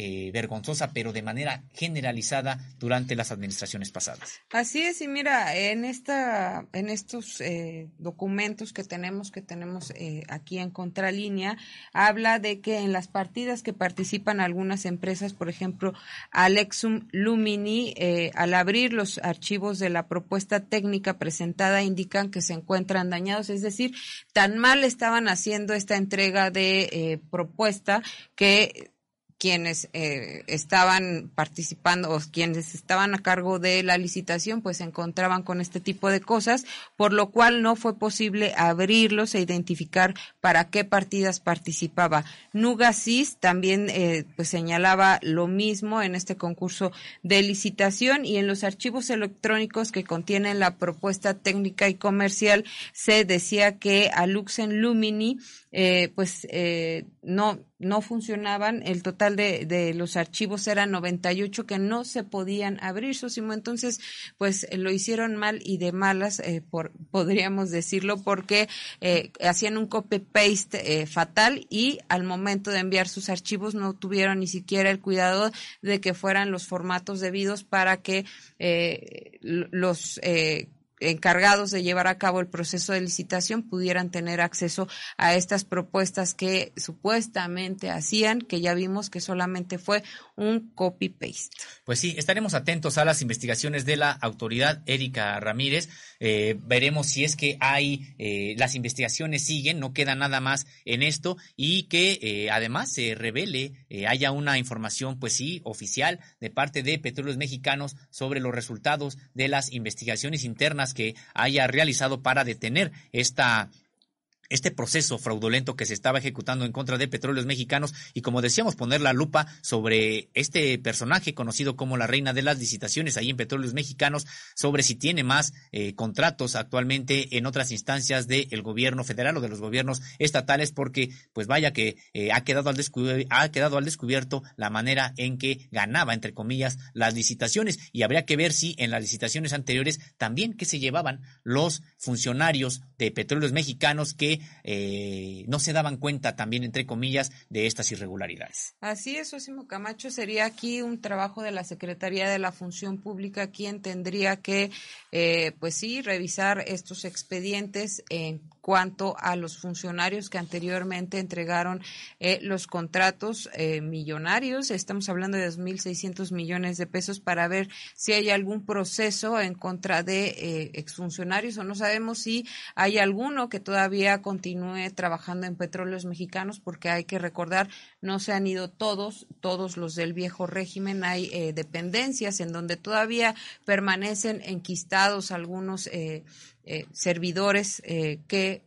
eh, vergonzosa, pero de manera generalizada durante las administraciones pasadas. Así es, y mira, en esta, en estos eh, documentos que tenemos, que tenemos eh, aquí en contralínea, habla de que en las partidas que participan algunas empresas, por ejemplo, Alexum Lumini, al abrir los archivos de la propuesta técnica presentada, indican que se encuentran dañados, es decir, tan mal estaban haciendo esta entrega de propuesta que quienes eh, estaban participando o quienes estaban a cargo de la licitación pues se encontraban con este tipo de cosas, por lo cual no fue posible abrirlos e identificar para qué partidas participaba. Nugasis también eh, pues señalaba lo mismo en este concurso de licitación y en los archivos electrónicos que contienen la propuesta técnica y comercial se decía que a Luxen Lumini eh, pues eh, no, no funcionaban. El total de, de, los archivos eran 98 que no se podían abrir, Sosimo. Entonces, pues lo hicieron mal y de malas, eh, por, podríamos decirlo, porque eh, hacían un copy-paste eh, fatal y al momento de enviar sus archivos no tuvieron ni siquiera el cuidado de que fueran los formatos debidos para que eh, los eh, encargados de llevar a cabo el proceso de licitación pudieran tener acceso a estas propuestas que supuestamente hacían, que ya vimos que solamente fue un copy-paste. Pues sí, estaremos atentos a las investigaciones de la autoridad Erika Ramírez. Eh, veremos si es que hay, eh, las investigaciones siguen, no queda nada más en esto y que eh, además se revele, haya una información, pues sí, oficial de parte de Petróleos Mexicanos sobre los resultados de las investigaciones internas que haya realizado para detener esta este proceso fraudulento que se estaba ejecutando en contra de petróleos mexicanos y como decíamos poner la lupa sobre este personaje conocido como la reina de las licitaciones ahí en petróleos mexicanos sobre si tiene más eh, contratos actualmente en otras instancias del gobierno federal o de los gobiernos estatales porque pues vaya que eh, ha quedado al ha quedado al descubierto la manera en que ganaba entre comillas las licitaciones. Y habría que ver si en las licitaciones anteriores también que se llevaban los funcionarios de petróleos mexicanos que eh, no se daban cuenta también, entre comillas, de estas irregularidades. Así es, Osimo Camacho, sería aquí un trabajo de la Secretaría de la Función Pública quien tendría que, eh, pues sí, revisar estos expedientes en cuanto a los funcionarios que anteriormente entregaron eh, los contratos millonarios. Estamos hablando de 2.600 millones de pesos para ver si hay algún proceso en contra de exfuncionarios o no sabemos si hay alguno que todavía continúe trabajando en petróleos mexicanos porque hay que recordar no se han ido todos, todos los del viejo régimen. Hay dependencias en donde todavía permanecen enquistados algunos eh, servidores eh, que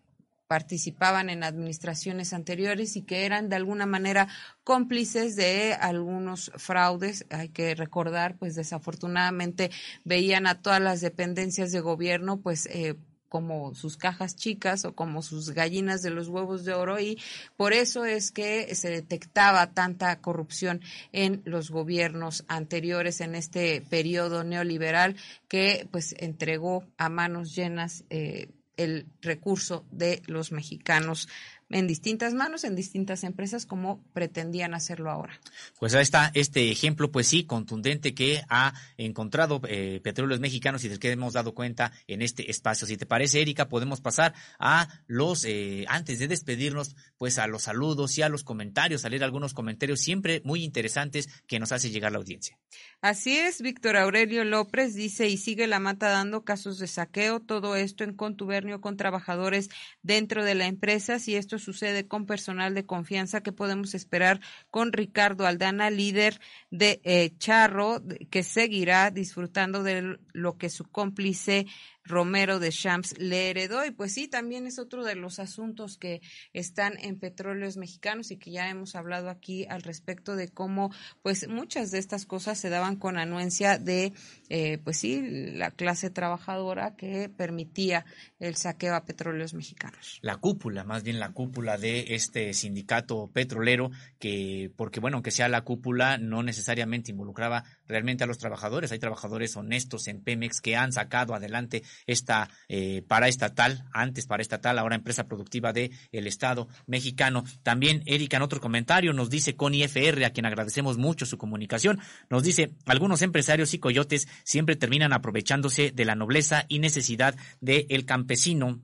participaban en administraciones anteriores y que eran de alguna manera cómplices de algunos fraudes. Hay que recordar, pues desafortunadamente veían a todas las dependencias de gobierno, pues eh, como sus cajas chicas o como sus gallinas de los huevos de oro y por eso es que se detectaba tanta corrupción en los gobiernos anteriores en este periodo neoliberal que pues entregó a manos llenas eh, el recurso de los mexicanos en distintas manos, en distintas empresas, como pretendían hacerlo ahora. Pues ahí está este ejemplo, pues sí, contundente que ha encontrado eh, petróleos mexicanos y del que hemos dado cuenta en este espacio. Si te parece, Erika, podemos pasar a los, eh, antes de despedirnos, pues a los saludos y a los comentarios, a leer algunos comentarios siempre muy interesantes que nos hace llegar la audiencia. Así es, Víctor Aurelio López dice, y sigue la mata dando casos de saqueo, todo esto en contubernio con trabajadores dentro de la empresa. Si esto sucede con personal de confianza, ¿qué podemos esperar con Ricardo Aldana, líder de eh, Charro, que seguirá disfrutando de lo que su cómplice Romero de Champs le heredó. Y pues sí, también es otro de los asuntos que están en petróleos mexicanos y que ya hemos hablado aquí al respecto de cómo pues muchas de estas cosas se daban con anuencia de eh, pues sí, la clase trabajadora que permitía el saqueo a petróleos mexicanos. La cúpula, más bien la cúpula de este sindicato petrolero que, porque bueno, aunque sea la cúpula, no necesariamente involucraba realmente a los trabajadores. Hay trabajadores honestos en Pemex que han sacado adelante esta eh, estatal antes para estatal, ahora empresa productiva del el Estado mexicano. También Erika en otro comentario nos dice con IFR, a quien agradecemos mucho su comunicación, nos dice, algunos empresarios y coyotes siempre terminan aprovechándose de la nobleza y necesidad del campesino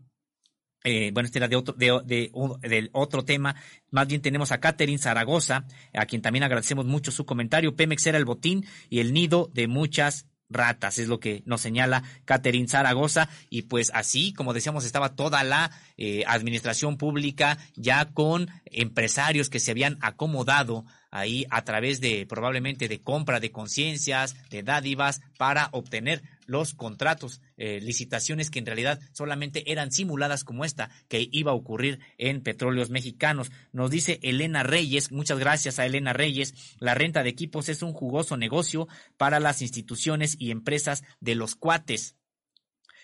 eh, bueno, este era de otro, de, del otro tema. Más bien tenemos a Catherine Zaragoza, a quien también agradecemos mucho su comentario. Pemex era el botín y el nido de muchas ratas, es lo que nos señala Catherine Zaragoza, y pues así, como decíamos, estaba toda la eh, administración pública ya con empresarios que se habían acomodado ahí a través de probablemente de compra de conciencias, de dádivas, para obtener los contratos, eh, licitaciones que en realidad solamente eran simuladas como esta que iba a ocurrir en petróleos mexicanos. Nos dice Elena Reyes, muchas gracias a Elena Reyes, la renta de equipos es un jugoso negocio para las instituciones y empresas de los cuates.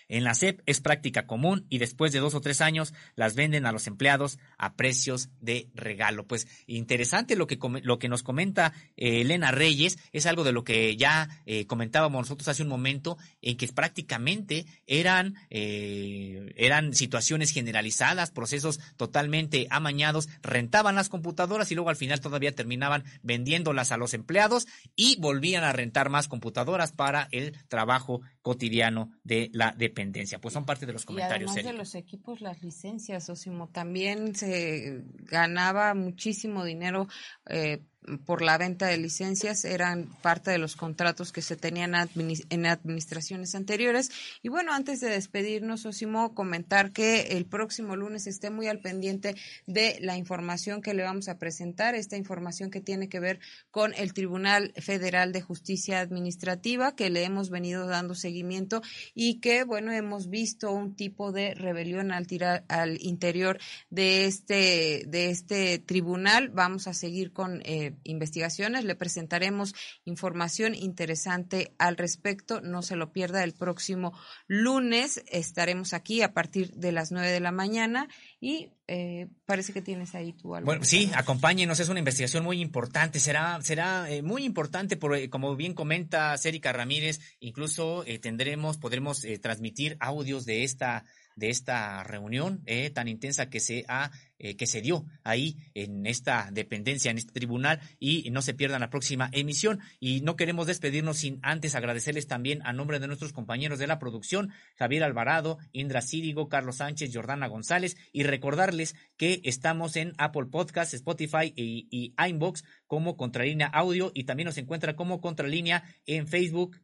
En la SEP es práctica común y después de dos o tres años las venden a los empleados a precios de regalo. Pues interesante lo que, lo que nos comenta eh, Elena Reyes, es algo de lo que ya eh, comentábamos nosotros hace un momento, en que prácticamente eran, eh, eran situaciones generalizadas, procesos totalmente amañados, rentaban las computadoras y luego al final todavía terminaban vendiéndolas a los empleados y volvían a rentar más computadoras para el trabajo cotidiano de la dependencia. Pues son parte de los comentarios. Y además de los equipos, las licencias, Osimo, también se ganaba muchísimo dinero eh, por la venta de licencias eran parte de los contratos que se tenían en administraciones anteriores. Y bueno, antes de despedirnos, Osimo, comentar que el próximo lunes esté muy al pendiente de la información que le vamos a presentar, esta información que tiene que ver con el Tribunal Federal de Justicia Administrativa, que le hemos venido dando seguimiento y que, bueno, hemos visto un tipo de rebelión al, tirar, al interior de este, de este tribunal. Vamos a seguir con eh, investigaciones. Le presentaremos información interesante al respecto. No se lo pierda el próximo lunes. Estaremos aquí a partir de las nueve de la mañana y eh, parece que tienes ahí tú algo. Bueno, sí, acompáñenos. Es una investigación muy importante. Será, será eh, muy importante, por, eh, como bien comenta Cérica Ramírez. Incluso tendremos, podremos transmitir audios de esta de esta reunión eh, tan intensa que se ha eh, que se dio ahí en esta dependencia, en este tribunal, y no se pierdan la próxima emisión. Y no queremos despedirnos sin antes agradecerles también a nombre de nuestros compañeros de la producción, Javier Alvarado, Indra Círigo, Carlos Sánchez, Jordana González, y recordarles que estamos en Apple Podcasts, Spotify y, y iBox como Contralínea Audio, y también nos encuentra como Contralínea en Facebook,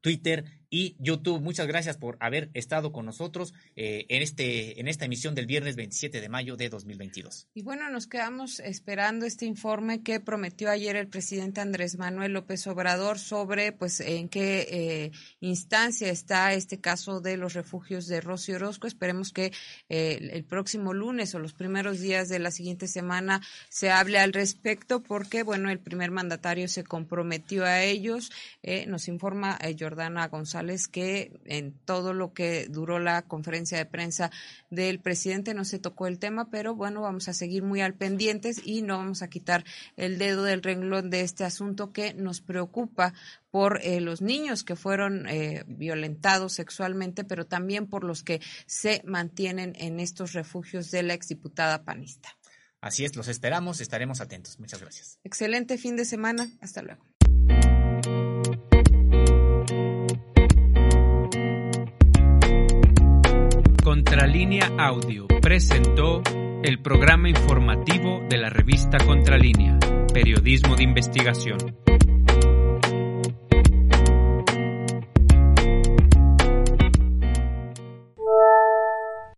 Twitter y YouTube. Muchas gracias por haber estado con nosotros eh, en, este, en esta emisión del viernes 27 de mayo de 2022. Y bueno, nos quedamos esperando este informe que prometió ayer el presidente Andrés Manuel López Obrador sobre pues en qué eh, instancia está este caso de los refugios de Rocío Orozco. Esperemos que eh, el próximo lunes o los primeros días de la siguiente semana se hable al respecto porque bueno, el primer mandatario se comprometió a ellos. nos informa Jordana González que en todo lo que duró la conferencia de prensa del presidente no se tocó el tema, pero bueno, vamos a seguir muy al pendientes y no vamos a quitar el dedo del renglón de este asunto que nos preocupa por eh, los niños que fueron eh, violentados sexualmente, pero también por los que se mantienen en estos refugios de la exdiputada panista. Así es, los esperamos, estaremos atentos. Muchas gracias. Excelente fin de semana. Hasta luego. Contralínea Audio presentó el programa informativo de la revista Contralínea, Periodismo de Investigación.